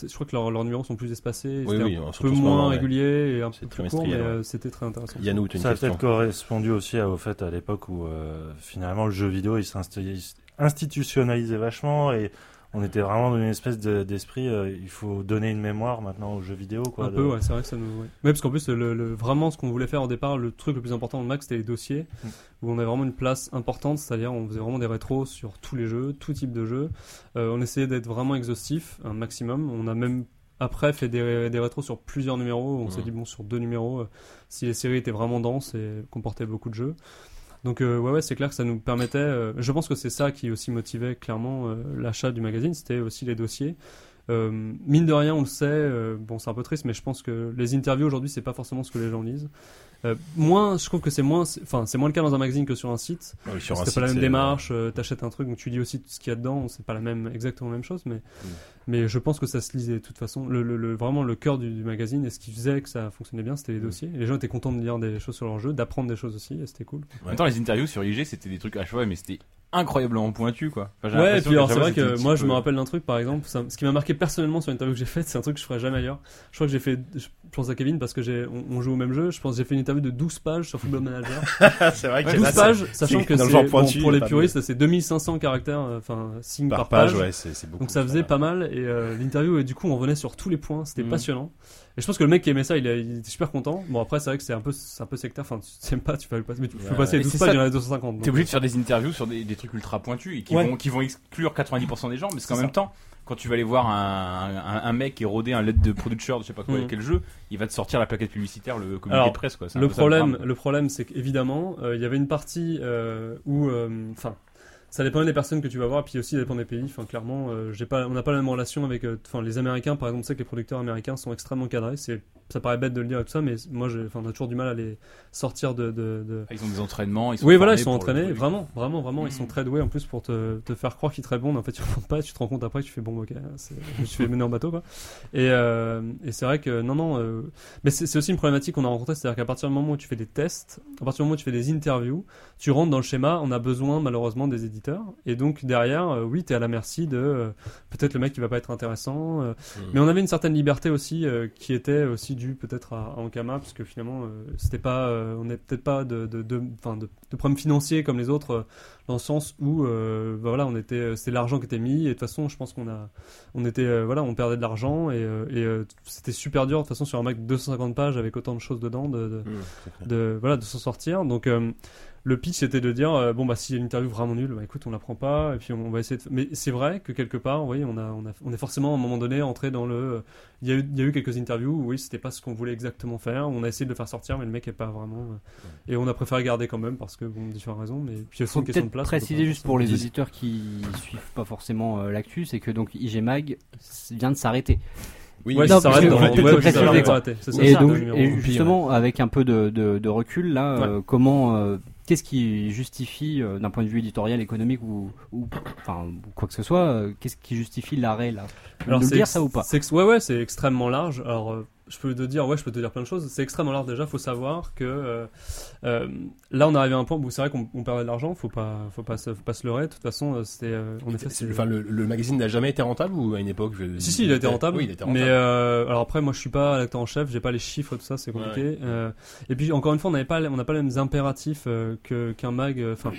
Je crois que leurs numéros sont plus espacés,
Oui,
un peu moins
ouais.
réguliers et un peu plus court, mais
ouais.
euh, c'était très intéressant.
Yannou, une
Ça a peut-être correspondu aussi au fait à l'époque où euh, finalement le jeu vidéo il s'insti- institutionnalisait vachement et on était vraiment dans une espèce de- d'esprit euh, il faut donner une mémoire maintenant aux jeux vidéo quoi.
un
de-
peu, ouais, c'est vrai que ça nous. Ouais, Ouais, parce qu'en plus, le, le- vraiment, ce qu'on voulait faire au départ, le truc le plus important de Max, c'était les dossiers,
Mm.
où on avait vraiment une place importante, c'est-à-dire on faisait vraiment des rétros sur tous les jeux, tout type de jeux. Euh, on essayait d'être vraiment exhaustif, un maximum. On a même après fait des, des rétros sur plusieurs numéros. On s'est
Mm.
dit, bon, sur deux numéros, euh, si les séries étaient vraiment denses et comportaient beaucoup de jeux. Donc euh, ouais, ouais c'est clair que ça nous permettait. euh, je pense que c'est ça qui aussi motivait clairement euh, l'achat du magazine, c'était aussi les dossiers. Euh, mine de rien, on le sait. euh, bon, c'est un peu triste, mais je pense que les interviews aujourd'hui, c'est pas forcément ce que les gens lisent. Euh, moins, je trouve que c'est moins, enfin, c'est moins le cas dans un magazine que sur un site.
Ah oui, sur un
pas la même démarche. T'achètes un truc, donc tu lis aussi tout ce qu'il y a dedans. C'est pas la même, exactement la même chose, mais,
Mm.
mais je pense que ça se lisait de toute façon. Le, le- le- vraiment le cœur du, du magazine et ce qui faisait que ça fonctionnait bien, c'était les
Mm.
dossiers. Et les gens étaient contents de lire des choses sur leur jeu, d'apprendre des choses aussi, et c'était cool.
En même temps, les interviews sur IG, c'était des trucs à fois, mais c'était incroyablement pointu, quoi. Enfin,
Ouais, et puis alors c'est vrai que moi je me rappelle d'un truc par exemple, ça- ce qui m'a marqué personnellement sur une interview que j'ai faite, c'est un truc que je ferais jamais ailleurs. Je crois que j'ai fait, je pense à Kevin parce que j'ai, on, on joue au même jeu, je pense que j'ai fait une interview de 12 pages sur Football Manager.
c'est vrai que
12
là, c'est-
pages, sachant que c'est,
genre
bon, pour les puristes, c'est 2500 caractères, euh, enfin signes
par
par,
page,
page.
ouais, c'est c'est beaucoup.
Donc ça faisait pas mal et euh, l'interview et du coup on revenait sur tous les points, c'était
Mhm.
passionnant. Et je pense que le mec qui aimait ça, il, a- il était super content. Bon après c'est vrai que c'est un peu c'est un peu sectaire, enfin tu t'aimes pas, tu vas le passer mais tu peux
Ouais.
passer
Et
les 12
c'est
pages, il y en a 250. donc.
T'es obligé de faire des interviews sur des, des trucs ultra pointus et qui,
Ouais.
vont, qui vont exclure 90% des gens, parce qu'en même temps, quand tu vas aller voir un, un, un mec qui est rodé un lettre de producer, je sais pas quoi,
Mhm.
quel jeu, il va te sortir la plaquette publicitaire, le communiqué
Alors,
de presse, quoi.
Le problème, le problème, c'est qu'évidemment, euh, il y avait une partie euh, où, euh, enfin, ça dépend des personnes que tu vas voir, puis aussi ça dépend des pays. Enfin, clairement, euh, j'ai pas, on n'a pas la même relation avec, euh, enfin, les Américains, par exemple, c'est que les producteurs américains sont extrêmement cadrés. C'est, ça paraît bête de le dire et tout ça, mais moi, enfin, on a toujours du mal à les sortir de, de, de-
Ah, Ils ont des entraînements, ils sont
oui, voilà, ils sont entraînés, vraiment, vraiment, vraiment, ils
Mhm.
sont très doués en plus pour te, te faire croire qu'ils te répondent. En fait, tu réponds pas, tu te rends compte après, tu fais bon, ok, je suis fait mener en bateau, quoi. Et, euh, et c'est vrai que non, non, euh, mais c'est c'est aussi une problématique qu'on a rencontrée, c'est-à-dire qu'à partir du moment où tu fais des tests, à partir du moment où tu fais des interviews, tu rentres dans le schéma, on a besoin malheureusement des éditeurs, et donc derrière, euh, oui, t'es à la merci de euh, peut-être le mec qui va pas être intéressant, euh,
Mhm.
mais on avait une certaine liberté aussi qui était aussi due peut-être à, à Ankama parce que finalement c'était pas on n'est peut-être pas de de, de, de problèmes financiers comme les autres dans le sens où bah voilà on était c'était l'argent qui était mis et de toute façon je pense qu'on a on était voilà on perdait de l'argent et, et c'était super dur de toute façon sur un mec de 250 pages avec autant de choses dedans de,
c'est
de voilà de s'en sortir. Donc le pitch c'était de dire euh, bon bah s'il y a une interview vraiment nulle bah écoute on la prend pas et puis on, va essayer de... mais c'est vrai que quelque part oui on a, on a on est forcément à un moment donné entré dans le il y a eu, il y a eu quelques interviews où oui c'était pas ce qu'on voulait exactement faire on a essayé de le faire sortir mais le mec est pas vraiment euh, et on a préféré garder quand même parce que bon différentes raisons mais puis il
faut
une question de
peut-être
place
préciser juste pour les auditeurs qui suivent pas forcément euh, l'actu, c'est que donc IG Mag vient de s'arrêter.
Oui,
ouais,
Non,
ça dans ouais, ça c'est
Et
c'est
donc, et justement, avec un peu de, de, de recul, là, euh, comment, euh, qu'est-ce qui justifie, euh, d'un point de vue éditorial, économique ou, ou enfin, ou quoi que ce soit, euh, qu'est-ce qui justifie l'arrêt là? Peux nous le
c'est
dire ça ou pas?
c'est Ouais, ouais, c'est extrêmement large. Alors, euh, je peux te dire, ouais, je peux te dire plein de choses. C'est extrêmement large déjà. Faut savoir que euh, euh, là, on est arrivé à un point où c'est vrai qu'on on perdait de l'argent. Faut pas, faut pas, se, faut pas se leurrer. De toute façon, euh, c'était, en effet,
C'est-
c'est-
Enfin, le, le magazine n'a jamais été rentable ou à une époque je-
Si, si, il a été rentable.
Oui, il a été rentable.
Mais euh, alors après, moi, je suis pas l'acteur en chef, j'ai pas les chiffres, tout ça, c'est compliqué. Et puis, encore une fois, on n'avait pas, on n'a pas les mêmes impératifs que qu'un mag. Enfin,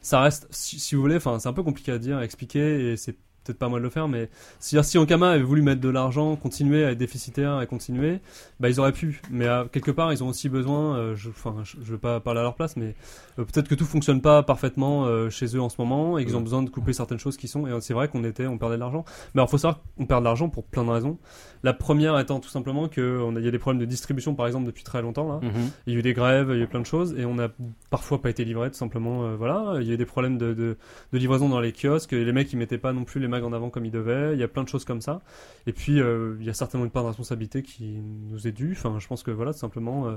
ça reste, si, si vous voulez, enfin, c'est un peu compliqué à dire, à expliquer, et c'est peut-être pas moi de le faire, mais si, si Ankama avait voulu mettre de l'argent, continuer à être déficitaire et continuer, bah ils auraient pu. Mais à, quelque part, ils ont aussi besoin. euh, je, enfin, je, je veux pas parler à leur place, mais euh, peut-être que tout fonctionne pas parfaitement euh, chez eux en ce moment et qu'ils ont besoin de couper certaines choses qui sont. Et c'est vrai qu'on était, on perdait de l'argent. Mais alors, faut savoir qu'on perd de l'argent pour plein de raisons. La première étant tout simplement que on a, il y a des problèmes de distribution, par exemple, depuis très longtemps là.
Mhm.
Il y a eu des grèves, il y a eu plein de choses, et on a parfois pas été livré, tout simplement. euh, voilà, il y a eu des problèmes de, de, de livraison dans les kiosques, les mecs ils mettaient pas non plus les en avant comme ils devaient. Il y a plein de choses comme ça. Et puis euh, il y a certainement une part de responsabilité qui nous est due. Enfin, je pense que voilà, simplement, euh,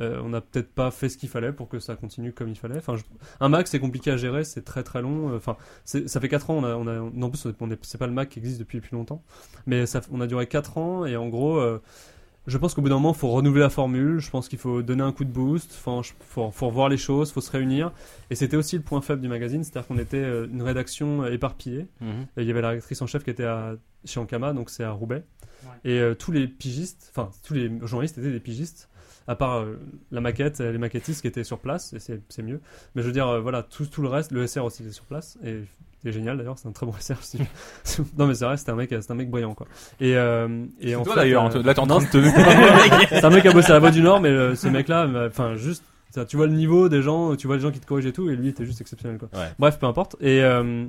euh, on n'a peut-être pas fait ce qu'il fallait pour que ça continue comme il fallait. Enfin, un Mac c'est compliqué à gérer, c'est très très long. Enfin, ça fait 4 ans, on a, on a, non, en plus on est- c'est pas le Mac qui existe depuis plus longtemps, mais ça, on a duré 4 ans et en gros. Je pense qu'au bout d'un moment, faut renouveler la formule. Je pense qu'il faut donner un coup de boost. Enfin, je- faut, faut revoir les choses, faut se réunir. Et c'était aussi le point faible du magazine, c'est-à-dire qu'on était euh, une rédaction euh, éparpillée.
Mhm.
Et il y avait la rédactrice en chef qui était à, chez Ankama, donc c'est à Roubaix.
Ouais.
Et euh, tous les pigistes, enfin tous les journalistes étaient des pigistes, à part euh, la maquette, les maquettistes qui étaient sur place, et c'est c'est mieux. Mais je veux dire, euh, voilà, tout, tout le reste, le SR aussi était sur place, et c'est génial d'ailleurs, c'est un très bon SR. non mais c'est vrai, c'était un mec, c'est un mec brillant quoi. Et, euh, et en
toi
fait,
d'ailleurs,
euh,
là t'es en train de te.
c'est un mec qui a bossé à la Voix du Nord, mais euh, ce mec-là, euh, enfin juste, tu vois le niveau des gens, tu vois les gens qui te corrigent et tout, et lui était juste exceptionnel quoi.
Ouais.
Bref, peu importe. Et euh,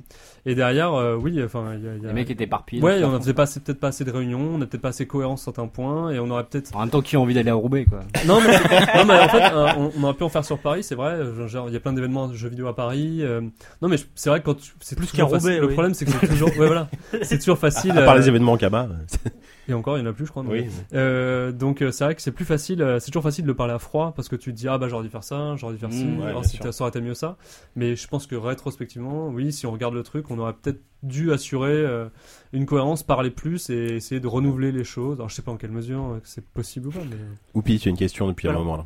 et derrière, euh, oui, enfin, il y a, il y a-
Les mecs étaient éparpillés.
Ouais, on assez- peut-être pas assez de réunions, on n'a peut-être pas assez cohérent sur certains points, et on aurait peut-être.
En même temps, qui a envie d'aller à Roubaix, quoi.
Non, mais, non, mais en fait, euh, on, on aurait pu en faire sur Paris, c'est vrai. Genre, il y a plein d'événements de jeux vidéo à Paris. euh, non, mais c'est vrai que quand tu, c'est
Plus qu'à Roubaix.
Le
oui.
problème, c'est que c'est toujours, ouais, voilà, c'est toujours facile.
À part
euh,
les événements en Kama.
et encore, il y en a plus, je crois. non
Oui.
Euh, donc euh, c'est vrai que c'est plus facile, euh, c'est toujours facile de parler à froid parce que tu te dis ah bah j'aurais dû faire ça, j'aurais dû faire ci,
Mmh,
ouais,
alors si ça aurait été mieux ça. Mais je pense que rétrospectivement, oui, si on regarde le truc, on aurait peut-être dû assurer euh, une cohérence, parler plus et essayer de renouveler les choses. Alors je sais pas en quelle mesure euh, c'est possible ou pas, mais
Oupi, tu as une question depuis un moment là.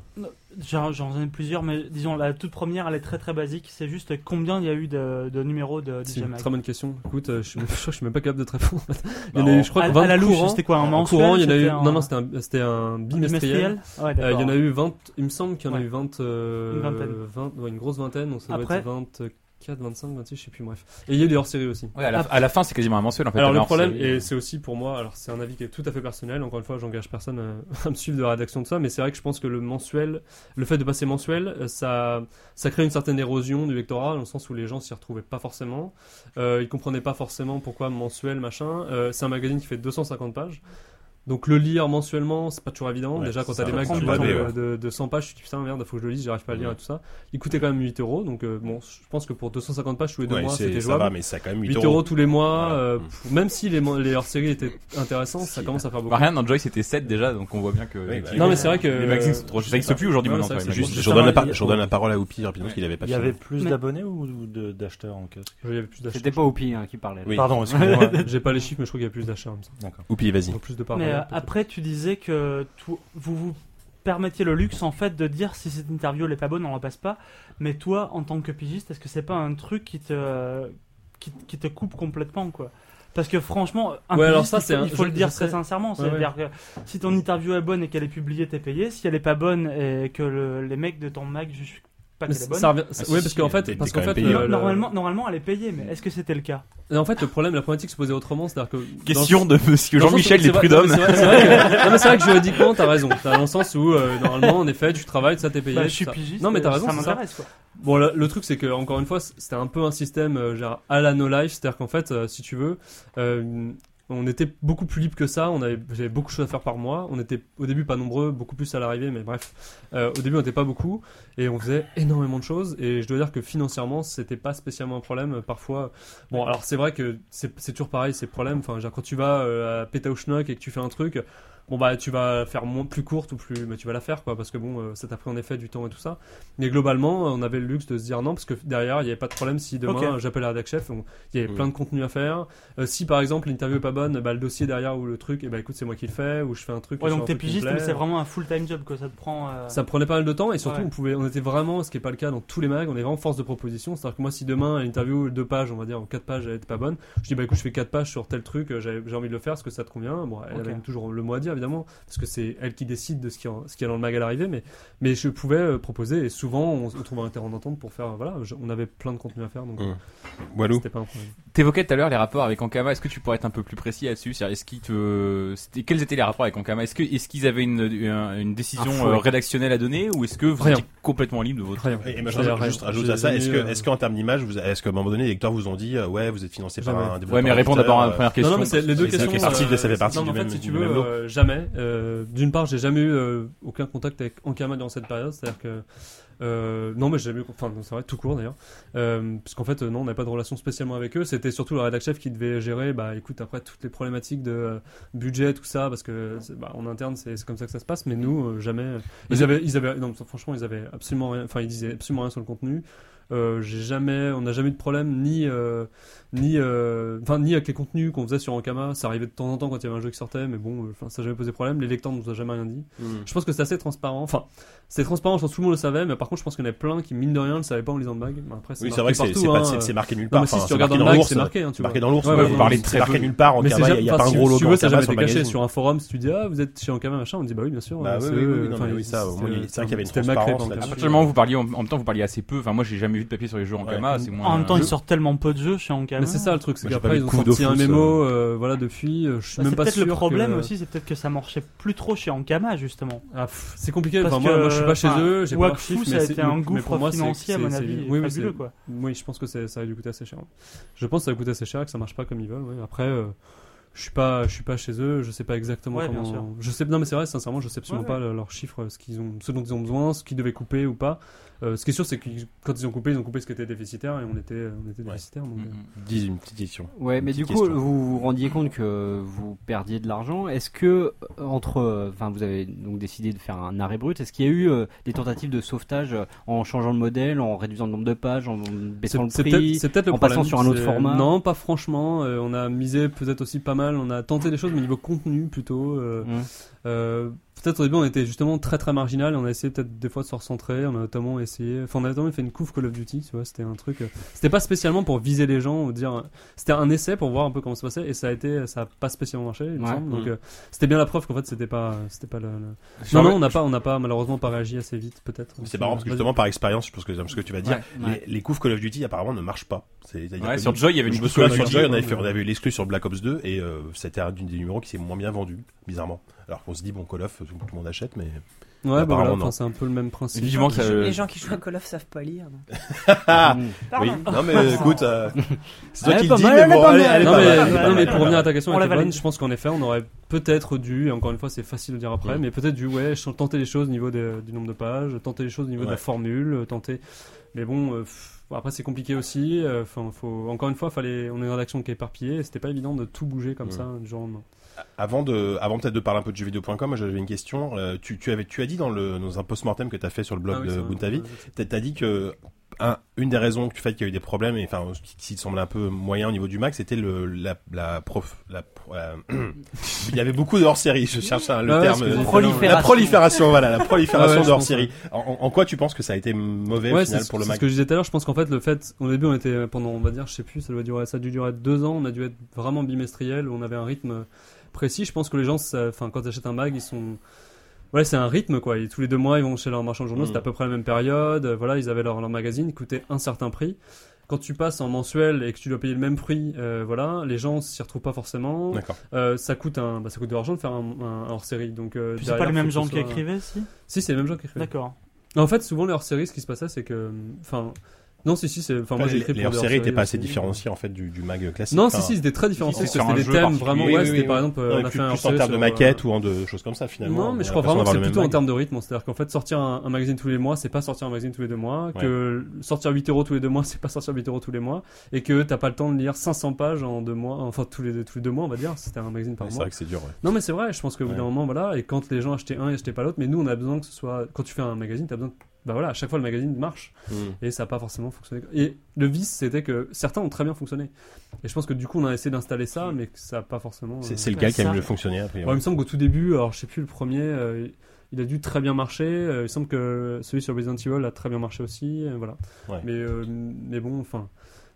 J'en j'en ai plusieurs, mais disons la toute première, elle est très très basique. C'est juste combien il y a eu de, de numéros de
c'est
DJ
une
Mag
très bonne question. Écoute, euh, je, suis- je suis même pas capable de te répondre. il y en
Bah,
a eu,
en-
je crois
à,
que
à
20
la louche, c'était quoi un
En
mensuel
courant, il y en a eu.
un-
Non, non, c'était un, c'était un bimestriel.
Ouais,
Euh, il y en a eu 20, il me semble qu'il y en a
Ouais.
eu 20, euh,
Une vingtaine.
20 ouais, une grosse vingtaine, donc ça doit
Après-
être 24, 25, 26, je sais plus, bref. Et il y a eu des hors-séries aussi.
Ouais, à la, à la fin, c'est quasiment un mensuel en fait.
Alors le problème,
c'est-
et c'est aussi pour moi, alors c'est un avis qui est tout à fait personnel, encore une fois, j'engage personne à, à me suivre de la rédaction de ça, mais c'est vrai que je pense que le mensuel, le fait de passer mensuel, euh, ça, ça crée une certaine érosion du lectorat, dans le sens où les gens s'y retrouvaient pas forcément, euh, ils comprenaient pas forcément pourquoi mensuel, machin. Euh, c'est un magazine qui fait 250 pages. Donc le lire mensuellement, c'est pas toujours évident.
Ouais,
Déjà quand
ça
t'as des
du
parlent
temps,
de,
ouais.
de, de 100 pages, tu te dis putain merde, faut que je le lise, j'arrive pas à le lire et tout ça. Il coûtait quand même 8 euros, donc euh, bon, je pense que pour 250 pages tous les deux
Ouais,
mois, c'était
ça
jouable.
va, mais ça quand même
8
8
euros tous les mois,
Voilà.
euh,
Mm.
pff, même si les, les hors-séries étaient intéressants, ça commence à faire beaucoup.
Bah, rien, dans Joy c'était 7 déjà, donc on voit bien que.
Oui, bah,
non mais c'est vrai que
Les magazines sont trop. Ça existe plus aujourd'hui maintenant.
je redonne, la parole à Oupi rapidement parce qu'il avait pas
Il y avait plus d'abonnés ou d'acheteurs en kiosque
il y avait plus d'achats.
C'était pas Oupi hein, qui parlait.
Pardon, excusez-moi.
J'ai pas les chiffres, mais je crois qu'il y a plus ça.
D'accord.
Oupi, vas-y.
Plus de.
Euh, après, tu disais que vous vous permettiez le luxe en fait de dire si cette interview elle est pas bonne, on la passe pas. Mais toi, en tant que pigiste, est-ce que c'est pas un truc qui te qui, qui te coupe complètement quoi? Parce que franchement, un
Ouais, alors ça,
il faut,
un-
il faut
je-
le dire très sincèrement.
Ouais,
C'est-à-dire que si ton interview est bonne et qu'elle est publiée, t'es payé. Si elle est pas bonne et que le- les mecs de ton mag jugent pas
Mais
qu'elle est bonne.
ça revient-
Ah, si,
parce qu'en fait,
t'es
parce
quand
qu'en
même
fait,
Normalement, normalement, elle est payée, mais est-ce que c'était le cas?
Et en fait, le problème, la problématique se posait autrement, c'est-à-dire que dans-
Question de monsieur
dans
Jean-Michel
c'est vrai-
Prud'hommes.
non, mais C'est vrai, vrai vrai que juridiquement, t'as raison. T'as dans le sens où, euh, normalement, en effet, tu travailles, ça t'es payé.
Bah, Je suis pigiste.
Non, mais t'as
euh,
raison,
Ça m'intéresse quoi.
Bon, le, le truc, c'est que, encore une fois, c'était un peu un système, euh, genre, à la no life, c'est-à-dire qu'en fait, euh, si tu veux, euh, on était beaucoup plus libre que ça, on avait, j'avais beaucoup de choses à faire par mois, on était au début pas nombreux, beaucoup plus à l'arrivée, mais bref, Euh, au début on était pas beaucoup, et on faisait énormément de choses, et je dois dire que financièrement, c'était pas spécialement un problème, parfois, bon, alors c'est vrai que c'est c'est toujours pareil, ces problèmes, enfin, genre, quand tu vas euh, à Pétaouchnok et que tu fais un truc, bon bah tu vas faire moins plus courte ou plus mais tu vas la faire quoi parce que bon euh, ça t'a pris en effet du temps et tout ça mais globalement on avait le luxe de se dire non parce que derrière il n'y avait pas de problème si demain j'appelle la rédac chef il y avait plein de contenu à faire Euh, si par exemple l'interview est pas bonne bah le dossier derrière ou le truc et bah écoute c'est moi qui le fais ou je fais un truc
Ouais, donc t'es pigiste, mais c'est vraiment un full-time job quoi. Ça te prend. euh,
Ça prenait pas mal de temps et surtout
Ouais.
on pouvait, on était vraiment, ce qui est pas le cas dans tous les mags, on est vraiment force de proposition. C'est-à-dire que moi, si demain l'interview deux pages, on va dire en quatre pages, elle était pas bonne, je dis bah écoute, je fais quatre pages sur tel truc, euh, j'ai envie de le faire, est-ce que ça te convient Bon, elle avait toujours le mot à dire évidemment, parce que c'est elle qui décide de ce qui, en- ce qui est dans le mag à l'arrivée, mais mais je pouvais euh, proposer et souvent on, on trouvait un terrain d'entente pour faire, voilà, je- on avait plein de contenu à faire, donc
Mm. Walou.
c'était pas un problème.
T'évoquais tout à l'heure les rapports avec Ankama. Est-ce que tu pourrais être un peu plus précis là-dessus Est-ce qu'ils te, quels étaient les rapports avec Ankama? Est-ce qu'ils avaient une, une, une décision euh, rédactionnelle à donner ou est-ce que vous
Rien.
étiez complètement libre de votre
Rien.
Et, et moi, je
Rien,
juste rajoute à ça, est-ce
euh,
qu'en termes d'image, est-ce qu'à un moment donné, les lecteurs vous ont dit, euh, ouais, vous êtes financé par un développeur
Ouais, mais réponds d'abord à la
euh,
première question.
Non, non, mais les deux questions.
fait partie de- ça fait
euh,
partie
non,
du
mais en fait,
même-
si tu
du
veux,
même lot.
Jamais. Euh, D'une part, j'ai jamais eu euh, aucun contact avec Ankama dans cette période, c'est-à-dire que Euh, non, mais j'ai jamais. Enfin, non, c'est vrai, tout court d'ailleurs. Parce qu'en fait, non, on n'avait pas de relation spécialement avec eux. C'était surtout le rédac chef qui devait gérer, bah écoute, après toutes les problématiques de budget, tout ça, parce que bah, en interne, c'est comme ça que ça se passe. Mais nous, jamais. Ils avaient, ils avaient, non, franchement, ils avaient absolument rien. Enfin, ils disaient absolument rien sur le contenu. Euh, j'ai jamais, on n'a jamais eu de problème ni euh, ni euh, enfin ni avec les contenus qu'on faisait sur Ankama. Ça arrivait de temps en temps quand il y avait un jeu qui sortait, mais bon, ça n'a jamais posé problème. Les lecteurs ne nous ont jamais rien dit.
Hmm.
Je pense que c'est assez transparent. Enfin, c'est transparent, je pense que tout le monde le savait, mais par contre, je pense qu'il y en a plein qui, mine de rien, ne le savaient pas en lisant le mag. Bon, après,
Oui, c'est vrai que c'est
partout,
c'est pas-
hein,
c'est- c'est marqué nulle
Non,
part.
mais si
Enfin,
tu regardes dans
dans
le mag,
l'ours,
c'est marqué, hein, tu
marqué dans l'ours.
Ouais,
ouais, vous parlez
c'est
très marqué nulle part.
Mais
Ankama, Il n'y a
enfin,
pas un
si-
gros
si
logo
tu veux, ça jamais
sur
été caché sur un forum. Si tu dis, ah, vous êtes chez Ankama, machin, on dit, bah oui, bien sûr.
Bah oui, oui, ça, il- c'est vrai qu'il y avait une transparence.
À
donc,
partir du moment où vous parliez, en, même temps, vous parliez assez peu. Enfin, moi, j'ai jamais de papier sur les jeux en
Ouais.
Kama. C'est moins.
En même temps, ils sortent tellement peu de jeux chez Ankama.
Mais c'est ça le truc, c'est qu'après ils
de
ont sorti un mémo, euh, voilà, depuis. euh, Je suis
Bah,
même
c'est
pas
peut-être
sûr.
le problème
que-
aussi, c'est peut-être que ça marchait plus trop chez Ankama justement.
Ah, pff, c'est compliqué.
Parce
Enfin, moi,
que,
moi, je suis pas chez
enfin,
eux. J'ai pas chiffres,
ça
mais
a
c'est-
été un gouffre
pour moi, c'est-
financier à mon avis
oui, oui, je pense que ça a dû coûter assez cher. Je pense que ça a coûté assez cher et que ça marche pas comme ils veulent. Après, euh, je suis pas, je suis pas chez eux. Je sais pas exactement
Ouais, bien
comment.
sûr.
Je sais, non, mais c'est vrai, sincèrement, je sais absolument
Ouais,
pas le- leurs chiffres, ce qu'ils ont, ce dont ils ont besoin, ce qu'ils devaient couper ou pas. Euh, ce qui est sûr, c'est que quand ils ont coupé, ils ont coupé ce qui était déficitaire et on était, on était
Ouais.
déficitaire. Donc,
Mm,
euh,
mm.
Dis une petite question.
Ouais, mais du coup,
question.
vous vous rendiez compte que vous perdiez de l'argent. Est-ce que euh, entre, enfin, vous avez donc décidé de faire un arrêt brut. Est-ce qu'il y a eu euh, des tentatives de sauvetage en changeant le modèle, en réduisant le nombre de pages, en baissant le prix
c'est peut-être le
en passant
problème,
sur un autre format?
Non, pas franchement. euh, on a misé peut-être aussi pas mal. On a tenté des choses, mais niveau contenu plutôt. euh, peut-être au début, on était justement très très marginal. et On a essayé peut-être des fois de se recentrer. On a notamment essayé. Enfin, on a notamment fait une couve Call of Duty. Tu vois, c'était un truc. euh, C'était pas spécialement pour viser les gens ou dire. C'était un essai pour voir un peu comment ça se passait et ça a été. Ça a pas spécialement marché. Il me
Ouais.
semble. Donc
Mm.
euh, c'était bien la preuve qu'en fait c'était pas. C'était pas le. Non, non, on n'a pas, on n'a pas malheureusement pas réagi assez vite peut-être.
C'est marrant parce que justement par expérience, je pense que ce que tu vas dire,
Ouais, ouais.
les, les couves Call of Duty apparemment ne marchent pas. C'est-à-dire
Ouais, sur Joy, il y avait une
sur Joy, on avait, fait, on avait eu l'exclu sur Black Ops 2 et euh, c'était un des numéros qui s'est moins bien vendu, bizarrement. Alors qu'on se dit bon Call of, tout le monde achète, mais
Ouais, bah voilà, enfin, c'est un peu le même principe.
Les gens qui jouent à Call of savent pas lire.
oui, non mais écoute, euh, c'est toi qui
pas
le dis,
mal,
mais bon,
pas
allez, allez,
non, mais,
mal,
non, mais pour revenir à ta question,
On
je pense qu'en effet, on aurait peut-être dû, et encore une fois, c'est facile de dire après, mais peut-être dû, ouais, tenter les choses au niveau de- du nombre de pages, tenter les choses au niveau de la formule, tenter. Mais bon, euh, après c'est compliqué aussi. euh, Enfin, faut encore une fois, fallait, on est une rédaction qui est éparpillée, et c'était pas évident de tout bouger comme
Mm.
ça du jour au lendemain.
Avant de, avant peut-être de parler un peu de jeuxvideo.com, moi, j'avais une question. Euh, tu, tu avais, tu as dit dans le, dans un post-mortem que tu as fait sur le blog
Ah oui,
de. Buntavi, T'as t'as dit que un, une des raisons du fait qu'il y a eu des problèmes, et enfin, qui, qui semblait un peu moyen au niveau du Mac, c'était le la la prof, la euh, il y avait beaucoup de hors-série. Je cherche un- le
Ah ouais,
terme. euh,
Prolifération.
La prolifération, voilà, la prolifération
Ah ouais,
de hors-série. En, quoi tu penses que ça a été mauvais au final
c'est
pour le
c'est
Mac
ce que je disais tout à l'heure. Je pense qu'en fait, le fait, au début, on était pendant, on va dire, je sais plus, ça doit durer, ça a dû durer deux ans. On a dû être vraiment bimestriel. On avait un rythme précis. Je pense que les gens, enfin, quand ils achètent un mag, ils sont, ouais, c'est un rythme quoi. Et tous les deux mois, ils vont chez leur marchand de journaux.
Mhm.
C'était à peu près la même période. Euh, Voilà, ils avaient leur, leur magazine, ils coûtaient un certain prix. Quand tu passes en mensuel et que tu dois payer le même prix, euh, voilà, les gens s'y retrouvent pas forcément.
D'accord.
Euh, ça coûte un, bah, ça coûte de l'argent de faire un, un hors-série. Donc, euh,
Puis c'est pas les mêmes gens qui
soit-
écrivaient, si?
Si, c'est les mêmes gens qui écrivent.
D'accord.
En fait, souvent les hors-séries, ce qui se passait, c'est que, enfin, non, si, si, c'est, enfin, moi j'ai
les,
écrit
les
pour des
hors-séries étaient pas assez
aussi.
différenciés en fait du, du mag classique.
Non, si, si, c'était très que
sur
C'était des thèmes vraiment, ouais, c'était par exemple, euh, on a fait un
plus en termes de
sur,
maquettes
euh,
ou en de choses comme ça finalement.
Non, mais je
a
crois vraiment que c'est plutôt en termes de rythme. C'est-à-dire qu'en fait, sortir un, magazine tous les mois, c'est pas sortir un magazine tous les deux mois. Que sortir 8 euros tous les deux mois, c'est pas sortir 8 euros tous les mois. Et que t'as pas le temps de lire 500 pages en deux mois, enfin tous les, tous les deux mois, on va dire. C'était un magazine par
mag. C'est
mois.
vrai que c'est dur.
Non, mais c'est vrai, je pense qu'au bout
Ouais.
d'un moment, voilà, et quand les gens achetaient un et achetaient pas l'autre, mais nous, on a besoin que ce soit. Quand tu fais un magazine, t'as besoin. Bah voilà, à chaque fois, le magazine marche.
Mm.
Et ça n'a pas forcément fonctionné. Et le vice, c'était que certains ont très bien fonctionné. Et je pense que du coup, on a essayé d'installer ça, mais que ça n'a pas forcément.
C'est
euh,
c'est lequel qui a mieux fonctionné après.
Ouais, il me semble qu'au tout début, alors je sais plus le premier, euh, il a dû très bien marcher. Euh, il semble que celui sur Resident Evil a très bien marché aussi. euh, voilà.
Ouais.
Mais, euh, mais bon, enfin.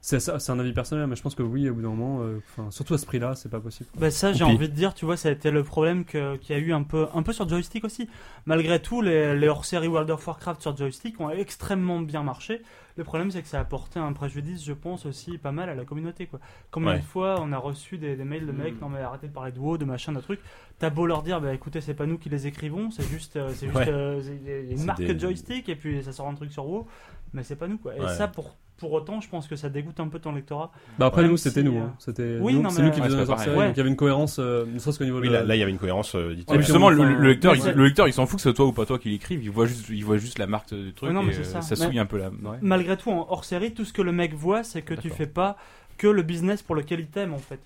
C'est ça- c'est un avis personnel, mais je pense que oui, au bout d'un moment, euh, enfin, surtout à ce prix-là, c'est pas possible.
Bah ça, j'ai envie de dire, tu vois, ça a été le problème qu'il y a eu un peu, un peu sur joystick aussi. Malgré tout, les, les hors-séries World of Warcraft sur joystick ont extrêmement bien marché. Le problème, c'est que ça a apporté un préjudice, je pense, aussi pas mal à la communauté. Quoi. Combien
Ouais.
de fois on a reçu des, des mails de mecs, non mais arrêtez de parler de WoW, de machin, de trucs. T'as beau leur dire, bah écoutez, c'est pas nous qui les écrivons, c'est juste, euh, c'est juste
Ouais.
euh, une marque
des-
joystick et puis ça sort un truc sur WoW, mais c'est pas nous quoi. Et
Ouais.
ça, pour pour autant, je pense que ça dégoûte un peu ton lectorat.
Bah après nous c'était
si,
nous,
euh,
hein. c'était
oui,
nous,
non,
c'est
mais-
nous qui
Ouais,
faisions
c'est
les
pas
hors-séries,
pareil.
donc il y avait une cohérence, euh, ne serait-ce qu'au niveau
Oui,
de
là, là, il y avait une cohérence euh,
justement, le, lecteur, il, le lecteur, il s'en fout que ce soit toi ou pas toi qui l'écrive. Il voit juste, il voit juste la marque du truc
Ouais, non, mais
et
c'est
euh,
ça.
ça souille un peu la. ouais.
Malgré tout, en hors série, tout ce que le mec voit, c'est que tu fais pas que le business pour lequel il t'aime en fait.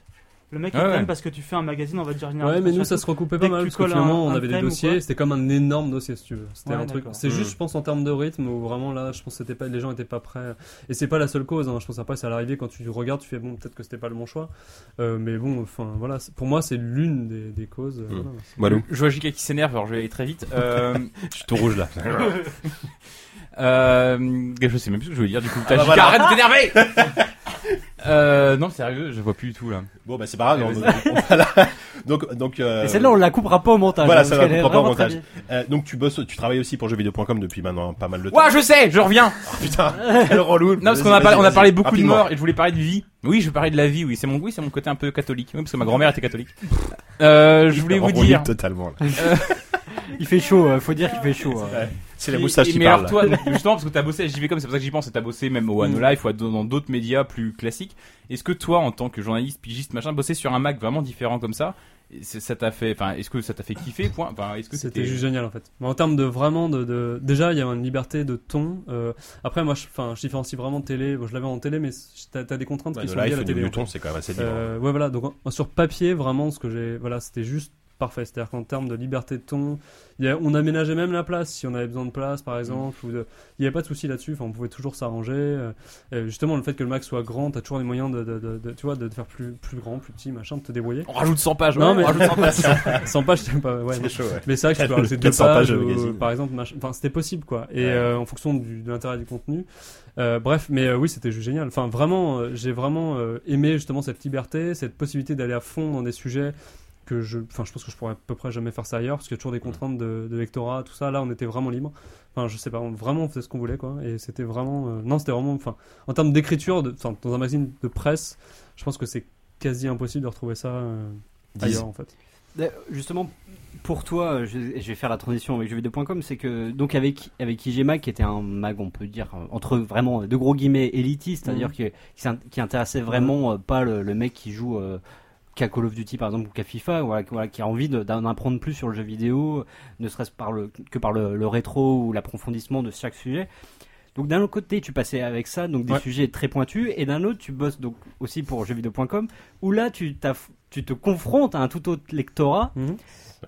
Le mec il
Ah ouais.
t'aime parce que tu fais un magazine, on va dire
Ouais,
généralement.
mais nous ça se recoupait pas mal parce que finalement on avait des dossiers, c'était comme un énorme dossier si tu veux. C'était
Ouais,
un truc. C'est
Mm.
juste, je pense, en termes de rythme où vraiment là, je pense que c'était pas, les gens étaient pas prêts. Et c'est pas la seule cause. Hein. Je pense après c'est à l'arrivée quand tu regardes, tu fais bon, peut-être que c'était pas le bon choix. Euh, mais bon, enfin voilà, pour moi c'est l'une des, des causes. euh,
Mm.
Je vois JK qui s'énerve, alors je vais aller très vite. Euh,
Je suis tout rouge là.
euh, je sais même plus ce que je voulais dire du coup. T'as
bah
JK,
voilà.
arrête de t'énerver euh, Non, sérieux, je vois plus du tout là.
Bon bah c'est pas grave. on- on- voilà. Donc donc. euh,
Et celle-là, on la coupera pas au montage.
Voilà,
hein,
ça
parce
va,
qu'elle est
pas au
vraiment
montage. euh, donc tu bosses, tu travailles aussi pour jeuxvideo.com depuis maintenant pas mal de temps.
Ouah, je sais, je reviens.
Oh, putain, quel relou.
Non, parce qu'on a, parlé, on a
vas-y.
parlé beaucoup
Rapidement.
de mort et je voulais parler de vie. Oui, je veux parler de la vie, oui, c'est mon, oui, c'est mon côté un peu catholique. Oui, parce que ma grand-mère était catholique. Euh, je voulais vous
On lit
dire.
totalement. là.
Il fait chaud, euh, faut dire qu'il fait chaud. euh.
C'est la
Et-
moustache
et-
qui
mais
parle.
alors toi, donc, justement, parce que t'as bossé à JVcom, c'est pour ça que j'y pense, et t'as bossé même au
Mm.
One Life ou à- dans d'autres médias plus classiques. Est-ce que toi, en tant que journaliste, pigiste, machin, bosser sur un Mac vraiment différent comme ça, et c'est- ça t'a fait, enfin, est-ce que ça t'a fait kiffer, point, enfin, est-ce que
C'était juste génial en fait. Mais en termes de vraiment de, de- déjà il y a une liberté de ton. euh, après moi je, enfin je différencie vraiment télé. Bon, je l'avais en télé mais t'as as des contraintes qui sont liées à la télé. en
ton,
fait.
c'est quand même assez libre.
Euh, ouais voilà donc en- sur papier vraiment ce que j'ai voilà c'était juste parfait. C'est-à-dire qu'en termes de liberté de ton, y a- on aménageait même la place si on avait besoin de place par exemple. Ou de, il n'y avait pas de souci là-dessus. Enfin on pouvait toujours s'arranger. euh, euh, justement le fait que le Mac soit grand, t'as toujours les moyens de, de, de- de- tu vois de te faire plus plus grand, plus petit machin, de te débrouiller.
On rajoute 100 pages.
Non,
ouais,
mais-
on rajoute 100 pages.
Sans page, c'est pas ouais.
C'est chaud, ouais.
Mais c'est vrai que tu peux rajouter deux
400 pages
ou,
magazine.
par exemple, machin- enfin c'était possible quoi. Et euh, en fonction du, de l'intérêt du contenu. Euh, bref, mais euh, oui, c'était juste génial. Enfin vraiment, euh, j'ai vraiment euh, aimé justement cette liberté, cette possibilité d'aller à fond dans des sujets que je, enfin je pense que je pourrais à peu près jamais faire ça ailleurs parce qu'il y a toujours des contraintes de, de lectorat, tout ça. Là, on était vraiment libre. Enfin, je sais pas, on, vraiment on faisait ce qu'on voulait quoi. Et c'était vraiment, euh, non, c'était vraiment, enfin, en termes d'écriture, dans un magazine de presse, je pense que c'est quasi impossible de retrouver ça euh, ailleurs en fait.
Euh, Justement, pour toi, je, je vais faire la transition avec jeuxvideo.com, c'est que donc avec avec IGMA qui était un mag, on peut dire entre vraiment de gros guillemets élitiste, c'est-à-dire que- qui, qui intéressait vraiment euh, pas le, le mec qui joue euh, qu'à Call of Duty par exemple ou qu'à FIFA, voilà, qui- voilà, qui a envie de- d'en apprendre plus sur le jeu vidéo, ne serait-ce par le que par le, le rétro ou l'approfondissement de chaque sujet. Donc d'un autre côté, tu passais avec ça, donc des
Ouais.
sujets très pointus, et d'un autre, tu bosses donc aussi pour jeuxvideo.com, où là, tu, tu te confrontes à un tout autre lectorat,
Mhm.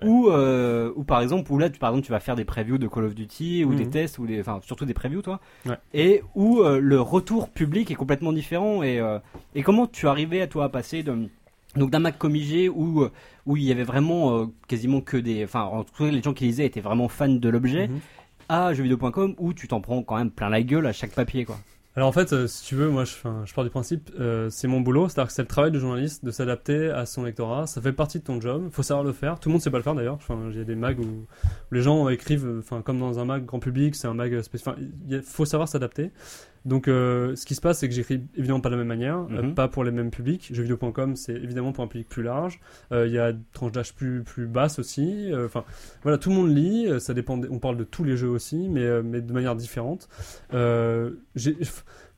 ou euh, ou par exemple, où là, tu, par exemple, tu vas faire des previews de Call of Duty, ou
Mhm.
des tests, ou des, enfin surtout des previews, toi,
Ouais.
et où euh, le retour public est complètement différent, et, euh, et comment tu arrivais à toi à passer de donc d'un Mac comme IG où, euh, où il y avait vraiment euh, quasiment que des... Enfin, en tout cas, les gens qui lisaient étaient vraiment fans de l'objet,
Mhm.
à jeuxvideo.com où tu t'en prends quand même plein la gueule à chaque papier, quoi.
Alors en fait, euh, si tu veux, moi je, je pars du principe, euh, c'est mon boulot, c'est-à-dire que c'est le travail du journaliste de s'adapter à son lectorat, ça fait partie de ton job, faut savoir le faire, tout le monde sait pas le faire d'ailleurs, il y a des mags où, où les gens écrivent, enfin comme dans un mag grand public, c'est un mag spécial, enfin, il faut savoir s'adapter. Donc euh, ce qui se passe, c'est que j'écris évidemment pas de la même manière, euh,
Mhm.
pas pour les mêmes publics, jeuxvideo.com c'est évidemment pour un public plus large, Euh, il y a une tranche d'âge plus, plus basse aussi, euh, enfin voilà, tout le monde lit, ça dépend, des- on parle de tous les jeux aussi, mais, euh, mais de manière différente. Euh,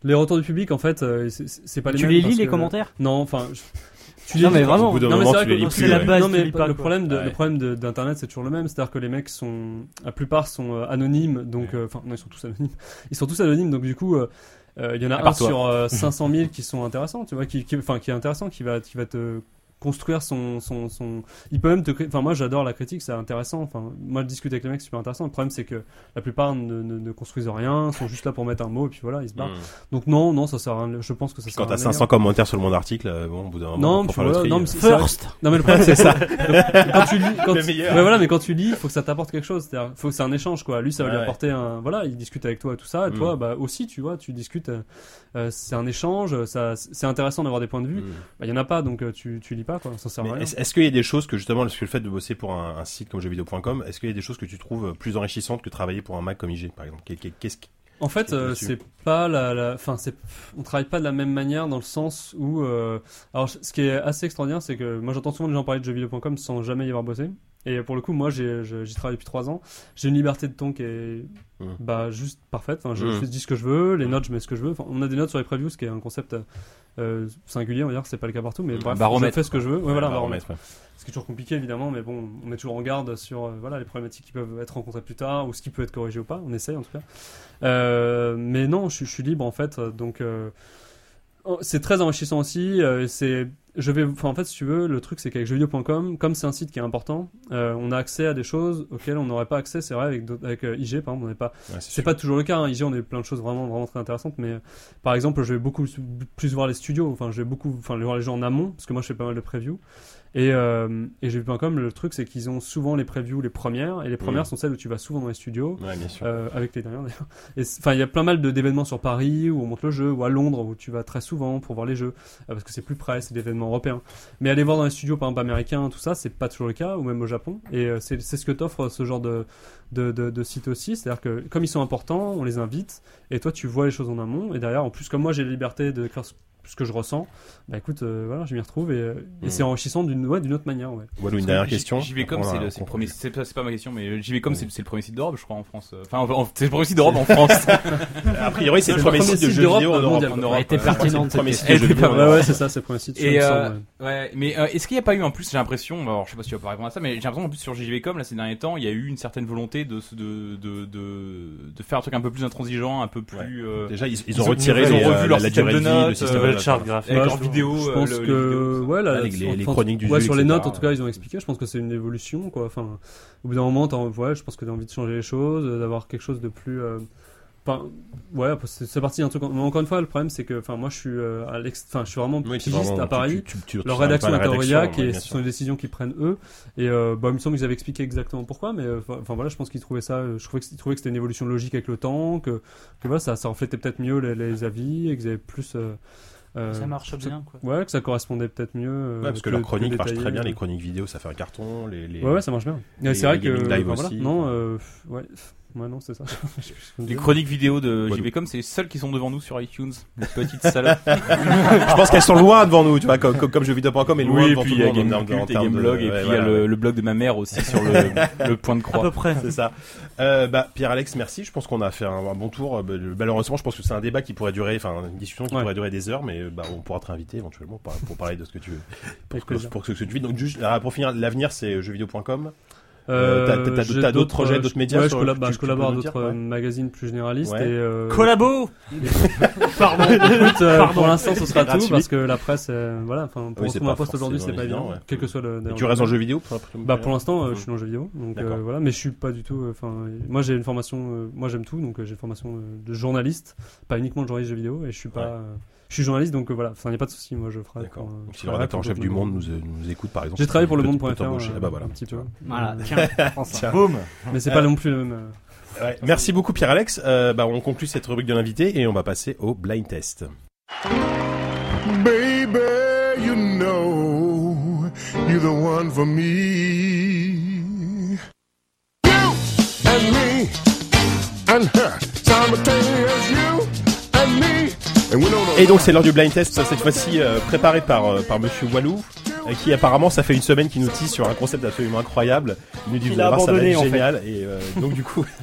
les retours du public, en fait, euh, c'est- pas les
tu
mêmes.
les lis les
que-
commentaires?
Non, enfin. je- Tu
Non, mais vraiment.
Au bout d'un
non, mais
moment,
c'est
tu les plus.
la
ouais.
base,
non, mais
pas,
le problème de,
Ouais.
le problème de- d'internet c'est toujours le même c'est à dire que les mecs sont la plupart sont euh, anonymes donc euh, enfin non ils sont tous anonymes ils sont tous anonymes donc du coup euh, euh, il y en a
À
un
toi.
sur euh, 500 000 qui sont intéressants tu vois qui qui- enfin qui est intéressant qui va qui va te construire son son son il peut même te enfin moi j'adore la critique c'est intéressant enfin moi je discute avec les mecs c'est super intéressant le problème c'est que la plupart ne, ne, ne construisent rien sont juste là pour mettre un mot et puis voilà ils se barrent
Mmh.
donc non non ça sert à rien je pense que ça sert
quand t'as
rien.
500 commentaires sur le monde article, euh, bon, au bout d'un moment,
non,
faut faire le tri.
non, mais c'est- c'est vrai que- non, mais le problème c'est ça. Quand tu lis, quand voilà, mais quand tu lis, il faut que ça t'apporte quelque chose. C'est-à-dire, faut que c'est un échange, quoi. Lui, ça va lui
ouais.
apporter un, voilà, il discute avec toi et tout ça. Et
Mm.
toi, bah, aussi, tu vois, tu discutes, euh, euh, c'est un échange, ça, c'est intéressant d'avoir des points de vue.
Mmh.
Bah, il y en a pas, donc, euh, tu, tu lis pas, quoi. Ça sert à
Mais
rien.
Est-ce qu'il y a des choses que justement, parce que le fait de bosser pour un, un site comme jeuxvideo.com, est-ce qu'il y a des choses que tu trouves plus enrichissantes que travailler pour un Mac comme IG, par exemple? Qu'est- qu'est- Qu'est-ce qui...
En fait, euh, c'est pas la, la, enfin, c'est, on travaille pas de la même manière dans le sens où, euh, alors, ce qui est assez extraordinaire, c'est que moi j'entends souvent les gens parler de jeuxvideo.com sans jamais y avoir bossé. Et pour le coup, moi, j'y travaille depuis 3 ans. J'ai une liberté de ton qui est bah, juste parfaite. Enfin, je
Mm.
fais- dis ce que je veux, les notes, je mets ce que je veux. Enfin, on a des notes sur les previews, ce qui est un concept euh, singulier, on va dire, c'est pas le cas partout, mais bref,
baromètre,
je fais ce que je veux. Ouais, voilà, baromètre.
baromètre.
Ce qui est toujours compliqué évidemment, mais bon, on est toujours en garde sur euh, voilà les problématiques qui peuvent être rencontrées plus tard ou ce qui peut être corrigé ou pas. On essaye en tout cas. Euh, mais non, je, suis- je suis libre en fait, donc c'est très enrichissant aussi. euh, c'est je vais, enfin en fait, si tu veux, le truc c'est qu'avec jeuxvideo.com, comme c'est un site qui est important, euh, on a accès à des choses auxquelles on n'aurait pas accès. C'est vrai avec, avec euh, IG, par exemple, on n'est pas
Ouais,
c'est pas toujours le cas. Hein. IG, on a eu plein de choses vraiment, vraiment très intéressantes. Mais par exemple, je vais beaucoup plus voir les studios. Enfin, je vais beaucoup, enfin, voir les gens en amont parce que moi, je fais pas mal de previews. Et, euh, et j'ai vu comme le truc, c'est qu'ils ont souvent les previews les premières et les premières
Mm.
sont celles où tu vas souvent dans les studios.
Ouais, bien sûr.
Euh, avec les dernières d'ailleurs. Enfin, il y a plein mal d'événements sur Paris où on monte le jeu, ou à Londres où tu vas très souvent pour voir les jeux, euh, parce que c'est plus près, c'est des événements européens. Mais aller voir dans les studios, par exemple américains, tout ça, c'est pas toujours le cas, ou même au Japon. Et euh, c'est c'est ce que t'offre ce genre de, de, de, de site aussi, c'est-à-dire que comme ils sont importants, on les invite, et toi tu vois les choses en amont, et derrière, en plus, comme moi j'ai la liberté de ce, que je ressens, bah écoute, euh, voilà, je m'y retrouve, et, euh, et
Mm.
c'est enrichissant d'une ouais, d'une autre manière, ouais.
Walou, une dernière
que
question.
J- JVcom,
Après, on
c'est le, le
on
premier, c'est pas, ma question, mais JVcom, c'est c'est le premier site d'Europe, je crois, en France. Enfin, en- en- c'est le premier site d'Europe en France.
A priori, c'est le
le
premier site de jeux
d'Europe
vidéo en Europe.
mondial.
En
Elle
Europe,
a été
en
Ouais, c'est ça, c'est le premier site.
euh,
ouais.
mais euh, est-ce qu'il n'y a pas eu en plus, j'ai l'impression, alors je sais pas si tu vas pas répondre à ça, mais j'ai l'impression en plus sur JVcom là ces derniers temps, il y a eu une certaine volonté de se- de de de, de faire un truc un peu plus intransigeant, un peu plus euh,
Déjà, ils, ont retiré
ils ont revu
euh,
leur
la
système
durée
de
vie, le
charte graphique.
je-
vidéos,
je
euh,
pense
le- les
que
vidéos,
ouais, là,
Ah, les- les- les
enfin,
chroniques du
ouais,
jeu,
sur les notes en tout cas ils ont expliqué. Je pense que c'est une évolution quoi. Enfin au bout d'un moment t'as- ouais, je pense que tu as envie de changer les choses euh, d'avoir quelque chose de plus euh, ouais c'est c'est parti d'un truc mais encore une fois le problème c'est que enfin moi je suis euh, à l'ex- enfin je suis vraiment
Oui,
pigiste
vraiment-
à Paris.
tu- tu- tu- tu
leur rédaction est
la
à Aurillac
ouais,
et ce sont des décisions qu'ils prennent eux. Et euh, bah, il me semble qu'ils avaient expliqué exactement pourquoi mais enfin voilà je pense qu'ils trouvaient ça je trouvais que, ils trouvaient que c'était une évolution logique avec le temps que, que voilà ça, ça reflétait peut-être mieux les, les avis et qu'ils avaient plus euh,
Ça marche bien, quoi.
Ouais, que ça correspondait peut-être mieux. euh,
Ouais, parce que
que-
leurs
que
chroniques marchent très bien, les chroniques vidéo, ça fait un carton, les, les...
Ouais, ouais, ça marche bien. C'est vrai
les
que. enfin, voilà. Non, euh, ouais, non, c'est ça.
Les chroniques vidéo de JVcom, c'est les seuls qui sont devant nous sur iTunes. Les petites salopes.
Je pense qu'elles sont loin devant nous, tu vois, comme, comme, comme jeuxvideo.com est loin
oui, et
devant
puis
tout
il y
le
a et Gameblog, et puis il y a
voilà,
le, blog de ma mère aussi sur le, le point de
À
croix.
peu près.
C'est ça. Euh, bah, Pierre-Alex, merci. Je pense qu'on a fait un, un bon tour. Bah, Malheureusement, je pense que c'est un débat qui pourrait durer, enfin, une discussion qui
Ouais.
pourrait durer des heures, mais bah, on pourra te réinviter éventuellement pour, pour parler de ce que tu veux. Pour, que, pour ce que tu vis. Donc, juste, pour finir, l'avenir, c'est jeuxvideo.com.
Euh,
t'as- t'as- d'autres projets, d'autres médias
Ouais,
sur-
je, bah,
tu
je collabore à d'autres euh,
ouais.
magazines plus généralistes
Ouais.
et. Euh,
Collabo
Pardon. Écoute, euh,
Pardon.
pour l'instant, ce sera
Gratuit.
tout parce que la presse, euh, voilà, enfin, pour retrouver un poste aujourd'hui, c'est pas évident, quel que soit le.
Tu restes en jeu vidéo
Bah pour l'instant, euh, je suis dans le jeu vidéo, donc euh, voilà. Mais je suis pas du tout. euh, Enfin, moi j'ai une formation. euh, moi j'aime tout, donc euh, j'ai une formation euh, de journaliste, pas uniquement de journaliste jeux vidéo, et je suis pas. Euh, je suis journaliste, donc euh, voilà. Enfin, il n'y a pas de souci. Moi, je ferai.
D'accord.
euh,
si le rédacteur en chef du monde nous, nous écoute, par exemple.
J'ai travaillé pour le monde.fr. euh,
Ah bah voilà.
Un petit peu.
Voilà,
Euh,
tiens, prends ça.
Tiens.
Boum
Mais c'est
Euh,
pas non plus le même. euh,
Ouais. Merci beaucoup Pierre-Alex. Euh, bah, on conclut cette rubrique de l'invité et on va passer au blind test.
Baby, you know you're the one for me. You and me and her, simultaneous you
Et donc c'est l'heure du blind test, cette fois-ci euh, préparé par, euh, par Monsieur Walou, euh, qui apparemment ça fait une semaine qu'il nous tease sur un concept absolument incroyable. Il nous dit vous
a
allez voir, ça va être
en fait.
génial. Et euh, donc du coup...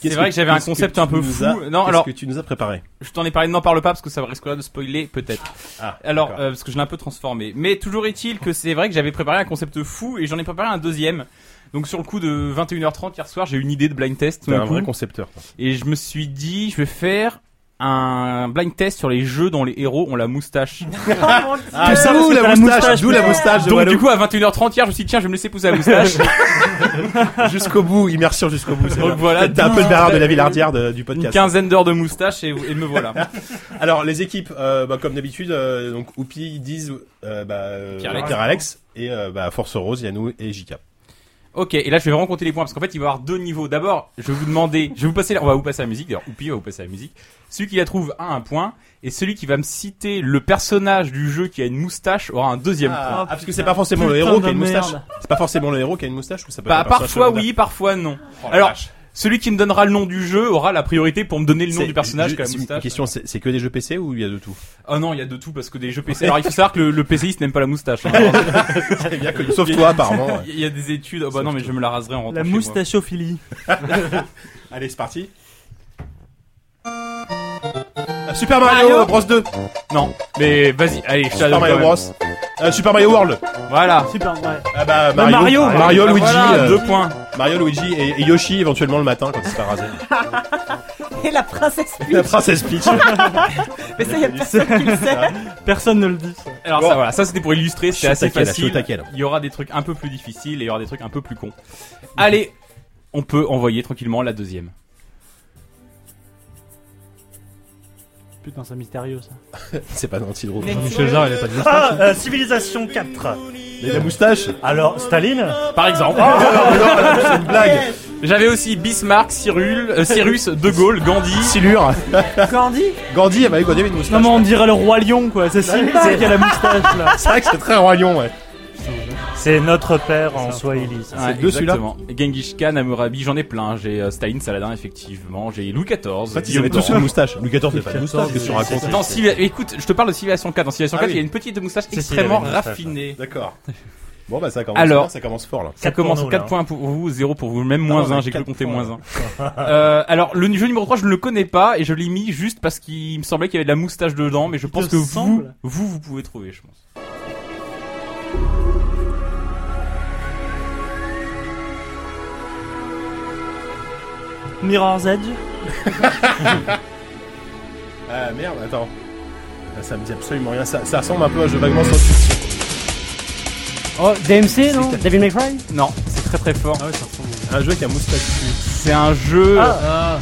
C'est vrai que j'avais un concept un peu fou.
as-
Non, alors-
que tu nous as préparé
Je t'en ai parlé, n'en parle pas parce que ça risquerait de spoiler, peut-être.
Ah,
Alors, euh, parce que je l'ai un peu transformé. Mais toujours est-il que c'est vrai que j'avais préparé un concept fou et j'en ai préparé un deuxième. Donc sur le coup de 21h30 hier soir, j'ai eu une idée de blind test.
T'es un
coup.
vrai concepteur. toi.
Et je me suis dit, je vais faire un blind test sur les jeux dont les héros ont la moustache.
Ah,
Tout ça
d'où
parce que
la
t'as la
moustache,
moustache,
d'où la moustache de
Donc
Walou.
du coup à 21h30 hier, je me suis dit tiens, je vais me laisser pousser la moustache.
jusqu'au bout, immersion jusqu'au bout. c'est
Donc voilà,
T'es un peu le Bernard de la Villardière de- du
Une
podcast.
quinzaine d'heures de moustache et, et me voilà.
Alors les équipes, euh, bah, comme d'habitude, euh, donc Oupi, Diz, euh, bah, euh,
Pierre-Alex.
Pierre-Alex et euh, bah, Force Rose, Yannou et Jika.
Ok, et là je vais vraiment compter les points parce qu'en fait il va y avoir deux niveaux. D'abord, je vais vous demander, je vais vous passer, on va vous passer la musique. D'ailleurs, Oupi va vous passer la musique. Celui qui la trouve a un point et celui qui va me citer le personnage du jeu qui a une moustache aura un deuxième point.
Ah, parce que c'est pas forcément le
Putain
héros qui a une moustache.
merde.
C'est pas forcément le héros qui a une moustache ou ça peut
Bah
être un personnage
parfois
secondaire
oui, parfois non.
Oh la
Alors,
vache.
celui qui me donnera le nom du jeu aura la priorité pour me donner le nom
C'est-
du personnage
ju-
que la
c'est une
moustache.
question, c'est c'est que des jeux PC ou il y a de tout?
Oh non, il y a de tout parce que des jeux PC. Alors il faut savoir que le, le PCiste n'aime pas la moustache. hein.
C'est bien que sauf toi apparemment. ouais.
Il y a des études. Oh bah non, mais je me la raserai en rentrant
La
chez moi.
moustachophilie.
Allez, c'est parti. Super Mario Bros 2,
Non, mais vas-y, allez, je te la
Super Mario
quand même.
Bros, Euh, Super Mario World.
Voilà.
Super, ouais.
Ah bah
Bah,
Mario,
Mario.
Mario,
Bah,
Luigi,
voilà,
euh,
deux points.
Mario, Luigi et, et Yoshi éventuellement le matin quand il se fait raser.
Et la princesse Peach.
La princesse Peach.
Mais ça, y a personne qui le sait.
Personne ne le dit. ça.
Alors
Bon.
ça voilà, ça c'était pour illustrer,
Je suis
c'est
au
assez
taquet, là, je suis au
facile.
taquet, là.
Il y aura des trucs un peu plus difficiles et il y aura des trucs un peu plus cons. Allez, on peut envoyer tranquillement la deuxième.
Putain, c'est mystérieux ça.
C'est pas Nancy Drew.
Michel Jarre, il a pas de moustache.
Ah, euh, Civilisation 4.
Mais la moustache
Alors, Staline
Par exemple.
C'est une blague
J'avais aussi Bismarck, Cyril, euh, Cyrus, De Gaulle, Gandhi.
Silure
Gandhi
Gandhi, ah bah oui, Gandhi avait une moustache.
Non, mais on dirait le roi lion quoi. C'est Simba qui a la moustache là.
C'est vrai que c'est très roi lion, ouais.
C'est notre père en Swahili.
Ouais,
deux, celui-là
exactement. Genghis Khan, Hammurabi, j'en ai plein. J'ai euh, Staline, Saladin, effectivement. J'ai Louis XIV.
En fait, ils avaient tous une moustache. Louis XIV, c'est pas de moustache, qu'est-ce que tu racontes
Dans Civi- écoute, je te parle de Civilization 4. Dans Civilization
Ah
4,
oui.
il y a une petite moustache
Si,
extrêmement
il y avait une moustache,
raffinée.
D'accord. Bon bah ça commence
Alors.
bien, ça commence fort là.
Ça
Quatre pour
commence
nous,
4
là.
points pour vous, 0 pour vous, même
on
moins
a
1, j'ai cru
quatre
compter
points,
moins 1. euh, alors, le jeu numéro 3, je ne le connais pas et je l'ai mis juste parce qu'il me semblait qu'il y avait de la moustache dedans, mais je pense que vous,
semble
vous, vous pouvez trouver, je pense.
Mirror's Edge.
Ah merde, attends. Ah, Ça me dit absolument rien. Ça, ça ressemble un peu à un jeu vaguement science-fiction.
Oh, DMC, non David McRae
Non, c'est très très fort.
Ah ouais, ça ressemble.
Un jeu qui a moustache.
C'est un jeu.
Ah.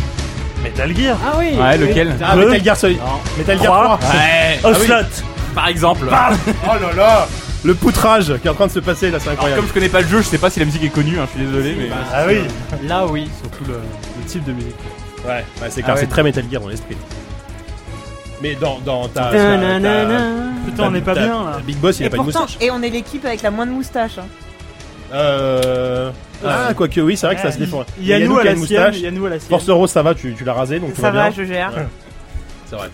Metal Gear.
Ah oui
ouais, lequel
Ah. Metal Gear Solid. Metal Gear 3.
Ouais,
Ocelot.
par exemple.
Oh là là Le poutrage qui est en train de se passer là, c'est
Alors,
incroyable.
comme je connais pas le jeu, je sais pas si la musique est connue, hein, je suis désolé, mais.
Ah oui.
Là, oui.
Surtout le type de musique.
Ouais, ouais, c'est
Ah
clair,
ouais.
c'est très Metal Gear dans l'esprit. Mais dans, dans ta.
Putain, on est pas
ta-
bien là.
Big Boss, il
Et
a pas
pourtant,
moustache.
et on est l'équipe avec la moins de moustache. hein.
Euh. Ah, quoique oui, c'est vrai que ça se défend.
Il y a nous à
qui a
la
moustache.
Il y a nous à la sienne.
Force Rose, ça va, tu, tu l'as rasé donc
Ça
va
je gère.
C'est vrai.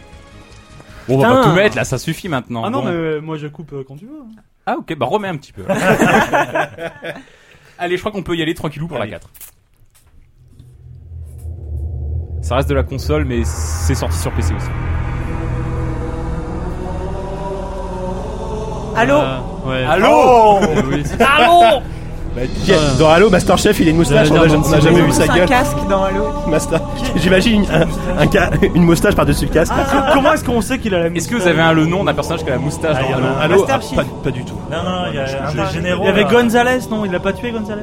Bon, on va pas tout mettre là, ça suffit maintenant.
Ah non,
Bon.
mais moi je coupe euh, quand tu veux.
Ah ok, bah remets un petit peu. Allez, je crois qu'on peut y aller tranquillou pour la 4. Ça reste de la console, mais c'est sorti sur PC aussi.
Allô
Ah, ouais.
Allô
Euh, oui, c'est-
Bah, dans Halo, Masterchef, il a une moustache, on a,
J'allais dire
on a jamais vu sa
C'est un
gueule.
casque dans Halo.
Master. J'imagine un, un ca- une moustache par-dessus le casque.
Comment est-ce qu'on sait qu'il a la
Est-ce que vous avez un le nom d'un personnage qui a la moustache
Ah,
dans Halo
un.
Halo,
Master
ah,
Chief.
pas, pas du tout.
Non, non, il y a un des généraux.
Il y avait. Gonzalez, non? Il a pas tué Gonzalez?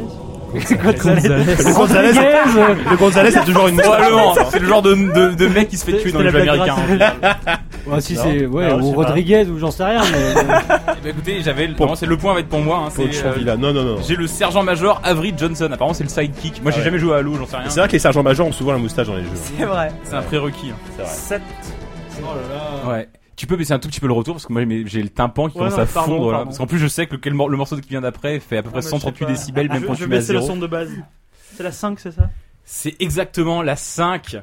Le Gonzalez, le Gonzalez, c'est toujours une
c'est le genre de, de, de mec qui se fait tuer dans les jeux américains.
Ouais, si c'est. Ouais, ou. Rodriguez, ou j'en sais rien, mais.
Bah écoutez, j'avais, c'est le point va être pour moi. Hein, euh.
Non, non, non.
j'ai le sergent-major Avery Johnson. Apparemment c'est le sidekick. Moi j'ai
Ah ouais.
jamais joué à Halo, j'en sais rien.
C'est vrai que les sergents majors ont souvent la moustache dans les jeux.
C'est vrai.
C'est un prérequis. hein.
C'est vrai.
7.
Ouais. Tu peux baisser un tout petit peu le retour parce que moi j'ai- le tympan qui
Ouais,
commence
non,
à
pardon,
fondre là. Parce qu'en plus je sais que le, quel mor- le morceau qui vient d'après fait à peu près
Ah, mais je sais
138
pas.
décibels même
je,
quand
je
tu
vais
mets à
baisser le
0.
son de base. C'est la 5, c'est ça
C'est exactement la 5.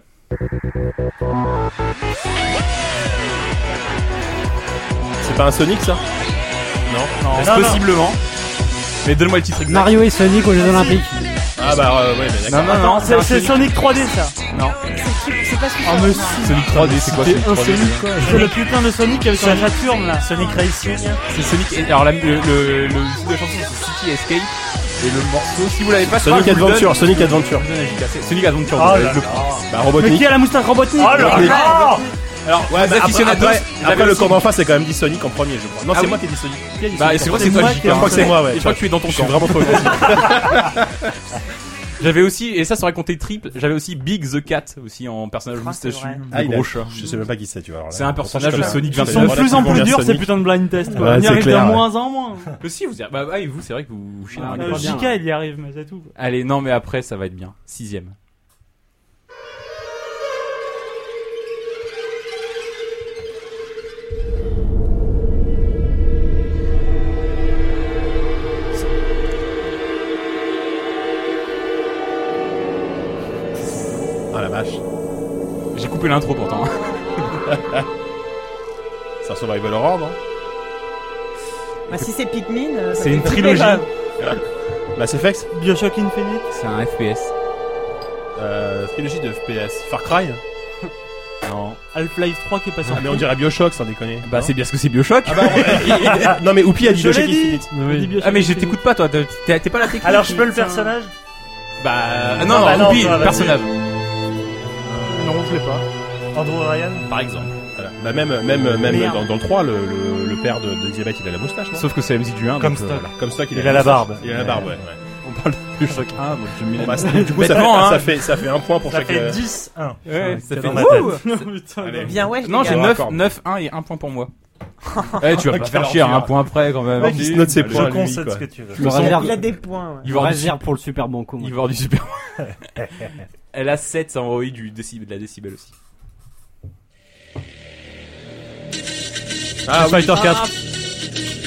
C'est pas un Sonic ça?
Non,
non, non.
possiblement. Mais donne-moi le titre exact.
Mario et Sonic aux Jeux Olympiques.
Ah bah euh, ouais, mais d'accord.
Non, non, non,
C'est c'est Sonic 3D ça
Non,
C'est pas ce que
Oh,
c'est.
mais
Sonic 3D, c'est quoi Sonic 3D déjà
C'est le putain de Sonic avec la Saturne là
Sonic Racing.
C'est Sonic. et- Alors la- le, le, le titre de la chanson c'est City Escape. Et le morceau, si vous l'avez pas, je
Sonic
crois que je vous le
Adventure,
donne.
Sonic Adventure.
Je vous donne la JK. Sonic Adventure.
Oh là
le
là.
Bah
Mais
Robotnik.
qui a la moustache Robotnik
Oh là
Robotnik.
là
Alors,
Ouais,
les
bah, après,
aficionados,
après,
j'avais
après le camp d'en face, c'est quand même dit Sonic en premier, je crois. Non,
Ah
c'est
oui.
moi qui ai dit Sonic. Qui a dit
Bah, c'est vrai, c'est toi,
Je crois que c'est moi, ouais.
Je crois que tu es dans ton
Je suis
camp.
vraiment trop agressif.
J'avais aussi, et ça, ça aurait compté triple, j'avais aussi Big the Cat, aussi en personnage
Ah,
moustachu.
Ah,
gros chat.
Je sais même pas qui c'est, tu vois.
C'est un personnage de Sonic
Ils sont de plus en plus durs ces putains de blind tests quoi.
Ouais,
On y arrive de
ouais.
moins en moins.
Que si, vous y bah, bah, et vous, c'est vrai que vous, vous
Ah,
Euh,
bien.
JK il y arrive mais c'est tout.
Allez, non, mais après, ça va être bien. Sixième.
Vache.
J'ai coupé l'intro pourtant.
C'est un survival horror, non?
Bah, si c'est Pikmin. euh, ça
C'est une trilogie.
quand même.
Mass Effect?
Bioshock Infinite.
C'est un FPS.
euh, Trilogie de FPS. Far Cry?
Non.
Half-Life 3 qui est pas
Ah, mais on dirait Bioshock, sans déconner.
Bah
Non
c'est bien ce que c'est Bioshock.
Ah bah, on- non mais Oupi a dit
Je
Bioshock
l'ai dit.
Infinite.
Bioshock
Ah mais je
Infinite.
t'écoute pas toi, t'es t'es pas la technique.
Alors je peux le personnage?
Bah ah, non,
bah
non,
non, toi,
le
vas-y.
personnage.
L'ai pas. Andrew Ryan
Par exemple.
Voilà. Bah même même même
Merde.
dans, dans le 3 le, le, le père de d'Elisabeth il a la moustache non?
Sauf que c'est MC du 1.
Comme
donc, euh,
Stock.
voilà.
Comme ça qu'il
Il a la barbe.
Il a la barbe ouais. ouais.
On parle de Bioshock 1, donc je mets
Bon, bah, du coup ça fait,
hein.
ça fait ça fait un point pour
Ça
chaque
fait
euh,
10 1.
Ouais, ça fait
dans ma tête.
Putain,
Allez.
Bien ouais.
Non, j'ai
gars.
Ouais,
9,
d'accord.
9, 1 et 1 point pour moi. Eh, tu vas pas faire chier à un point près quand même.
Se note ses points.
Je
lui,
concède
quoi.
ce que tu veux.
Il a des points. ouais.
Il va
me
avoir du,
réserve pour le super banco. moi.
il va avoir du super. Elle a 7, ça envoie du décibel, de la décibel aussi.
Ah oui.
Fighter 4.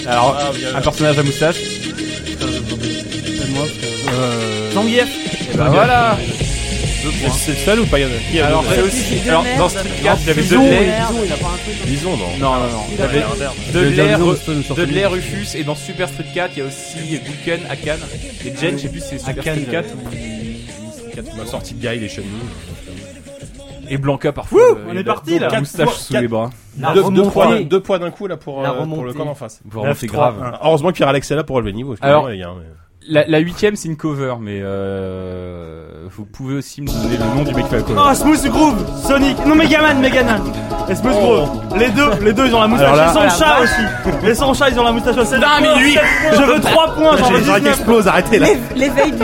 Alors,
Ah, bien,
un personnage à moustache.
Appelle-moi parce que.
Euh...
Zangief.
Et bah voilà.
C'est c'est le seul ou pas il y en a
Alors,
deux
c'est
ailes
aussi.
de
Alors, dans Street 4, j'avais
Bison,
Dudley.
merde.
il a pas un truc.
Bison non.
Non, non, non. J'avais Ru-
Stone sur
Dudley. Rufus, et dans Super Street 4, il y a aussi Vulcan, Akan, et Jen, je sais plus si c'est Super
Akan,
Street 4
euh,
ou Street 4.
Il m'a sorti de Guy les chenilles.
Et Blanca parfois.
Wouh,
euh,
on est parti, là.
La moustache sous les bras.
La
deux, deux points deux points d'un coup là pour euh, pour le camp en face.
C'est
9-3,
grave.
hein.
Heureusement que Pierre Alex est là pour relever le niveau.
Alors-
les gars. mais-
La, la huitième, c'est une cover, mais euh, vous pouvez aussi me donner le nom du mec qui fait la cover.
Oh, Smooth Groove, Sonic, non Megaman, Megaman. Et Smooth Groove, les deux, les deux ils ont la moustache.
Là-
et son chat aussi. Et son chat ils ont la moustache aussi.
Putain, mais lui-
Je veux 3 points, j'en
J'ai
veux
les oreilles qui
19.
explosent, arrêtez là.
L'é- L'éveil du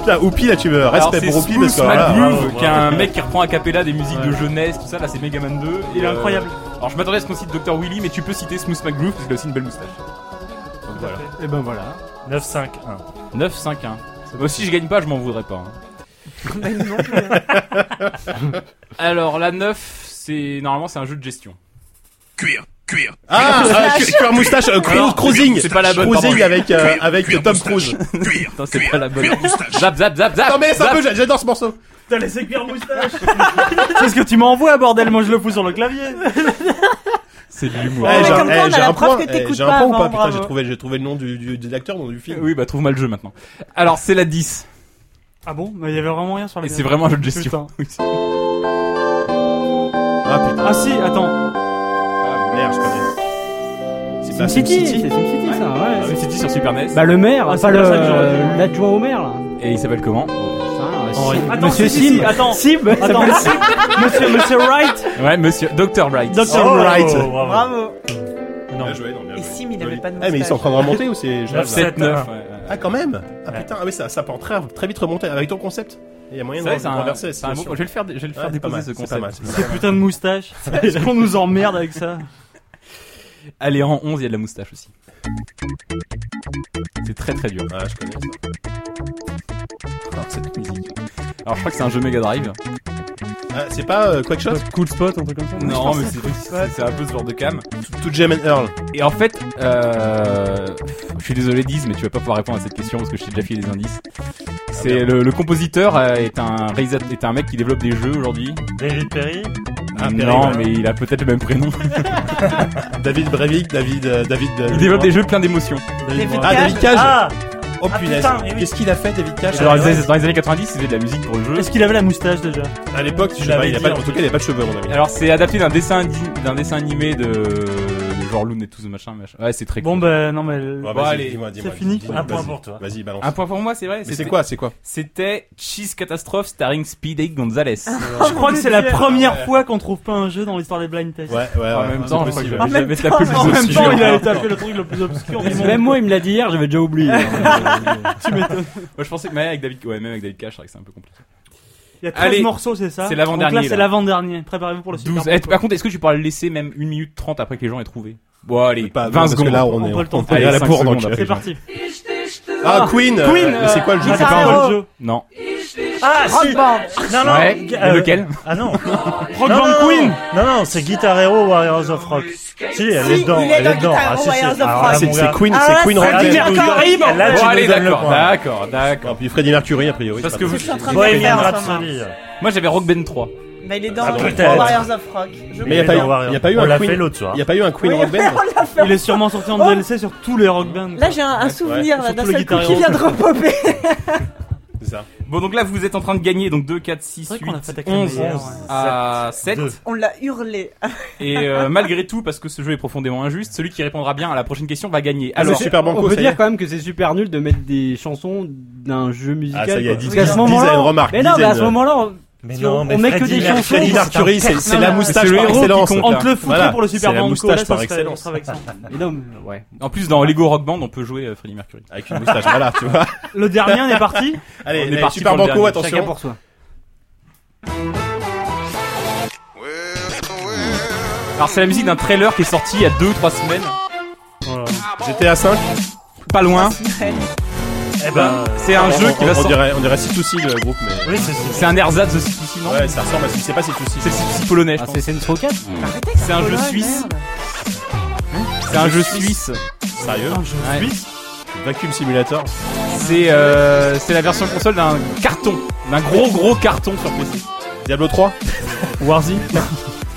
Putain, Oupi là tu veux respect pour Oupi parce que là,
McGroove,
bravo,
qui est un mec qui reprend a cappella des musiques de jeunesse, tout ça, là c'est Megaman 2.
Il est
Et, euh,
incroyable.
Alors je m'attendais à ce qu'on cite Dr. Willy, mais tu peux citer Smooth McGroove parce qu'il a aussi une belle moustache. Donc voilà.
Et ben voilà.
9-5-1.
9-5-1. Moi aussi je gagne pas, je m'en voudrais pas. hein. Alors la 9, c'est normalement c'est un jeu de gestion.
Ah, ah, cu- cuir moustache, euh, cru-
Alors,
cruising.
c'est pas la bonne,
Cruising
pardon.
avec euh, avec Tom Cruise.
Putain, c'est pas la bonne. Zap zap zap zap.
Non mais c'est un
zap.
peu, j'adore ce morceau.
T'as laissé cuire moustache. C'est ce que tu m'envoies, bordel. Moi je le fous sur le clavier.
C'est de l'humour.
Ouais,
Eh,
mais
j'ai un-
comme quoi,
eh,
on a
j'ai
la
un
preuve
point,
que t'écoutes
eh, J'ai
pas
un point ou
avant,
pas? Putain,
bravo.
j'ai trouvé j'ai trouvé le nom du du de l'acteur, le nom du film.
Oui, bah trouve-moi le jeu maintenant. Alors c'est la 10.
Ah bon? Mais il y avait vraiment rien sur la
Et c'est vraiment un jeu de gestion.
Putain.
Ah putain.
Ah si, attends.
Ah, merde, je connais. C'est pas
SimCity,
SimCity.
c'est SimCity ça, ouais.
C'est City sur Super NES.
Bah le maire,
Ah,
pas
c'est
le
pas ça que j'aurais
euh, l'adjoint au maire là.
Et il s'appelle comment?
Putain,
Henri.
Sim-
Attends,
Monsieur
si, si, si,
Sim.
attends.
Sim,
Attends,
s'appelle
monsieur, monsieur, monsieur Wright.
Ouais, monsieur Dr. Wright.
Dr.
Oh,
Wright.
right.
bravo.
Bravo.
Bien joué, non, bien
Et
joué.
Sim, il avait pas de
Ah mais ils sont en train de remonter ou c'est je rêve, là
7 9.
Ah quand même? Ah putain, ah oui ça ça peut très très vite remonter avec ton concept? Il y a moyen
C'est
de
vrai, c'est un,
renverser
c'est un
la situation.
Je vais le faire, je vais le faire
Ouais, c'est pas
déposer
mal,
ce
c'est pas mal,
concept.
c'est
Ces
pas mal.
putains de moustaches. Est-ce qu'on nous emmerde avec ça?
Allez, en 11, il y a de la moustache aussi. C'est très très dur.
Ah, je connais ça.
Alors, cette musique. Alors, je crois que c'est un jeu Mega Drive.
Ah, c'est pas euh, Quackshot
Cool spot, un truc comme ça
Non, mais c'est c'est- c'est un peu ce genre de cam.
To Gem and Earl.
Et en fait, euh, je suis désolé Diz, mais tu vas pas pouvoir répondre à cette question parce que je t'ai déjà filé des indices. C'est le, le compositeur euh, est un réalisateur, est un mec qui développe des jeux aujourd'hui.
David Perry.
Ah, Perry,
non,
ouais.
mais il a peut-être le même prénom.
David Breivik, David euh, David euh,
Il développe des jeux plein d'émotions.
David
Ah,
Cage.
David Cage.
Ah
Oh
Ah,
punaise.
putain, oui.
Qu'est-ce qu'il a fait David Cage
Dans les, années- dans les années 90, il faisait de la musique pour le jeu.
Est-ce qu'il avait la moustache déjà
À l'époque, je sais
l'avais
pas, il a pas
en
tout cas, il a pas de cheveux mon avis.
Alors c'est adapté d'un dessin d'un dessin animé de, de genre Looney Tunes machin machin. Ouais, c'est très
Bon
cool.
ben non mais.
Bon,
Bon,
vas-y,
allez,
dis-moi, dis-moi,
c'est fini.
dis-moi,
Un point
vas-y.
pour toi.
Vas-y, balance.
Un point pour moi, c'est vrai.
Mais
c'était-
c'est quoi, c'est quoi
C'était Cheese Catastrophe starring Speedy Gonzalez.
Je crois que c'est la première fois qu'on trouve pas un jeu dans l'histoire des blind tests.
Ouais, ouais,
en
ouais.
même
c'est
temps, je crois que
possible.
j'avais
En même
jamais
temps,
tapé le
En
plus
même temps,
obscur.
il a tapé le truc le plus obscur du monde.
Même moi, il me l'a dit hier, j'avais déjà oublié.
Tu m'étonnes.
Moi, je pensais que mais avec David, ouais, même avec David Cage, c'est vrai que c'est un peu compliqué.
Il y a 13
Allez,
morceaux, c'est ça
c'est l'avant-dernier,
Donc là, c'est
là.
l'avant-dernier. Préparez-vous pour le Super
12.
Bowl,
Eh, par contre, est-ce que tu pourras le laisser même 1 minute 30 après que les gens aient trouvé? Bon, allez,
Pas
20
parce que
secondes.
là, on est
On peut le tenter.
on est à
Allez,
la
cinq
bourre,
secondes
donc.
après.
C'est parti.
Ah, Queen. euh,
Queen,
Mais c'est quoi le jeu
euh,
C'est pas un jeu.
Non.
Ah, si
Rock Band.
Non, non
Ouais,
gu-
mais lequel
Ah non
Rock
non,
Band
non,
Queen
Non, non, c'est Guitar Hero Warriors of Rock. Si, elle
Si,
est dedans,
il est
elle
dans
est dedans.
Guitar
Ah,
Hero
si, si.
Warriors of
Alors
Rock.
là,
C'est
mon
c'est
gars,
Queen,
Ah,
c'est Queen
c'est
Rock
Freddie
Band.
Mercury.
Bon,
Là, tu
Bon,
nous
allez,
donnes le
d'accord,
point.
d'accord, d'accord.
Et puis Freddie Mercury, a priori.
Parce
c'est
que
pas
vous-
Je suis en train de
Bohemian. Rhapsody.
Moi j'avais Rock Band 3.
Mais il est dans
Ah, peut-être.
Warriors of Rock. Je
Mais il y a pas eu- il y a pas eu
On
un
l'a
Queen.
fait l'autre soir.
Il n'y a pas eu un Queen
Oui,
Rock Band
on l'a fait.
Il est sûrement sorti en
Oh.
DLC sur tous les rock bands.
Là, j'ai un, un souvenir là,
Surtout
d'un
le
seul coup
Guitar
qui
Hero.
vient de repopper.
C'est ça.
Bon donc là vous êtes en train de gagner donc 2, 4, 6,
C'est vrai
8,
qu'on a fait avec la
11
meilleure, ouais.
à 7.
Deux.
On l'a hurlé.
Et euh, malgré tout, parce que ce jeu est profondément injuste, celui qui répondra bien à la prochaine question va gagner.
Alors,
Alors,
c'est Super
on
Banco,
peut
ça y
dire
est.
quand même que c'est super nul de mettre des chansons d'un jeu musical.
Ah, ça y est,
quoi.
dis-
Parce qu'à ce
dis-
moment-là,
dis à une remarque,
mais non,
dis
mais
à
ce moment-là,
Mais
Si
non,
on-
mais
on met que
Freddie
des chansons,
Mercury,
Freddie
c'est
Mercury, la moustache par excellence.
On te le foutrait
Voilà.
pour le Super
C'est la
Banco,
moustache
là,
par excellence.
ça serait avec ça.
mais non, mais ouais.
en plus dans Lego Rock Band, on peut jouer euh, Freddie Mercury.
Avec une moustache, voilà, tu vois.
Le dernier, on est parti.
Allez,
On est parti
Super Banco.
Chacun
attention.
pour soi.
Alors c'est la musique d'un trailer qui est sorti il y a 2-3 semaines.
GTA 5.
Pas loin.
Eh ben,
C'est un jeu qui va
on
sortir.
dirait, on dirait C2C le groupe, mais.
oui, c'est
un ersatz de C2C, non
Ouais, ça ressemble à ce c'est pas C2C.
C'est C2C polonais, je
Ah,
pense.
c'est Saints Row 4
C'est un jeu suisse. C'est un jeu suisse.
Sérieux
Ouais.
Vacuum Simulator.
C'est euh, c'est la version console d'un carton, d'un gros gros carton sur PC.
Diablo 3.
Warzy.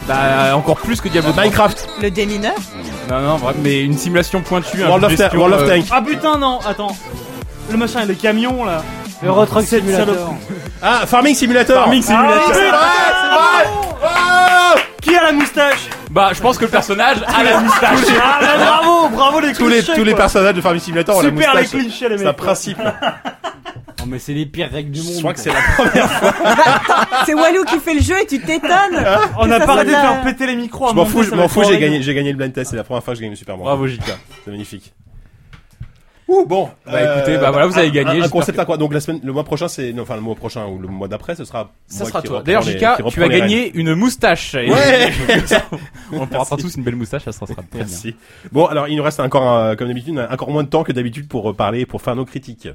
Bah encore plus que Diablo 3.
Minecraft.
Le démineur.
Non non, vraiment, mais une simulation pointue. un
World
jeu
of,
de
Ta-
gestion,
World of
euh,
Tank.
Ah putain, non, attends. Le machin, les camions là.
Euro Truck
Cette
Simulator.
Ah, Farming Simulator.
Farming Simulator.
Ah, c'est vrai, c'est vrai. Ah
Qui a la moustache
Bah je pense que le personnage a la moustache.
Ah bah, bravo, bravo les
tous les,
clichés,
tous les personnages de Farming Simulator ont la
Super les
moustache.
clichés les
C'est un
mecs.
principe.
Non, mais c'est les pires règles du monde.
Je crois que c'est la première fois.
C'est Walou qui fait le jeu et tu t'étonnes.
On a arrêté de faire péter les micros.
Je m'en fous, je m'en j'ai gagné, j'ai gagné le blind test. C'est la première fois que je gagne le Super.
Bravo Jika.
C'est magnifique. Ouh, bon.
Bah, écoutez, bah, voilà, vous avez gagné,
Un, concept à quoi Donc la semaine, le mois prochain, c'est, enfin le mois prochain ou le mois d'après, ce sera.
Ça sera toi. D'ailleurs Jika, tu as
les rênes.
gagné une moustache. Et-
Ouais.
On pourra tous une belle moustache, ça sera très bien.
Merci. Bon, alors il nous reste encore, euh, comme d'habitude, encore moins de temps que d'habitude pour euh, parler, pour faire nos critiques.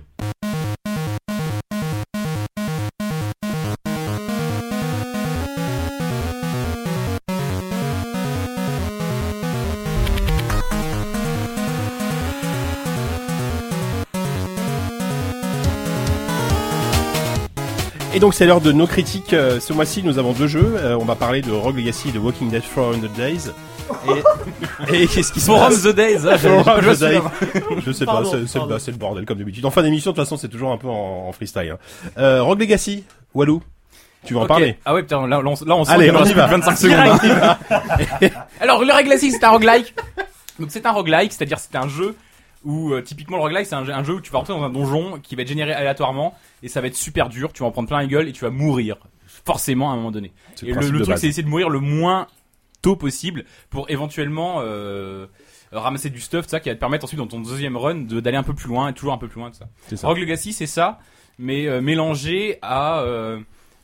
Et donc c'est l'heure de nos critiques. Euh, Ce mois-ci, nous avons deux jeux. Euh, on va parler de Rogue Legacy et de Walking Dead 400 Days. Et, et qu'est-ce qui se passe
the Days. ah,
Forum
je
the
pas.
Je sais pas,
Pardon,
c'est- bah, le bordel comme d'habitude. En fin d'émission, de toute façon, c'est toujours un peu en, en freestyle. hein. Euh, Rogue Legacy, Walou, tu veux en parler?
Ah ouais, putain, là, là, on, là, on sent
Allez, on y va.
plus de 25 secondes. hein. Alors, le Legacy, c'est un roguelike. Donc, c'est un roguelike, c'est-à-dire c'est un jeu où, euh, typiquement, le roguelike, c'est un, jeu- un jeu où tu vas rentrer dans un donjon qui va être généré aléatoirement et ça va être super dur. Tu vas en prendre plein la gueule et tu vas mourir. Forcément, à un moment donné. Et le, truc, c'est d'essayer de mourir le moins tôt possible pour éventuellement euh, ramasser du stuff, ça qui va te permettre ensuite dans ton deuxième run de- d'aller un peu plus loin et toujours un peu plus loin de ça.
Ça.
Rogue Legacy, c'est ça, mais euh, mélangé à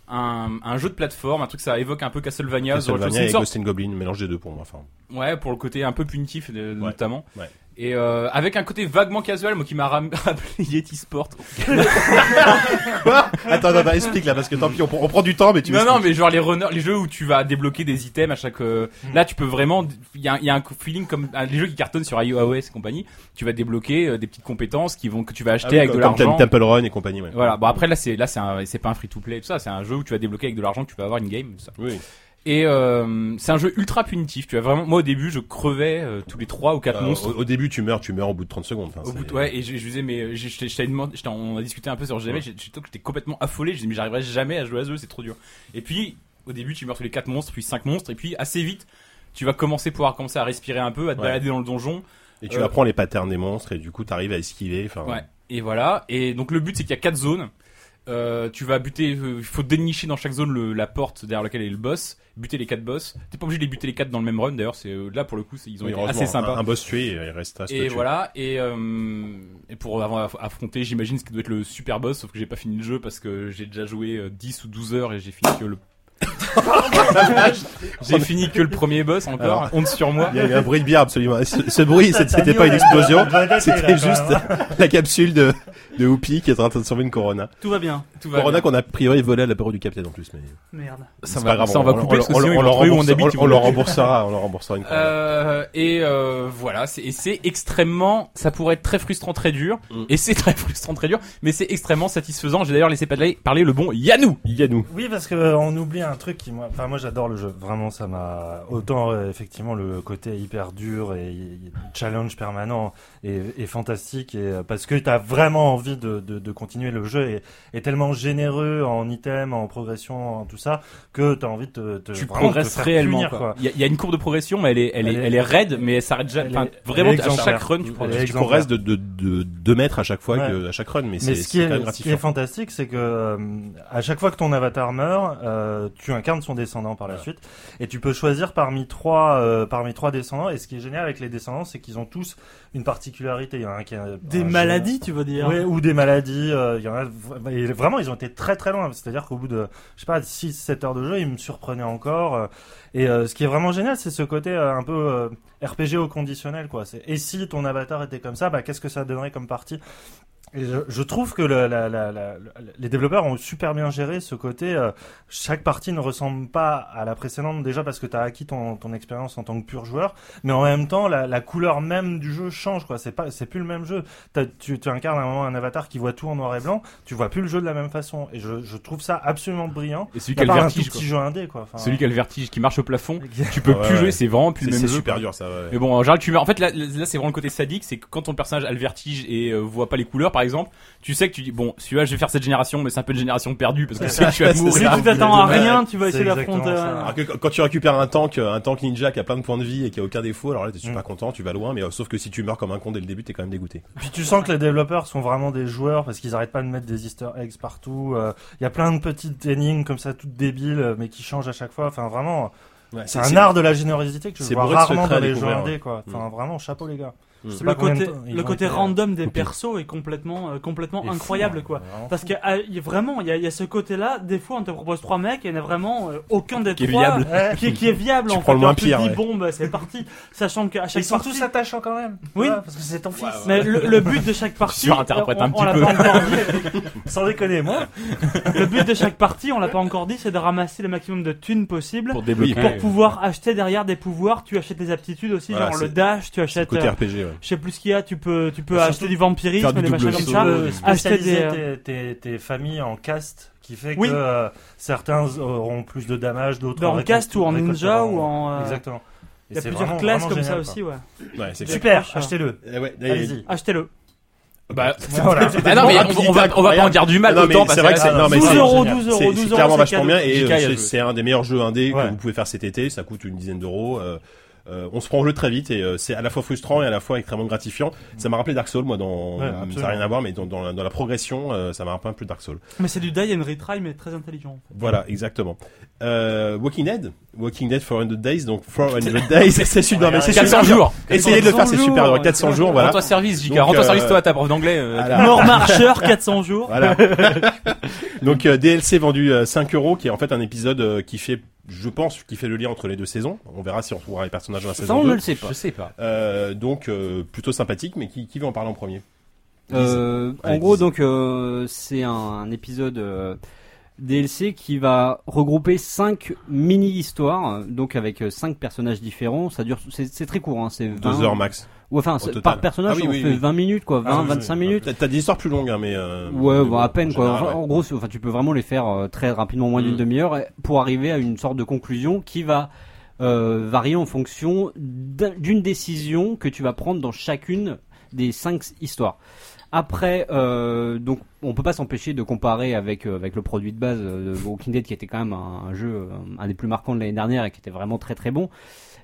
un, un jeu de plateforme, un truc ça évoque un peu Castlevania.
Castlevania et
sorte-
Ghost Goblin, mélange des deux pour moi. Enfin,
Ouais, pour le côté un peu punitif notamment.
ouais.
Et euh, avec un côté vaguement casual, moi qui m'a ram- rappelé Yeti Sport.
Quoi Attends, attends, explique là, parce que tant pis, on, prend- on prend du temps, mais tu
non, non, mais genre les runners, les jeux où tu vas débloquer des items à chaque. euh, Là, tu peux vraiment. Il y a, il y a un feeling comme ah, les jeux qui cartonnent sur iOS et compagnie. Tu vas débloquer euh, des petites compétences qui vont que tu vas
Ah
acheter
oui,
avec
comme,
de
comme
l'argent.
Temple Run et compagnie, ouais.
Voilà. Bon après là c'est là c'est un- c'est pas un free to play tout ça. C'est un jeu où tu vas débloquer avec de l'argent que tu vas avoir une game. Tout ça.
Oui.
Et euh, c'est un jeu ultra punitif. Tu as vraiment. Moi au début je crevais euh, tous les trois ou quatre
Euh,
monstres.
au, au début, tu meurs, tu meurs au bout de 30 secondes.
Au bout de- ouais, et je, je disais, mais je, je, on a discuté un peu sur que j'étais complètement affolé, je disais, mais j'arriverai jamais à jouer à ce jeu, c'est trop dur. Et puis, au début, tu meurs tous les 4 monstres, puis 5 monstres, et puis assez vite, tu vas commencer pouvoir commencer à respirer un peu, à te
Ouais.
balader dans le donjon.
Et tu
Euh,
apprends les patterns des monstres, et du coup, t'arrives à esquiver. Enfin,
Ouais. Et voilà. Et donc le but c'est qu'il y a quatre zones. Euh, tu vas buter, euh, il faut dénicher dans chaque zone le- la porte derrière laquelle est le boss, buter les quatre boss. T'es pas obligé de les buter les quatre dans le même run d'ailleurs, c'est euh, là pour le coup ils ont
Oui,
été assez sympas.
Un, un boss tué, il reste à se
Et
tuer.
voilà, et, euh, et pour avoir aff- affronté, j'imagine ce qui doit être le super boss, sauf que j'ai pas fini le jeu parce que j'ai déjà joué euh, 10 ou 12 heures et j'ai fini que le. J'ai fini que le premier boss encore.
Alors.
honte sur moi.
Il y a eu un bruit de bière absolument. Ce, ce bruit, c'était pas une explosion, c'était juste la capsule de de Whoopi qui est en train de sauver une Corona.
Tout va bien.
Tout va
Corona qu'on a a priori volé à l'apéro du capitaine en plus, mais
Merde.
Ça va,
pas grave.
ça, on va couper parce que sinon ils
on, leur
où on
on, on leur
le-
remboursera, on leur remboursera une Corona.
Euh, et euh, voilà, c'est et c'est extrêmement, ça pourrait être très frustrant, très dur,
Mm.
et c'est très frustrant, très dur, mais c'est extrêmement satisfaisant. J'ai d'ailleurs laissé parler, parler le bon Yannou.
Yannou.
Oui, parce que euh, on oublie un truc qui, moi, enfin, moi j'adore le jeu. Vraiment, ça m'a autant euh, effectivement le côté hyper dur et challenge permanent est, est fantastique et euh, parce que t'as vraiment envie de, de, de continuer le jeu et est tellement généreux en items, en progression, en tout ça que t'as envie de te, te
Tu progresses
faire
réellement.
punir,
quoi. Il y, a- il y a une courbe de progression, mais elle est, elle est,
Elle est-
elle est raide, mais elle s'arrête jamais. Enfin, vraiment, à chaque run, tu progresses.
Tu progresses de, de, de 2 mètres à chaque fois,
Ouais.
que, à chaque run, mais,
Mais
c'est
ce qui, est, ce qui est
gratifiant.
fantastique, c'est que euh, à chaque fois que ton avatar meurt, euh, tu incarnes son descendant par la
Ouais.
suite, et tu peux choisir parmi trois, euh, parmi trois descendants. Et ce qui est génial avec les descendants, c'est qu'ils ont tous une particularité. Il y en a un qui a
Des
un
maladies, tu veux dire
Ouais, ou des maladies. euh, il y en a et vraiment, ils ont été très très loin. C'est-à-dire qu'au bout de, je sais pas, 6-7 heures de jeu, ils me surprenaient encore. euh, et euh, ce qui est vraiment génial, c'est ce côté euh, un peu euh, RPG au conditionnel, quoi. C'est et si ton avatar était comme ça, bah qu'est-ce que ça donnerait comme partie? Et je, je trouve que le- la- la- la- les développeurs ont super bien géré ce côté. euh, chaque partie ne ressemble pas à la précédente déjà parce que tu as acquis ton, ton expérience en tant que pur joueur, mais en même temps la, la couleur même du jeu change. quoi. C'est pas, c'est plus le même jeu. T'as- tu, tu incarnes à un moment un avatar qui voit tout en noir et blanc. Tu vois plus le jeu de la même façon. Et je, je trouve ça absolument brillant.
Et celui qui a le vertige, quoi.
petit jeu indé quoi. Enfin,
Celui qui a le vertige, qui marche au plafond, tu peux
ouais,
plus
ouais.
jouer, c'est vraiment plus
C'est
le même
c'est
jeu.
super
quoi.
dur, ça. ouais.
Mais bon, en général, tu meurs. En fait, là, là c'est vraiment le côté sadique, c'est que quand ton personnage a le vertige et euh, voit pas les couleurs, par exemple, tu sais que tu dis bon, celui-là, je vais faire cette génération, mais c'est un peu une génération perdue parce que c'est que je vais
C'est
mourir.
Si tu t'attends à rien, tu vas essayer d'affronter.
Alors que quand tu récupères un tank, un tank ninja qui a plein de points de vie et qui a aucun défaut, alors là t'es super
Mm.
content, tu vas loin, mais euh, sauf que si tu meurs comme un con dès le début, t'es quand même dégoûté.
Puis tu sens que les développeurs sont vraiment des joueurs parce qu'ils arrêtent pas de mettre des Easter eggs partout. euh, Il y a plein de petites énigmes comme ça, toutes débiles, euh, mais qui changent à chaque fois. Enfin, vraiment, c'est un art de la générosité que je vois rarement dans les jeux indés, quoi. Enfin, vraiment, chapeau les gars.
Mm.
Le côté, le côté
euh,
random des
pire.
persos est complètement, euh, complètement incroyable,
hein,
quoi. Parce que il y a vraiment, il y a, il y a ce côté-là. Des fois, on te propose trois mecs, et il n'y en a vraiment euh, aucun des
Qui est
trois
viable.
Ouais.
qui, est- qui est viable.
Tu
en
prends
fait.
le moins
Alors, tu te
pire,
dis,
ouais.
bon, bah, c'est parti. Sachant qu'à chaque
Ils sont
partie,
tous attachants quand même.
Oui.
Parce que c'est ton fils.
mais le, le but de chaque partie,
surinterprète un
on
petit
l'a
peu.
pas encore dit.
Sans déconner, moi.
Le but de chaque partie, on l'a pas encore dit, c'est de ramasser le maximum de thunes possible
Pour débloquer.
pour pouvoir acheter derrière des pouvoirs. Tu achètes des aptitudes aussi,
Voilà,
genre le
c'est-
dash, tu achètes.
côté
euh,
RPG, ouais.
Je sais plus ce qu'il y a, tu peux, tu peux
Surtout
acheter du vampirisme,
du
des machins comme ça.
euh,
acheter des,
spécialiser tes, tes, tes familles en caste qui fait
Oui.
que euh, certains auront plus de damage, d'autres
en caste ou en ninja ou en. euh,
Exactement.
Il y a
c'est
plusieurs
vraiment-
classes
vraiment
comme ça aussi, ouais.
Ouais, c'est
Des
Super, achetez-le.
Eh ouais,
Allez-y.
Achetez-le.
Bah,
Voilà.
bah non, mais on, on va, on va pas en dire du mal
Non, mais
autant
c'est vrai
que
c'est,
Ah,
non, mais
12
c'est-
euros,
c'est-
12 euros,
c'est-
12
c'est
euros,
clairement
c'est
vachement bien et euh, c'est, un des meilleurs jeux indés
Ouais.
que vous pouvez faire cet été, ça coûte une dizaine d'euros. Euh, on se prend le jeu très vite et euh, c'est à la fois frustrant et à la fois extrêmement gratifiant. Ça m'a rappelé Dark Souls, moi, dans,
Ouais,
ça n'a rien à voir, mais dans, dans, la, dans la progression, euh, ça m'a rappelé un peu Dark Souls.
Mais c'est du die and retry, mais très intelligent.
Voilà, exactement. Euh, Walking Dead, Walking Dead 400 Days, donc 400 Days, c'est super, mais c'est
400
super dur.
jours.
Essayez de le faire, c'est
400
super dur.
jours,
400 jours,
Voilà. Rends-toi service.
Donc,
Rends-toi
euh,
service, toi, ta prof d'anglais. euh.
Mort marcheur, 400 jours.
Voilà. Donc euh, DLC vendu euh, 5 euros, qui est en fait un épisode euh, qui fait, je pense, qui fait le lien entre les deux saisons. On verra si on retrouvera les personnages dans la
Ça,
saison
on
2.
ne le sait pas.
Je sais pas.
Euh, donc euh, plutôt sympathique, mais qui, qui veut en parler en premier?
Euh, en gros, donc euh, c'est un, un épisode euh, DLC qui va regrouper cinq mini histoires, donc avec cinq personnages différents. Ça dure, c'est c'est très court, hein, c'est 20
Deux heures max.
Ou enfin, par personnage,
Ah oui,
on
oui,
fait
oui.
20 minutes, quoi, 20,
Ah oui,
25
oui.
minutes.
T'as des histoires plus longues, hein, mais euh,
Ouais,
mais
bon, à peine
en
quoi.
général,
Enfin,
ouais.
En gros, enfin, tu peux vraiment les faire euh, très rapidement, moins d'une
Mm.
demi-heure, pour arriver à une sorte de conclusion qui va euh, varier en fonction d'un- d'une décision que tu vas prendre dans chacune des cinq histoires. Après, euh, donc, on peut pas s'empêcher de comparer avec euh, avec le produit de base euh, de Walking Dead, qui était quand même un, un jeu, euh, un des plus marquants de l'année dernière et qui était vraiment très très bon.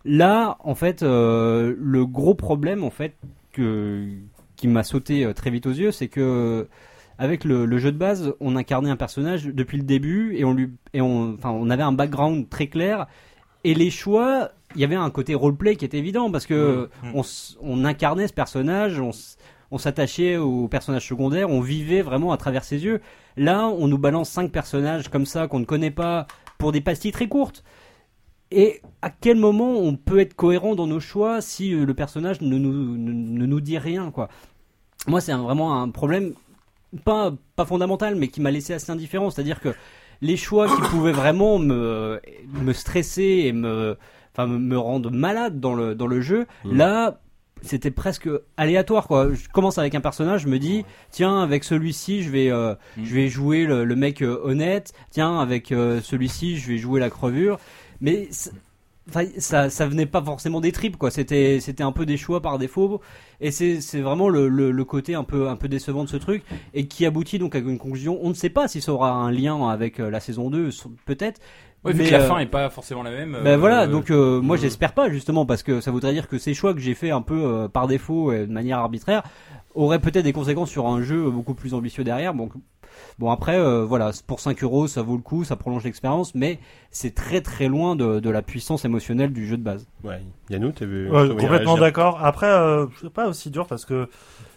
Là, en fait, euh, le gros problème, en fait, que qui m'a sauté euh, très vite aux yeux, c'est que avec le, le jeu de base, on incarnait un personnage depuis le début et on lui et on enfin on avait un background très clair et les choix, il y avait un côté roleplay qui était évident parce que
Mmh.
on, incarnait ce personnage, on s'attachait au personnage secondaire, on vivait vraiment à travers ses yeux. Là, on nous balance cinq personnages comme ça qu'on ne connaît pas pour des pastilles très courtes. Et à quel moment on peut être cohérent dans nos choix si euh, le personnage ne nous, ne, ne nous dit rien, quoi? Moi, c'est vraiment un problème, pas, pas fondamental, mais qui m'a laissé assez indifférent. C'est-à-dire que les choix qui pouvaient vraiment me, me stresser et me, enfin, me, rendre malade dans le, dans le jeu,
Mhm.
là, c'était presque aléatoire, quoi. Je commence avec un personnage, je me dis, tiens, avec celui-ci, je vais, euh,
Mhm.
je vais jouer le, le mec euh, honnête. Tiens, avec euh, celui-ci, je vais jouer la crevure. Mais ça, ça venait pas forcément des tripes, quoi. C'était, c'était un peu des choix par défaut. Et c'est, c'est vraiment le, le, le côté un peu, un peu décevant de ce truc et qui aboutit donc à une conclusion. On ne sait pas si ça aura un lien avec euh, la saison 2, so- peut-être.
Ouais, vu
Mais,
que la
euh,
fin est pas forcément la même.
Ben
euh,
voilà, donc euh, moi
euh,
j'espère pas justement parce que ça voudrait dire que ces choix que j'ai fait un peu euh, par défaut et de manière arbitraire auraient peut-être des conséquences sur un jeu beaucoup plus ambitieux derrière. Donc bon après euh, voilà pour 5 euros ça vaut le coup, ça prolonge l'expérience, mais c'est très très loin de, de la puissance émotionnelle du jeu de base.
Ouais. Yannou, t'as vu
Ouais, complètement d'accord. Après, euh, c'est pas aussi dur parce que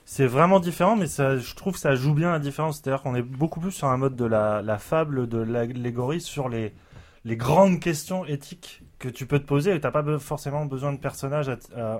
c'est vraiment différent, mais ça, je trouve que ça joue bien la différence. C'est-à-dire qu'on est beaucoup plus sur un mode de la, la fable, de l'allégorie sur les, les grandes questions éthiques que tu peux te poser et t'as pas forcément besoin de personnages à, à-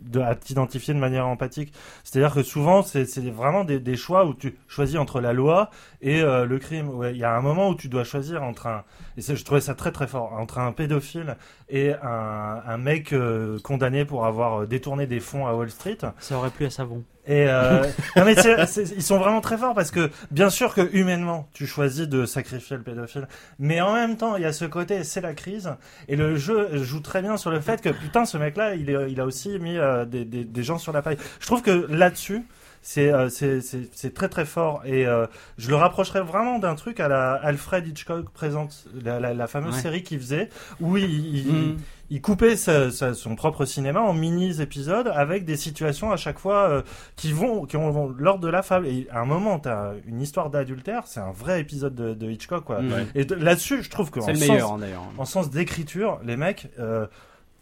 de, à t'identifier de manière empathique. C'est-à-dire que souvent, c'est vraiment des, choix où tu choisis entre la loi et euh, le crime. Il y a un moment où tu dois choisir entre un, je trouvais ça très très fort, entre un pédophile et un, un mec euh, condamné pour avoir euh, détourné des fonds à Wall Street.
Ça aurait plu à Savon.
Et euh, non mais ils sont vraiment très forts parce que bien sûr que humainement tu choisis de sacrifier le pédophile, mais en même temps il y a ce côté c'est la crise et le jeu joue très bien sur le fait que putain ce mec-là il, est- il a aussi mis euh, des, des, des gens sur la paille. Je trouve que là-dessus c'est euh, c'est c'est- très très fort et euh, je le rapprocherais vraiment d'un truc à la Alfred Hitchcock présente la, la, la fameuse
Ouais.
série qu'il faisait où il, il-
Mm.
il coupait sa- sa- son propre cinéma en mini épisodes avec des situations à chaque fois euh, qui vont qui ont l'ordre de la fable et à un moment t'as une histoire d'adultère c'est un vrai épisode de, de Hitchcock quoi
Mm.
Et de- là-dessus je trouve que en sens-
meilleur hein,
en sens d'écriture les mecs euh,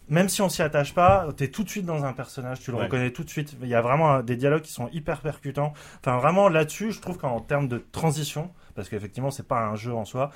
même si on s'y attache pas, t'es tout de suite dans un personnage, tu le
Ouais.
reconnais tout de suite. Il y a vraiment des dialogues qui sont hyper percutants. Enfin, vraiment là-dessus, je trouve qu'en termes de transition, parce qu'effectivement, c'est pas un jeu en soi,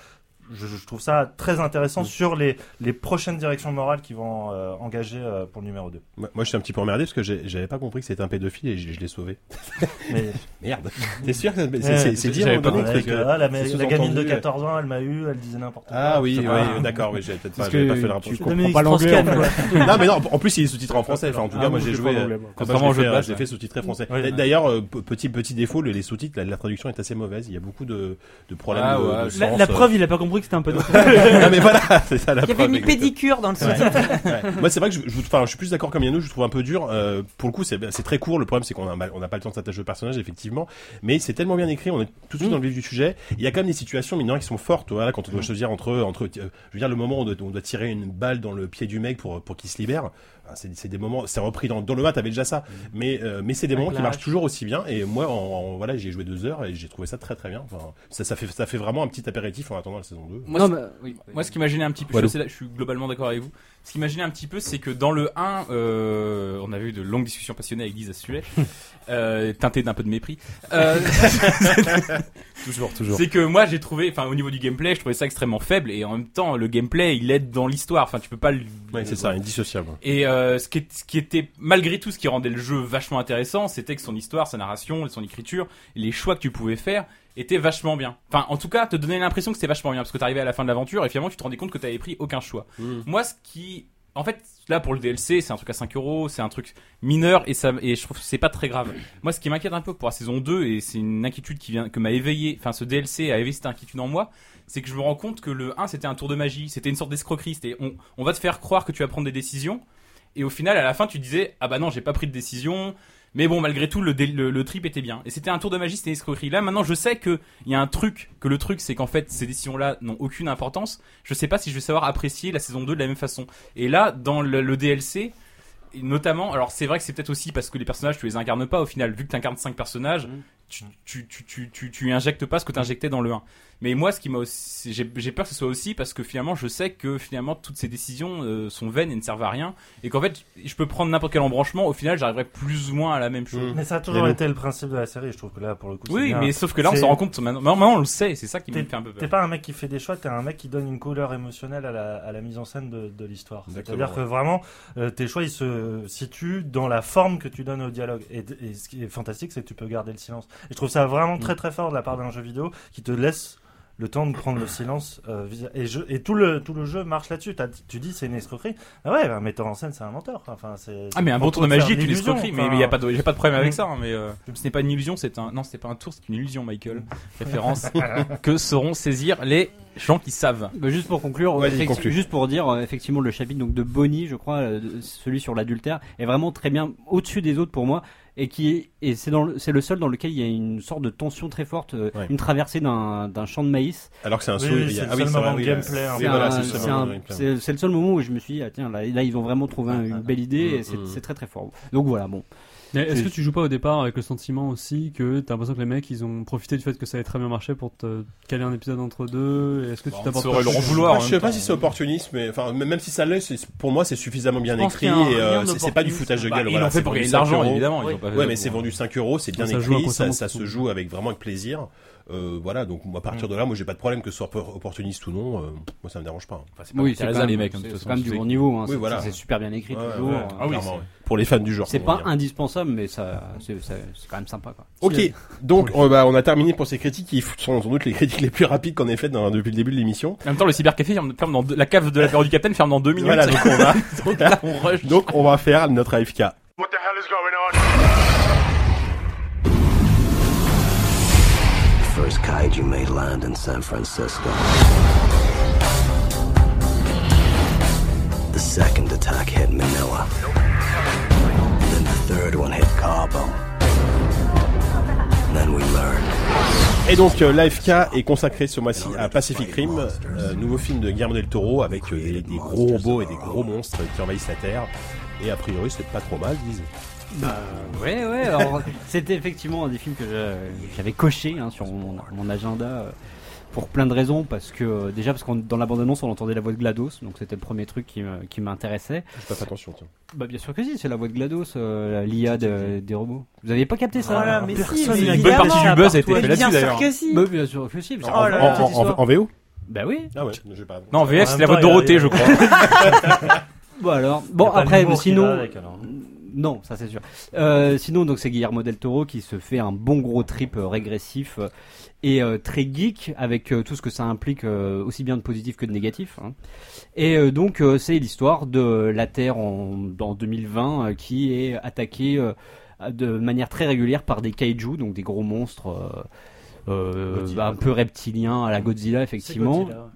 je, je trouve ça très intéressant
Mm.
sur les, les prochaines directions morales qui vont euh, engager euh, pour le numéro 2.
Moi, moi, je suis un petit peu emmerdé parce que j'ai- j'avais pas compris que c'était un pédophile et je, je l'ai sauvé.
Mais
Merde. T'es sûr que c'est- moment
pas
donné que-
ah, la, gamine de
sous-entendu,
14 ans, elle m'a eu, elle disait n'importe quoi.
Ah oui, oui, d'accord, mais j'avais peut-être pas, fait le
tu
rapprochement.
comprends pas l'anglais.
non, mais non, en plus, il est sous-titré en français. Enfin, en tout
Ah,
cas, moi,
moi,
j'ai joué. euh,
Contrairement au
j'ai
jeu de
j'ai fait sous-titré français. D'ailleurs, petit, petit défaut, les, sous-titres, la, traduction est assez mauvaise. Il y a beaucoup de, problèmes
Ah la-
La,
sens,
la preuve, il a pas compris que c'était un peu
Ah, mais voilà, c'est ça la
Il y avait
exactement.
pédicure dans le
Ouais.
sous-titre.
Ouais. Moi, c'est vrai que je, je, enfin, je suis plus d'accord comme Yannou, je trouve un peu dur. Euh, pour le coup, c'est c'est très court. Le problème, c'est qu'on a, mal- on n'a pas le temps de s'attacher au personnage, effectivement. Mais c'est tellement bien écrit, on est tout de suite
Mm.
dans le vif du sujet. Il y a quand même des situations, mine qui sont fortes. Voilà, quand on
Mm.
doit choisir entre, entre, euh, je veux dire, le moment où on doit, on doit tirer une balle dans le pied du mec pour, pour qu'il se libère. C'est c'est des moments, c'est repris dans, dans le mat, t'avais déjà ça. Mais, euh, mais c'est des moments qui marchent toujours aussi bien. Et moi, en, en- voilà, j'ai joué deux heures et j'ai trouvé ça très très bien. Enfin, ça, ça fait, ça fait vraiment un petit apéritif en attendant la saison 2.
Moi,
Non,
ce-
mais- oui.
Moi, ce qui m'a gêné un petit peu,
Walou.
je, sais, là, je suis globalement d'accord avec vous. Ce qui m'a gêné un petit peu, c'est que dans le 1, euh, on avait eu de longues discussions passionnées avec ce sujet, euh, teintées d'un peu de mépris. Euh,
Toujours, toujours.
c'est que moi, j'ai trouvé, enfin, au niveau du gameplay, je trouvais ça extrêmement faible et en même temps, le gameplay, il aide dans l'histoire. Enfin, tu peux pas le.
Ouais, c'est ça, indissociable.
Et euh, ce, qui est- ce qui était malgré tout ce qui rendait le jeu vachement intéressant, c'était que son histoire, sa narration, son écriture, les choix que tu pouvais faire étaient vachement bien. Enfin, en tout cas, te donnait l'impression que c'était vachement bien parce que t'arrivais à la fin de l'aventure et finalement tu te rendais compte que t'avais pris aucun choix.
Mm.
Moi, ce qui, en fait, là pour le DLC, c'est un truc à 5 euros, c'est un truc mineur et ça, et je trouve que c'est pas très grave. Moi, ce qui m'inquiète un peu pour la saison 2 et c'est une inquiétude qui vient, que m'a éveillé, enfin, ce DLC a éveillé cette inquiétude en moi, c'est que je me rends compte que le 1 c'était un tour de magie, c'était une sorte d'escroquerie, c'était on, on va te faire croire que tu vas prendre des décisions et au final à la fin tu disais ah bah non j'ai pas pris de décision mais bon malgré tout le, trip était bien. Et c'était un tour de magie c'était une escroquerie. Là maintenant je sais que il y a un truc que le truc c'est qu'en fait ces décisions là n'ont aucune importance. Je sais pas si je vais savoir apprécier la saison 2 de la même façon. Et là dans le, DLC notamment alors c'est vrai que c'est peut-être aussi parce que les personnages tu les incarnes pas au final vu que tu incarnes 5 personnages
Mhm.
Tu, tu, tu, tu, tu, tu injectes pas ce que tu injectais dans le 1. Mais moi, ce qui m'a aussi, j'ai j'ai peur que ce soit aussi parce que finalement, je sais que finalement toutes ces décisions euh, sont vaines et ne servent à rien, et qu'en fait, je peux prendre n'importe quel embranchement. Au final, j'arriverai plus ou moins à la même chose.
Mm.
Mais ça a toujours été le principe de la série. Je trouve que là, pour le coup, c'est
Oui,
bien.
mais sauf que là, on s'en rend compte maintenant. Maintenant, on le sait. C'est ça qui me
T'es
fait un peu
t'es
peur.
pas un mec qui fait des choix, t'es un mec qui donne une couleur émotionnelle à la, à la mise en scène de, de l'histoire. C'est-à-dire que vraiment, euh, tes choix, ils se situent dans la forme que tu donnes au dialogue. Et, et ce qui est fantastique, c'est que tu peux garder le silence. Et je trouve ça vraiment
Mm.
très très fort de la part d'un jeu vidéo qui te laisse le temps de prendre le silence. euh, et, je, et tout, le, tout le jeu marche là-dessus. Tu dis c'est une escroquerie. Ah ouais, un metteur en scène, c'est un menteur. Enfin, c'est-
Ah mais un
on
bon tour de magie est une escroquerie, mais il y a pas de, j'ai pas de problème avec
Mm.
ça. hein, mais euh, ce n'est pas une illusion, c'est un, non, pas un tour, c'est une illusion, Michael. Référence que sauront saisir les gens qui savent.
Bah, juste pour conclure, juste pour dire, euh, effectivement, le chapitre donc de Bonnie, je crois, euh, celui sur l'adultère, est vraiment très bien au-dessus des autres pour moi, et qui est, et c'est dans c'est le seul dans lequel il y a une sorte de tension très forte, euh,
Ouais.
une traversée d'un d'un champ de maïs.
Alors que c'est un
Oui,
saut.
oui,
il y a-
c'est
ah
le seul moment de
oui,
gameplay,
C'est
le seul moment
un-
de gameplay.
c'est- c'est le seul moment où je me suis dit, ah, tiens, là, là, ils ont vraiment trouvé un- une belle idée, et c'est
Mm, mm.
c'est très très fort. Donc voilà, bon.
Mais Est-ce que tu joues pas au départ avec le sentiment aussi que t'as l'impression que les mecs ils ont profité du fait que ça avait très bien marché pour te caler un épisode entre deux Est-ce que tu
Bon, on
t'apportes pas
leur en vouloir.
Je sais pas si c'est opportuniste, mais enfin, même si ça l'est, pour moi, c'est suffisamment bien écrit. et, euh, c'est pas du foutage de
Bah,
gueule.
ils
voilà,
l'ont fait
c'est
pour gagner de
5
l'argent, évidemment.
Oui.
Ils ont pas fait
Ouais, mais c'est vendu 5 euros, c'est bien écrit, ça, se joue avec vraiment avec plaisir. Euh, voilà, donc à partir de là, moi j'ai pas de problème que ce soit op- opportuniste ou non. euh, moi ça me dérange pas.
Enfin, c'est pas
Oui, c'est quand
les mecs. hein,
c'est quand même du bon niveau, hein,
Oui,
c'est-
voilà.
super bien écrit
Ouais,
toujours.
ouais.
euh,
Ah oui. Pour les fans du genre.
C'est pas
dire.
indispensable, mais ça, c'est quand même sympa, quoi.
Ok, donc on, bah, on a terminé pour ces critiques qui sont sans doute les critiques les plus rapides qu'on ait faites dans- depuis le début de l'émission.
En même temps, le cybercafé ferme, dans deux- la cave de l'apéro du Capitaine ferme dans deux minutes.
Voilà, donc on va,
Donc là, on rush.
donc on va faire notre AFK.
What the hell is going on?
First kaiju made land in San Francisco. The second attack hit Manila. Then the third one hit Cabo. Then we learned.
Et donc euh, l'AFK est consacré ce mois-ci à Pacific Rim, euh, nouveau film de Guillermo del Toro avec euh, des, des gros robots et des gros monstres qui envahissent la Terre. Et a priori c'est pas trop mal, disent.
Bah, ouais, ouais. alors, C'était effectivement un des films que je- j'avais coché hein, sur mon, mon agenda euh, pour plein de raisons. Parce que euh, déjà, parce que dans la bande-annonce, on entendait la voix de Glados, donc c'était le premier truc qui me- qui m'intéressait.
J'ai pas fait attention. Tiens.
Bah, bien sûr que si, c'est la voix de Glados, euh, l'IA de- des robots. Vous aviez pas capté ça?
Voilà, mais si,
personne
mais
n'a-
Une bonne partie du buzz a été
Mais
fait
bien
là-dessus
sûr
d'ailleurs.
que si.
Bah, bien sûr que si. c'est
Oh
en-
là
en
là.
petite
En, en-
histoire.
en VO
Bah oui.
Ah ouais, j'ai pas.
Non, en VF,
même
la voix de Dorothée, je crois.
Bon alors, bon après, sinon. Non, ça c'est sûr. Euh, sinon donc c'est Guillermo del Toro qui se fait un bon gros trip euh, régressif euh, et euh, très geek avec euh, tout ce que ça implique aussi bien de positif que de négatif. hein. Et donc c'est l'histoire de la Terre en, en 2020 euh, qui est attaquée de manière très régulière par des kaiju, donc des gros monstres. euh, un peu reptiliens à la Godzilla effectivement
Godzilla.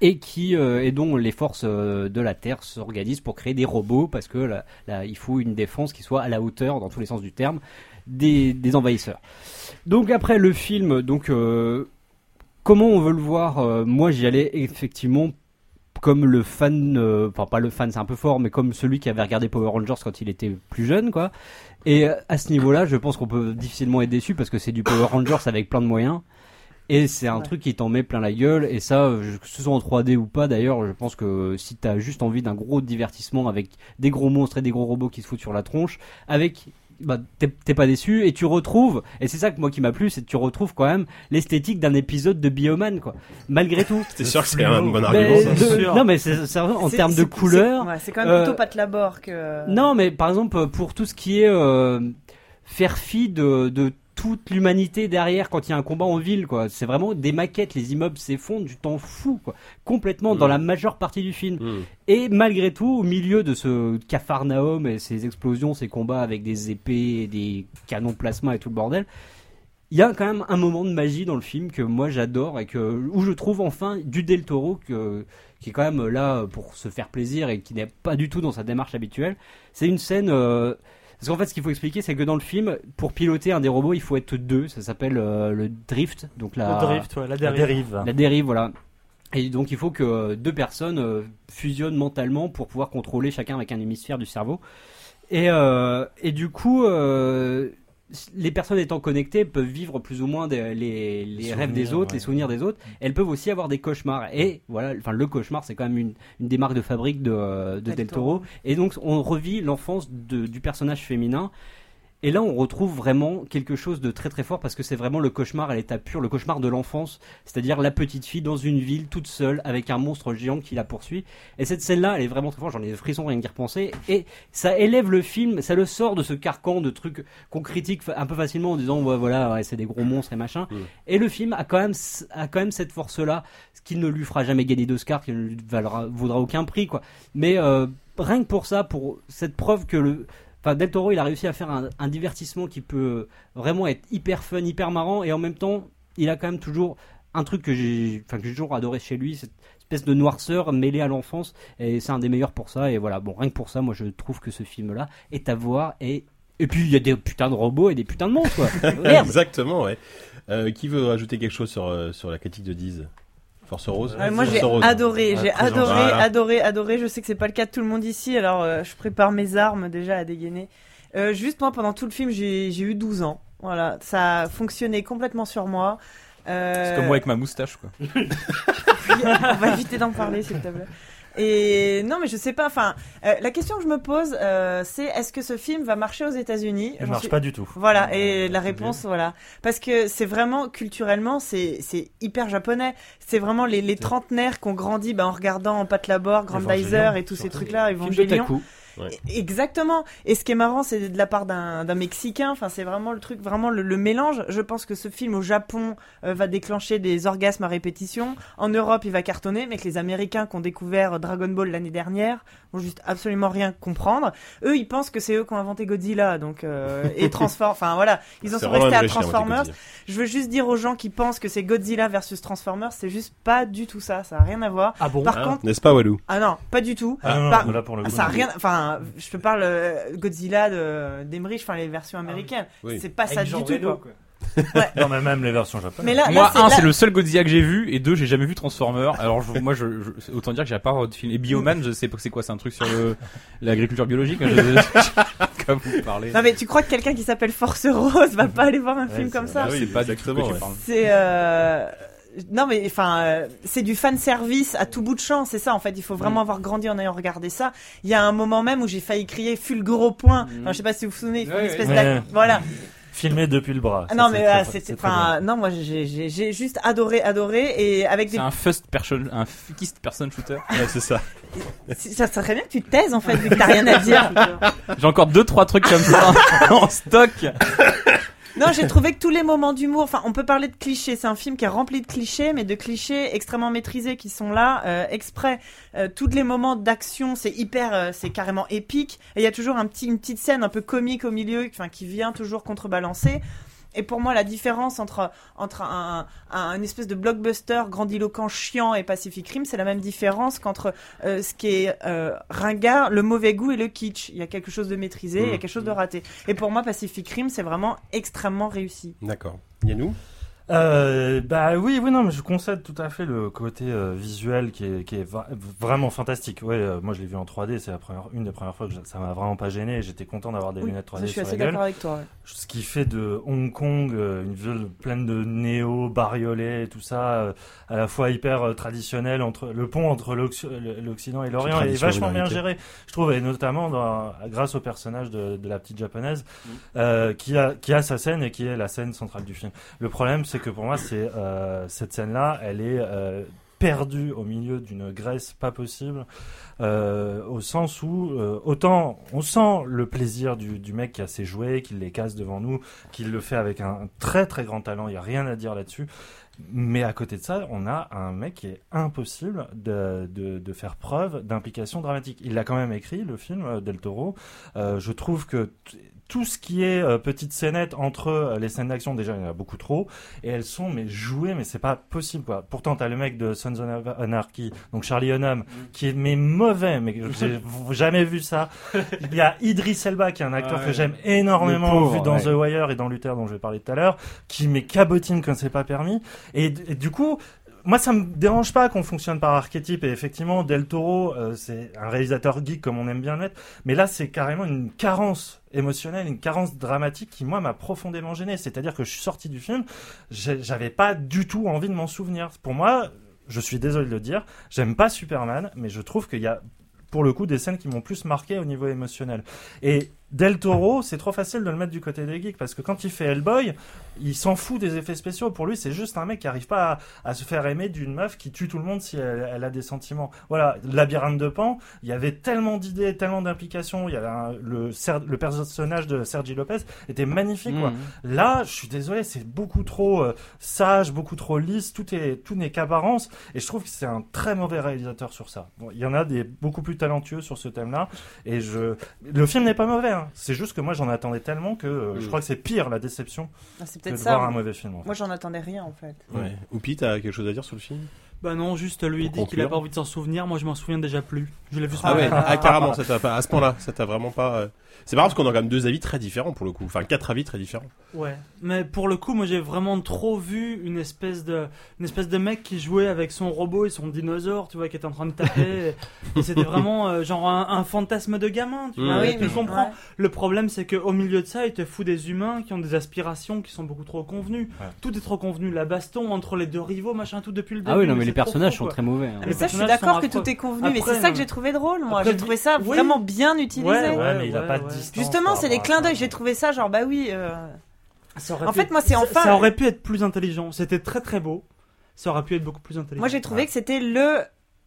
Et qui euh, et dont les forces euh, de la Terre s'organisent pour créer des robots parce que là, il faut une défense qui soit à la hauteur dans tous les sens du terme des, des envahisseurs. Donc après le film, donc euh, comment on veut le voir Moi j'y allais effectivement comme le fan, enfin pas le fan c'est un peu fort, mais comme celui qui avait regardé Power Rangers quand il était plus jeune quoi. Et à ce niveau-là, je pense qu'on peut difficilement être déçu parce que c'est du Power Rangers avec plein de moyens. Et c'est un
Ouais.
truc qui t'en met plein la gueule. Et ça, euh, que ce soit en 3D ou pas d'ailleurs, je pense que si t'as juste envie d'un gros divertissement avec des gros monstres et des gros robots qui se foutent sur la tronche, avec bah, t'es t'es pas déçu et tu retrouves et c'est ça que moi qui m'a plu c'est que tu retrouves quand même l'esthétique d'un épisode de Bioman quoi malgré tout
C'est sûr que c'est un bon
Mais
argument. ça.
de-
sûr.
non mais c'est en termes de couleurs
c'est- ouais, C'est quand même
euh,
plutôt Pat Labor que.
non, mais par exemple, pour tout ce qui est euh, faire fi de, de toute l'humanité derrière quand il y a un combat en ville, quoi. C'est vraiment des maquettes, les immeubles s'effondrent, tu t'en fous, quoi. Complètement dans
Mm.
la majeure partie du film.
Hmm.
Et malgré tout, au milieu de ce cafarnaum et ces explosions, ces combats avec des épées, et des canons plasma et tout le bordel, il y a quand même un moment de magie dans le film que moi j'adore et que où je trouve enfin du Del Toro que, qui est quand même là pour se faire plaisir et qui n'est pas du tout dans sa démarche habituelle. C'est une scène. euh, parce qu'en fait, ce qu'il faut expliquer, c'est que dans le film, pour piloter un des robots, il faut être deux. Ça s'appelle euh, le drift, donc la
Le drift, ouais, la
La
dérive.
la dérive, voilà. Et donc il faut que euh, deux personnes euh, fusionnent mentalement pour pouvoir contrôler chacun avec un hémisphère du cerveau. Et, euh, et du coup, euh, les personnes étant connectées peuvent vivre plus ou moins des- les, rêves des autres,
ouais.
les souvenirs des autres. Elles peuvent aussi avoir des cauchemars. Et voilà, enfin le cauchemar, c'est quand même une, une des marques de fabrique de, euh, de
Del
Del Toro. Et donc on revit l'enfance du personnage féminin. Et là, on retrouve vraiment quelque chose de très très fort parce que c'est vraiment le cauchemar à l'état pur, le cauchemar de l'enfance, c'est-à-dire la petite fille dans une ville toute seule avec un monstre géant qui la poursuit. Et cette scène-là, elle est vraiment très forte, j'en ai des frissons rien qu'y repenser. Et ça élève le film, ça le sort de ce carcan de trucs qu'on critique un peu facilement en disant ouais, voilà, ouais, c'est des gros monstres et machin. Et le film a quand même, a quand même cette force-là, ce qui ne lui fera jamais gagner d'Oscar, qui ne lui valera, vaudra aucun prix, quoi. Mais euh, rien que pour ça, pour cette preuve que le, Enfin, Del Toro, il a réussi à faire un, un divertissement qui peut vraiment être hyper fun, hyper marrant, et en même temps, il a quand même toujours un truc que j'ai, enfin que j'ai toujours adoré chez lui, cette espèce de noirceur mêlée à l'enfance, et c'est un des meilleurs pour ça. Et voilà, bon, rien que pour ça, moi, je trouve que ce film-là est à voir. Et et puis il y a des putains de robots et des putains de monstres, quoi. Merde.
Exactement, ouais. Euh, qui veut rajouter quelque chose sur, euh, sur la critique de Diz Force Rose
Ouais, moi j'ai adoré,
Ah,
j'ai adoré,
Voilà.
adoré, adoré. Je sais que c'est pas le cas de tout le monde ici, alors euh, je prépare mes armes déjà à dégainer. Euh, juste moi, pendant tout le film, j'ai j'ai eu 12 ans. Voilà, ça a fonctionné complètement sur moi. Euh,
C'est comme moi avec ma moustache, quoi.
on va éviter d'en parler, s'il te plaît. Et non, mais je sais pas. Enfin, euh, la question que je me pose, euh, c'est est-ce que ce film va marcher aux États-Unis?
Il marche
suis-
pas du tout.
Voilà, et la réponse, voilà. Parce que c'est vraiment, culturellement, c'est c'est hyper japonais. C'est vraiment les, les trentenaires qui ont grandi bah, en regardant Pat Labor, Grandizer et tous ces trucs-là,
Film de
Evangelion.
Taku.
Exactement. Et ce qui est marrant, c'est de la part d'un Mexicain. Enfin, c'est vraiment le truc, vraiment le, le mélange. Je pense que ce film au Japon euh, va déclencher des orgasmes à répétition. En Europe, il va cartonner, mais que les Américains qui ont découvert Dragon Ball l'année dernière vont juste absolument rien comprendre. Eux, ils pensent que c'est eux qui ont inventé Godzilla, donc euh, et Transform. Enfin voilà, ils en sont restés à Transformers. Je veux juste dire aux gens qui pensent que c'est Godzilla versus Transformers, c'est juste pas du tout ça. Ça a rien à voir.
Ah bon
Par
Hein
contre,
N'est-ce pas, Walou?
Ah non, pas du tout.
Ah non,
Par-
non, là pour le coup.
ça a rien. Enfin, je te parle euh, Godzilla de d'Emmerich, enfin les versions américaines.
Oui.
C'est pas ça du tout. Quoi.
Non, mais même les versions japonaises.
Mais là,
Moi,
là, c'est
un,
là-
c'est le seul Godzilla que j'ai vu, et deux, j'ai jamais vu Transformers. Alors, je- moi, je, je- autant dire que j'ai pas de film. Et Bioman, je sais pas c'est quoi, c'est un truc sur le, l'agriculture biologique. hein, je, je- comme vous parlez.
Non mais tu crois que quelqu'un qui s'appelle Force Rose va pas aller voir un
Ouais,
film comme ça
Ah oui,
c'est pas
exactement, ouais.
C'est euh... non mais enfin euh, c'est du fan service à tout bout de champ, c'est ça en fait. Il faut vraiment avoir grandi en ayant regardé ça. Il y a un moment même où j'ai failli crier fulgure au point. Enfin, je sais pas si vous vous souvenez, une espèce
ouais.
voilà.
Filmé depuis le bras.
Ah
Ça,
non mais
c'est
c'était
très
enfin non moi j'ai juste adoré adoré et avec des
C'est un first person, un first person shooter.
Ouais, c'est ça.
ça serait bien que tu te taises en fait vu que t'as rien à dire.
J'ai encore deux, trois trucs comme ça en stock.
Non, j'ai trouvé que tous les moments d'humour, enfin, on peut parler de clichés. C'est un film qui est rempli de clichés, mais de clichés extrêmement maîtrisés qui sont là euh, exprès. Euh, tous les moments d'action, c'est hyper, euh, c'est carrément épique. Et il y a toujours un petit, une petite scène un peu comique au milieu, enfin, qui vient toujours contrebalancer. Et pour moi, la différence entre entre un, un, un espèce de blockbuster grandiloquent, chiant et Pacific Rim, c'est la même différence qu'entre euh, ce qui est euh, ringard, le mauvais goût et le kitsch. Il y a quelque chose de maîtrisé, il y a quelque chose de raté. Et pour moi, Pacific Rim, c'est vraiment extrêmement réussi.
D'accord. Yannou?
Euh, bah oui, oui, non, mais je concède tout à fait le côté euh, visuel qui est, qui est va- vraiment fantastique. Ouais, euh, moi je l'ai vu en 3D, c'est la première, une des premières fois que je- ça m'a vraiment pas gêné. J'étais content d'avoir des
Oui,
lunettes
ça,
3D
je suis
sur
assez d'accord avec toi. ouais.
Ce qui fait de Hong Kong euh, une ville pleine de néo, bariolés et tout ça, euh, à la fois hyper euh, traditionnel entre le pont entre l'Occ- l'Occident et l'Orient est vachement bien géré, je trouve, et notamment dans, grâce au personnage de, de la petite japonaise
Mm.
euh, qui a qui a sa scène et qui est la scène centrale du film. Le problème, c'est que pour moi, c'est euh, cette scène-là, elle est euh, perdue au milieu d'une Grèce pas possible, euh, au sens où autant on sent le plaisir du, mec qui a ses jouets, qui les casse devant nous, qu'il le fait avec un très très grand talent, il y a rien à dire là-dessus. Mais à côté de ça, on a un mec qui est impossible de, faire preuve d'implication dramatique. Il l'a quand même écrit, le film, Del Toro. Je trouve que tout ce qui est euh, petite scénette entre euh, les scènes d'action, déjà, il y en a beaucoup trop. Et elles sont, mais jouées, mais c'est pas possible, quoi. Pourtant, t'as le mec de Sons of Anarchy, donc Charlie Hunnam, qui est, mais mauvais, mais j'ai jamais vu ça. Il y a Idris Elba, qui est un acteur
Ouais.
que j'aime énormément,
pauvre,
vu dans
ouais.
The Wire et dans Luther, dont je vais parler tout à l'heure, qui met cabotine quand c'est pas permis. Et, et du coup, moi, ça me dérange pas qu'on fonctionne par archétype. Et effectivement, Del Toro, euh, c'est un réalisateur geek comme on aime bien l'être. Mais là, c'est carrément une carence émotionnelle, une carence dramatique qui, moi, m'a profondément gêné. C'est-à-dire que je suis sorti du film, j'avais pas du tout envie de m'en souvenir. Pour moi, je suis désolé de le dire, j'aime pas Superman, mais je trouve qu'il y a, pour le coup, des scènes qui m'ont plus marqué au niveau émotionnel. Et Del Toro, c'est trop facile de le mettre du côté des geeks parce que quand il fait Hellboy, il s'en fout des effets spéciaux. Pour lui, c'est juste un mec qui arrive pas à, à se faire aimer d'une meuf qui tue tout le monde si elle, elle a des sentiments. Voilà, Labyrinthe de Pan, il y avait tellement d'idées, tellement d'implications. Il y avait un- le, personnage de Sergi Lopez était magnifique. Quoi.
Mhm.
Là, je suis désolé, c'est beaucoup trop euh, sage, beaucoup trop lisse. Tout est, tout n'est qu'apparence. Et je trouve que c'est un très mauvais réalisateur sur ça. Bon, il y en a des beaucoup plus talentueux sur ce thème-là. Et je, le film n'est pas mauvais. Hein. C'est juste que moi, j'en attendais tellement que euh, je
Mm.
crois que c'est pire la déception
Ah, c'est
que
peut-être
de
ça.
voir un mauvais film. en fait.
Moi, j'en attendais rien en fait.
Ouais. Oupi, t'as quelque chose à dire sur le film?
Bah non, juste lui il dit qu'il a
conclure.
pas envie de s'en souvenir. Moi, je m'en souviens déjà plus. Je l'ai vu ce
Ah ouais,
matin.
ah, carrément, ça t'a pas, à ce point-là, ça t'a vraiment pas. euh, C'est marrant parce qu'on a quand même deux avis très différents pour le coup, enfin quatre avis très différents.
Ouais, mais pour le coup, moi j'ai vraiment trop vu une espèce de, une espèce de mec qui jouait avec son robot et son dinosaure, tu vois, qui était en train de taper. et c'était vraiment euh, genre un, un fantasme de gamin, tu
Mmh.
vois.
Ah
et
oui,
tu
mais-
comprends.
ouais.
Le problème, c'est qu'au milieu de ça, il te fout des humains qui ont des aspirations qui sont beaucoup trop convenues.
Ouais.
Tout est trop convenu. La baston entre les deux rivaux, machin, tout depuis le début.
Ah oui, non, mais les personnages sont
quoi.
très mauvais. hein.
Ah,
Mais
Les
ça, je suis d'accord que tout est convenu, mais c'est ça que j'ai trouvé drôle. Moi, j'ai trouvé ça vraiment bien utilisé.
Ouais,
Ouais, mais il a pas. Distance.
Justement, c'est des clins d'œil. J'ai trouvé ça genre bah oui. euh,
Ça aurait
En
pu
fait,
être-
moi, c'est
ça-
enfin-
Ça aurait pu être plus intelligent. C'était très très beau. Ça aurait pu être beaucoup plus intelligent.
Moi, j'ai trouvé que c'était le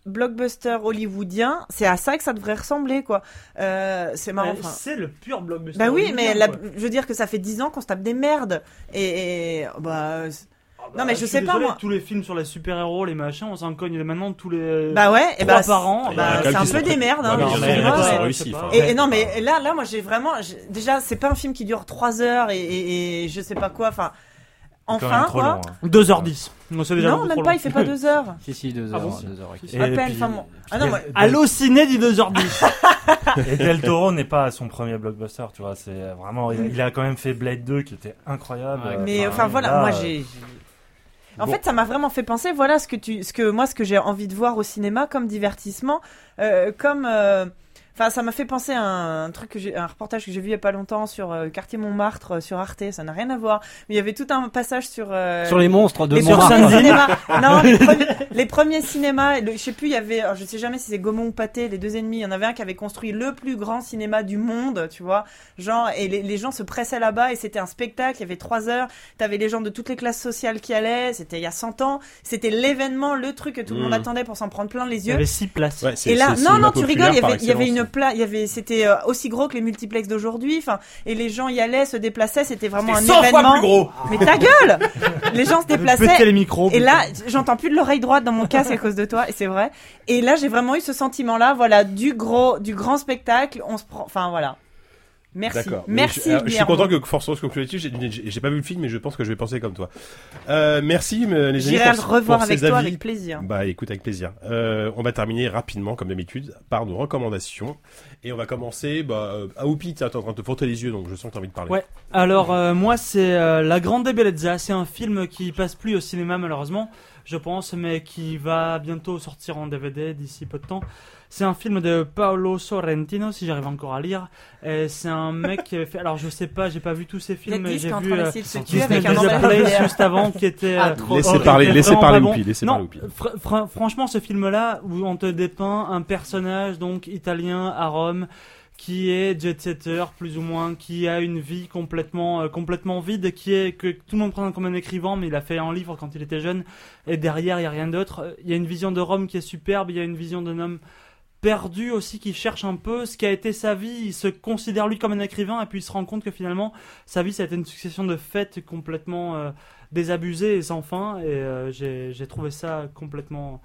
blockbuster hollywoodien. C'est à ça que ça devrait ressembler, quoi. Euh, c'est marrant.
Ouais,
enfin,
C'est le pur blockbuster.
Bah oui, mais
hollywoodien,
la-
quoi.
je veux dire que ça fait 10 ans qu'on se tape des merdes. Et, et- bah, c'est-
Ah
Non, mais je
suis
sais pas,
désolé,
moi.
Tous les films sur les super-héros, les machins, on s'en cogne maintenant tous les.
bah ouais, et
Trois
bah,
par an,
bah,
bah,
c'est un peu des merdes. Hein. Et, non, mais là, là, moi, j'ai vraiment, déjà, c'est pas un film qui dure 3 heures et, et- et je sais pas quoi. Enfin, enfin, quoi.
long, hein.
2h10. Non, c'est déjà
Non, même pas.
long.
Il fait pas 2 heures.
Si, si, deux
Ah
heures.
bon
deux heures.
Et
à peine.
puis-
Enfin, bon. Ah non, moi,
Allociné dit 2h10.
Et Del Toro n'est pas à son premier blockbuster, tu vois. C'est vraiment, il, a quand même fait Blade 2 qui était incroyable.
Ouais,
euh,
Mais enfin voilà,
là,
moi
euh,
j'ai. En
Bon.
fait, ça m'a vraiment fait penser. Voilà ce que tu, ce que moi, ce que j'ai envie de voir au cinéma comme divertissement, euh, comme. Enfin, ça m'a fait penser à un truc que j'ai, un reportage que j'ai vu il y a pas longtemps sur euh, quartier Montmartre euh, sur Arte. Ça n'a rien à voir. Mais il y avait tout un passage sur. euh,
Sur les monstres de
les
Montmartre.
cinémas. Non, les premiers, les premiers cinémas. le- je sais plus, il y avait. alors, je sais jamais si c'est Gaumont ou Pathé, les deux ennemis. Il y en avait un qui avait construit le plus grand cinéma du monde, tu vois. Genre, et les, les gens se pressaient là-bas et c'était un spectacle. Il y avait trois heures. T'avais les gens de toutes les classes sociales qui allaient. C'était il y a 100 ans. C'était l'événement, le truc que tout le monde
Mm.
attendait pour s'en prendre plein les
Il y
yeux.
avait 6 places.
Ouais, c'est-
Et là, non,
cinéma
non, tu rigoles, il y avait, il y avait
excellence.
une il y avait, c'était euh, aussi gros que les multiplex d'aujourd'hui, enfin, et les gens y allaient, se déplaçaient, c'était vraiment un
C'était 100 fois
événement.
plus gros.
Mais ta gueule! Les gens se déplaçaient.
les micros.
Et là, j'entends plus de l'oreille droite dans mon casque à cause de toi, et c'est vrai. Et là, j'ai vraiment eu ce sentiment-là, voilà, du gros, du grand spectacle, on se prend, enfin, voilà. Merci. Merci.
Je, alors, je suis content que Force se conclue là-dessus. J'ai- pas vu le film, mais je pense que je vais penser comme toi. Euh, merci, mais les amis.
J'irai le revoir avec toi
avis.
avec plaisir.
Bah écoute avec plaisir. Euh, on va terminer rapidement comme d'habitude par nos recommandations et on va commencer. Bah euh, Aoupi, t'es en train de te frotter les yeux donc je sens que t'as envie de parler.
Ouais. Alors euh, moi c'est euh, La Grande Bellezza, c'est un film qui passe plus au cinéma malheureusement, je pense, mais qui va bientôt sortir en DVD d'ici peu de temps. C'est un film de Paolo Sorrentino, si j'arrive encore à lire. Et C'est un mec qui avait fait. Alors je sais pas, j'ai pas vu tous ses films, mais j'ai vu euh, Disney Place juste avant qui était.
Ah,
euh,
trop.
Laissez
horrible,
parler, laissez parler
pas bon.
Oupi, laissez
Non,
parler
fr- fr- franchement, ce film-là, où on te dépeint un personnage donc italien à Rome, qui est jet-setter plus ou moins, qui a une vie complètement euh, complètement vide, qui est que tout le monde prend comme un écrivain, mais il a fait un livre quand il était jeune, et derrière il y a rien d'autre. Il y a une vision de Rome qui est superbe, il y a une vision d'un homme perdu aussi qui cherche un peu ce qui a été sa vie, il se considère lui comme un écrivain et puis il se rend compte que finalement sa vie ça a été une succession de fêtes complètement euh, désabusées et sans fin. Et euh, j'ai trouvé ça complètement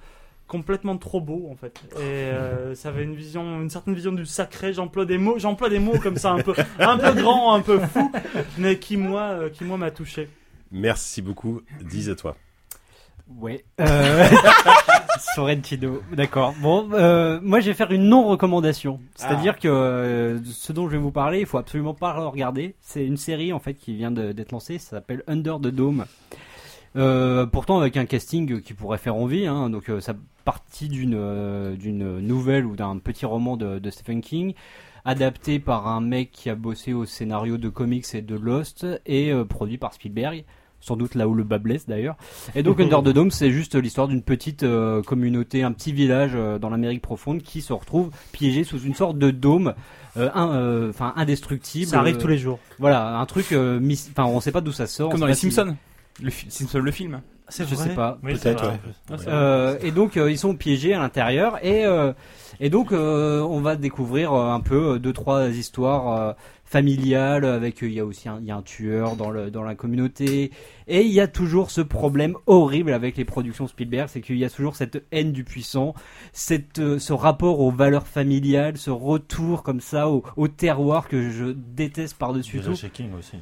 complètement trop beau en fait. Et euh, ça avait une vision une certaine vision du sacré. J'emploie des mots j'emploie des mots comme ça un peu un peu grand un peu fou mais qui moi qui moi m'a touché.
Merci beaucoup. Dis à toi.
Ouais. Euh... Sorrentino, d'accord. Bon, euh, moi je vais faire une non-recommandation. C'est-à-dire que euh, ce dont je vais vous parler, il faut absolument pas le regarder. C'est une série en fait qui vient d'être lancée, ça s'appelle Under the Dome. Euh, pourtant avec un casting qui pourrait faire envie, hein, donc ça partit d'une d'une nouvelle ou d'un petit roman de, de Stephen King, adapté par un mec qui a bossé au scénario de comics et de Lost et produit par Spielberg. Sans doute là où le bas blesse d'ailleurs. Et donc Under the Dome, c'est juste l'histoire d'une petite euh, communauté, un petit village euh, dans l'Amérique profonde qui se retrouve piégé sous une sorte de dôme, euh, euh, enfin indestructible.
Ça arrive
Euh,
tous les jours.
Voilà, un truc, euh, mis- enfin on sait pas d'où ça sort.
Comme dans les
si-
Simpsons. Le fi- Simpsons, le film.
C'est
je sais pas.
Oui,
Peut-être,
vrai.
ouais.
Euh, et donc euh, ils sont piégés à l'intérieur et euh, et donc euh, on va découvrir un peu deux trois histoires euh, familiales avec euh, il y a aussi un, il y a un tueur dans le dans la communauté et il y a toujours ce problème horrible avec les productions Spielberg c'est qu'il y a toujours cette haine du puissant cette euh, ce rapport aux valeurs familiales ce retour comme ça au, au terroir que je déteste par-dessus
Déjà
tout
King aussi. hein.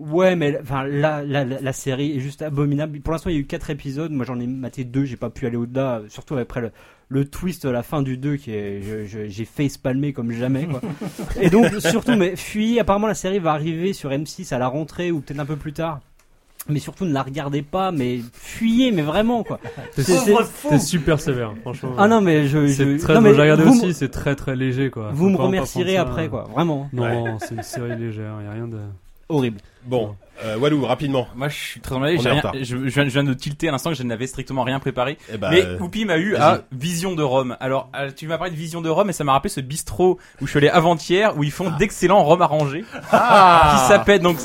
Ouais, mais enfin la, la, la, la série est juste abominable. Pour l'instant, il y a eu quatre épisodes. Moi, j'en ai maté deux. J'ai pas pu aller au-delà. Surtout après le, le twist à la fin du 2 qui est, j'ai face palmé comme jamais. Quoi. Et donc, surtout, mais fuyez. Apparemment, la série va arriver sur M6 à la rentrée ou peut-être un peu plus tard. Mais surtout, ne la regardez pas. Mais fuyez, mais vraiment quoi.
C'est super sévère, franchement.
Ah non, mais je, je
très.
non, mais
j'ai regardé aussi, c'est très très léger quoi.
vous
Faut
me remercierez après
euh,
quoi. Vraiment
Non, c'est une série légère, y a rien de.
Horrible.
Bon, euh, Walou, rapidement.
Moi, je suis très emballé. Rien-. Je, je viens, je viens de tilter à l'instant que je n'avais strictement rien préparé.
Eh ben,
Mais Whoopi m'a eu à Vision de Rome. Alors, euh, tu m'as parlé de Vision de Rome et ça m'a rappelé ce bistrot où je suis allé avant-hier où ils font d'excellents rhums arrangés. Qui s'appelle donc.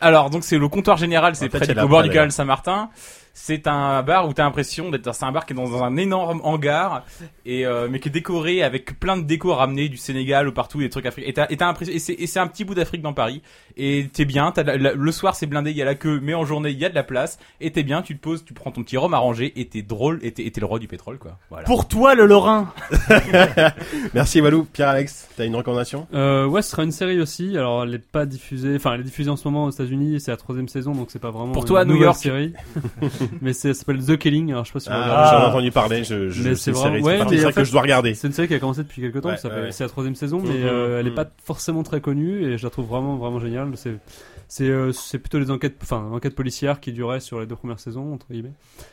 Alors, donc c'est le comptoir général, c'est près du bord du canal Saint-Martin. C'est un bar où t'as l'impression d'être, c'est un bar qui est dans un énorme hangar et euh, mais qui est décoré avec plein de décors ramenés du Sénégal ou partout des trucs africains. Et t'as, et t'as l'impression, et c'est, et c'est un petit bout d'Afrique dans Paris. Et t'es bien, t'as la- la- le soir c'est blindé, il y a la queue, mais en journée il y a de la place. Et t'es bien, tu te poses, tu prends ton petit rhum arrangé et t'es drôle et t'es, et t'es le roi du pétrole quoi. Voilà.
Pour toi, le Lorrain.
Merci Walou. Pierre-Alex, t'as une recommandation?
Euh, ouais, ce sera une série aussi. Alors, elle est pas diffusée. Enfin, elle est diffusée en ce moment aux États-Unis. C'est la troisième saison, donc c'est pas vraiment.
Pour toi, New York.
série. mais ça s'appelle The Killing. Alors, je sais pas si
Ah. J'en ai entendu parler. Je, je,
Mais
c'est
vraiment- ouais,
c'est que je dois regarder.
C'est une série qui a commencé depuis quelques temps.
Ouais.
C'est la troisième saison, mais
Mhm,
euh, elle est
mhm.
pas forcément très connue et je la trouve vraiment vraiment géniale. C'est c'est euh, c'est plutôt les enquêtes, enfin enquêtes policières qui duraient sur les deux premières saisons entre guillemets.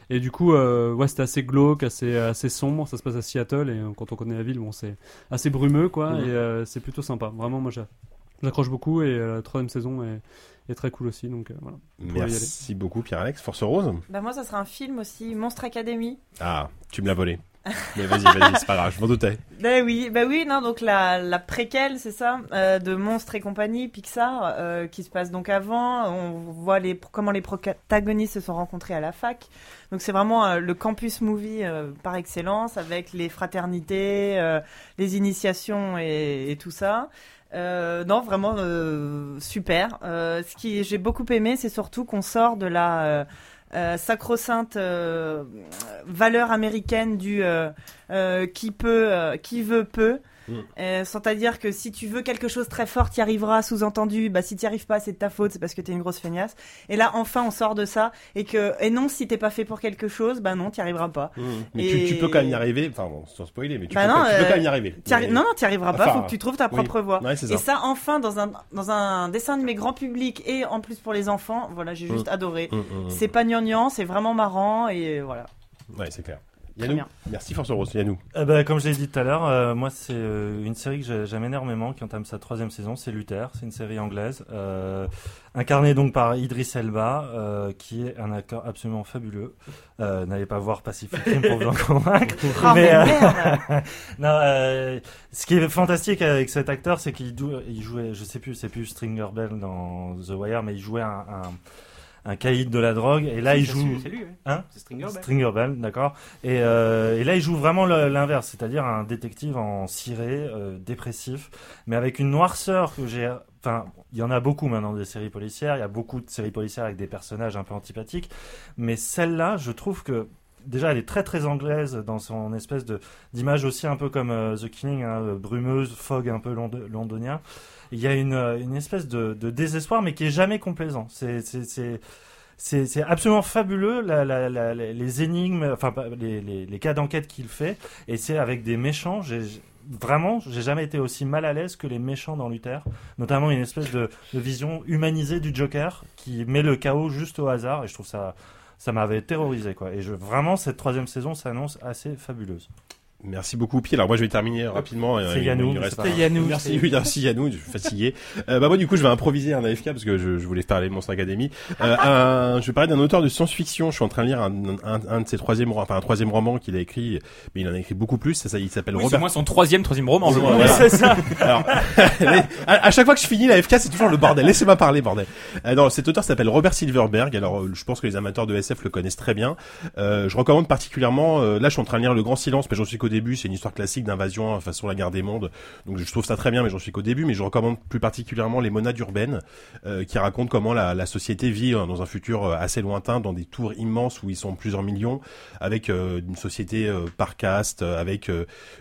Et du coup, euh, ouais, c'était assez glauque, assez assez sombre. Ça se passe à Seattle et quand on connaît la ville, bon, c'est assez brumeux quoi.
Mhm.
Et c'est plutôt sympa. Vraiment, moi, j'a- j'accroche beaucoup et la troisième saison est, est très cool aussi. Donc euh, voilà.
Merci beaucoup Pierre-Alex. Force Rose.
Bah moi, ça sera un film aussi, Monstre Academy.
Ah, tu me l'as volé. Mais vas-y, vas-y, c'est pas grave, je m'en doutais.
Bah oui, bah oui, non, donc la, la préquelle, c'est ça, euh, de Monstres et compagnie, Pixar, euh, qui se passe donc avant. On voit les, comment les protagonistes se sont rencontrés à la fac. Donc c'est vraiment euh, le campus movie euh, par excellence, avec les fraternités, euh, les initiations et, et tout ça. Euh, non, vraiment euh, super. Euh, ce qui j'ai beaucoup aimé, c'est surtout qu'on sort de la sacro-sainte valeur américaine du qui peut, qui veut peut.
Mm.
Euh, C'est-à-dire que si tu veux quelque chose très fort, tu y arriveras. Sous-entendu, bah si tu arrives pas, c'est de ta faute, c'est parce que t'es une grosse feignasse. Et là, enfin, on sort de ça et que et non, si t'es pas fait pour quelque chose, bah non, t'y arriveras pas.
Mais
Et-
tu, tu peux quand même y arriver. Enfin, bon, sans spoiler, mais tu,
Bah
peux,
non,
quand- tu peux
euh,
quand même y arriver.
Arri-
Mais-
Non, non, t'y arriveras pas.
Enfin,
faut que tu trouves ta
oui.
propre voie.
Ouais, c'est ça.
Et ça, enfin, dans un dans un dessin animé grand public et en plus pour les enfants, voilà, j'ai juste adoré.
Mm, mm, mm.
C'est pas gnangnan, c'est vraiment marrant et voilà.
Ouais, c'est clair. Yannou, merci Force Rose, Yannou.
Eh ben, comme je l'ai dit tout à l'heure, euh, moi c'est euh, une série que j'ai- j'aime énormément qui entame sa troisième saison, c'est Luther, c'est une série anglaise, euh, incarnée donc par Idris Elba, euh, qui est un acteur absolument fabuleux. Euh, N'allez pas voir Pacific Rim pour vous en convaincre.
Ah,
Mais, euh, non, euh, ce qui est fantastique avec cet acteur, c'est qu'il il jouait, je sais plus, c'est plus Stringer Bell dans The Wire, mais il jouait un, un, un caïd de la drogue, et là il joue.
C'est lui.
Hein
C'est Stringer Bell.
Stringer Bell, d'accord. Et, euh, et là, il joue vraiment l'inverse, c'est-à-dire un détective en ciré, euh, dépressif, mais avec une noirceur que j'ai. Enfin, il y en a beaucoup maintenant des séries policières. Il y a beaucoup de séries policières avec des personnages un peu antipathiques, mais celle-là, je trouve que déjà, elle est très très anglaise dans son espèce de d'image aussi un peu comme euh, The Killing, hein, brumeuse, fog un peu lond- londonien. Il y a une, euh, une espèce de, désespoir, mais qui est jamais complaisant. C'est c'est- absolument fabuleux les- énigmes, enfin les, les, cas d'enquête qu'il fait, et c'est avec des méchants. Vraiment, j'ai jamais été aussi mal à l'aise que les méchants dans Luther, notamment une espèce de vision humanisée du Joker qui met le chaos juste au hasard, et je trouve ça ça m'avait terrorisé quoi. Et je, vraiment, cette troisième saison s'annonce assez fabuleuse.
Merci beaucoup, Pierre. Alors moi, je vais terminer rapidement. euh,
C'est Yannou, c'est
Yannou,
Merci,
c'est-
oui, merci Yannou. Je suis fatigué. Euh, bah moi, du coup, je vais improviser un AFK parce que je, je voulais parler de Monstre Academy. Euh, un- je vais parler d'un auteur de science-fiction. Je suis en train de lire un, un, un de ses troisième, romans- enfin un troisième roman qu'il a écrit, mais il en a écrit beaucoup plus. Ça, ça il s'appelle
Oui, c'est
Robert.
moi son troisième, troisième roman.
voilà.
C'est ça.
Alors, à, à chaque fois que je finis la FK, c'est toujours le bordel. Laissez-moi parler, bordel. Euh, non, cet auteur s'appelle Robert Silverberg. Alors, euh, je pense que les amateurs de SF le connaissent très bien. Euh, je recommande particulièrement. euh, là, je suis en train de lire Le Grand Silence, mais j'en suis début. C'est une histoire classique d'invasion, euh, façon la guerre des mondes. Donc, je trouve ça très bien, mais j'en suis qu'au début. Mais je recommande plus particulièrement Les Monades urbaines, euh, qui racontent comment la, la société vit euh, dans un futur euh, assez lointain, dans des tours immenses où ils sont plusieurs millions, avec une société par caste, avec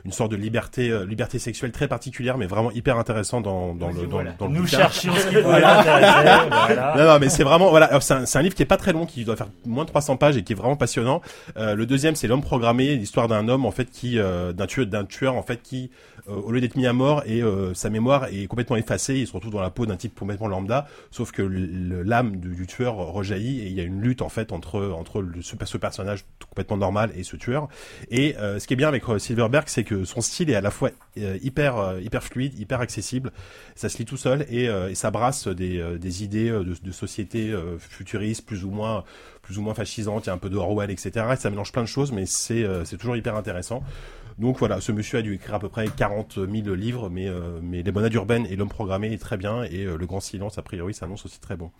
une sorte de liberté, liberté sexuelle très particulière, mais vraiment hyper intéressant dans, dans le, dans, dans le
Nous
bouquin.
cherchions ce qui l'intéresser. voilà.
Non, non, mais c'est vraiment voilà. C'est un, livre qui est pas très long, qui doit faire moins de 300 pages et qui est vraiment passionnant. Euh, le deuxième, c'est l'homme programmé, l'histoire d'un homme en fait qui euh, d'un tueur, d'un tueur en fait qui euh, au lieu d'être mis à mort et euh, sa mémoire est complètement effacée, il se retrouve dans la peau d'un type complètement lambda, sauf que l'âme du, du tueur rejaillit et il y a une lutte en fait entre entre ce, personnage complètement normal et ce tueur. Et ce qui est bien avec Silverberg, c'est que son style est à la fois hyper hyper fluide, hyper accessible. Ça se lit tout seul et, et ça brasse des, des idées de, de société futuriste, plus ou moins plus ou moins fascisante. Il y a un peu de Orwell, etc. Et ça mélange plein de choses, mais c'est euh, c'est toujours hyper intéressant. Donc voilà, ce monsieur a dû écrire à peu près 40 000 livres, mais, euh, mais Les Bonades Urbaines et L'Homme Programmé est très bien, et euh, Le Grand Silence, a priori, s'annonce aussi très bon.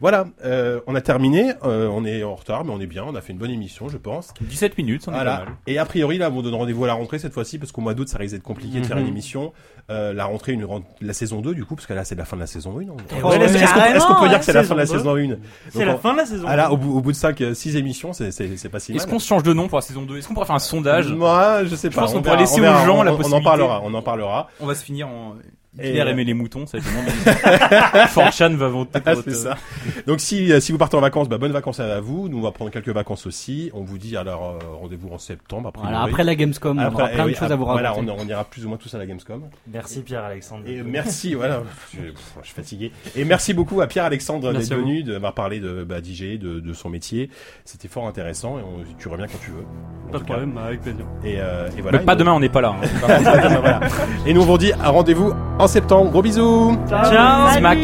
Voilà, euh, on a terminé, euh, on est en retard, mais on est bien, on a fait une bonne émission, je pense.
17 minutes, on est pas
Voilà.
mal.
Et a priori, là, on vous donne rendez-vous à la rentrée cette fois-ci, parce qu'au mois d'août, ça risque d'être compliqué de faire une émission. Euh, la rentrée, une la saison 2, du coup, parce que là, c'est la fin de la saison 1.
Eh ouais,
Est-ce qu'on peut dire que c'est la fin de la
saison
saison 1
C'est la fin de la saison.
Ah là, au bout, au bout de 5, 6 émissions, c'est, c'est, c'est pas si mal.
Est-ce qu'on se change de nom pour la saison 2 Est-ce qu'on pourrait faire un sondage?
Moi, je sais
Je
pas.
pense
on
qu'on pourrait laisser
on verra,
aux gens
on-
la possibilité.
On en parlera, on en parlera.
On va se finir en.
Et,
Hitler
euh,
aimait les moutons, ça être Forchan va voter pour
Ah,
votre-
c'est ça. Donc si, euh, si vous partez en vacances, bah, bonnes vacances à vous. Nous, on va prendre quelques vacances aussi. On vous dit alors euh, rendez-vous en septembre. Après,
Voilà, après la Gamescom, on aura plein de choses à vous
Voilà,
raconter.
on, on ira plus ou moins tous à la Gamescom.
Merci Pierre-Alexandre.
Et merci, voilà, je, pff, je suis fatigué. Et merci beaucoup à Pierre-Alexandre d'être
Merci à vous.
venu, de m'avoir parlé de bah, d'IG, de, de son métier. C'était fort intéressant et on- tu reviens quand tu veux.
Pas de problème, avec plaisir.
Et, euh, et voilà.
Mais pas
Et nous-
demain, on n'est pas là. hein.
Voilà. Et nous on vous dit à rendez-vous en septembre. Gros bisous.
Ciao.
Smack.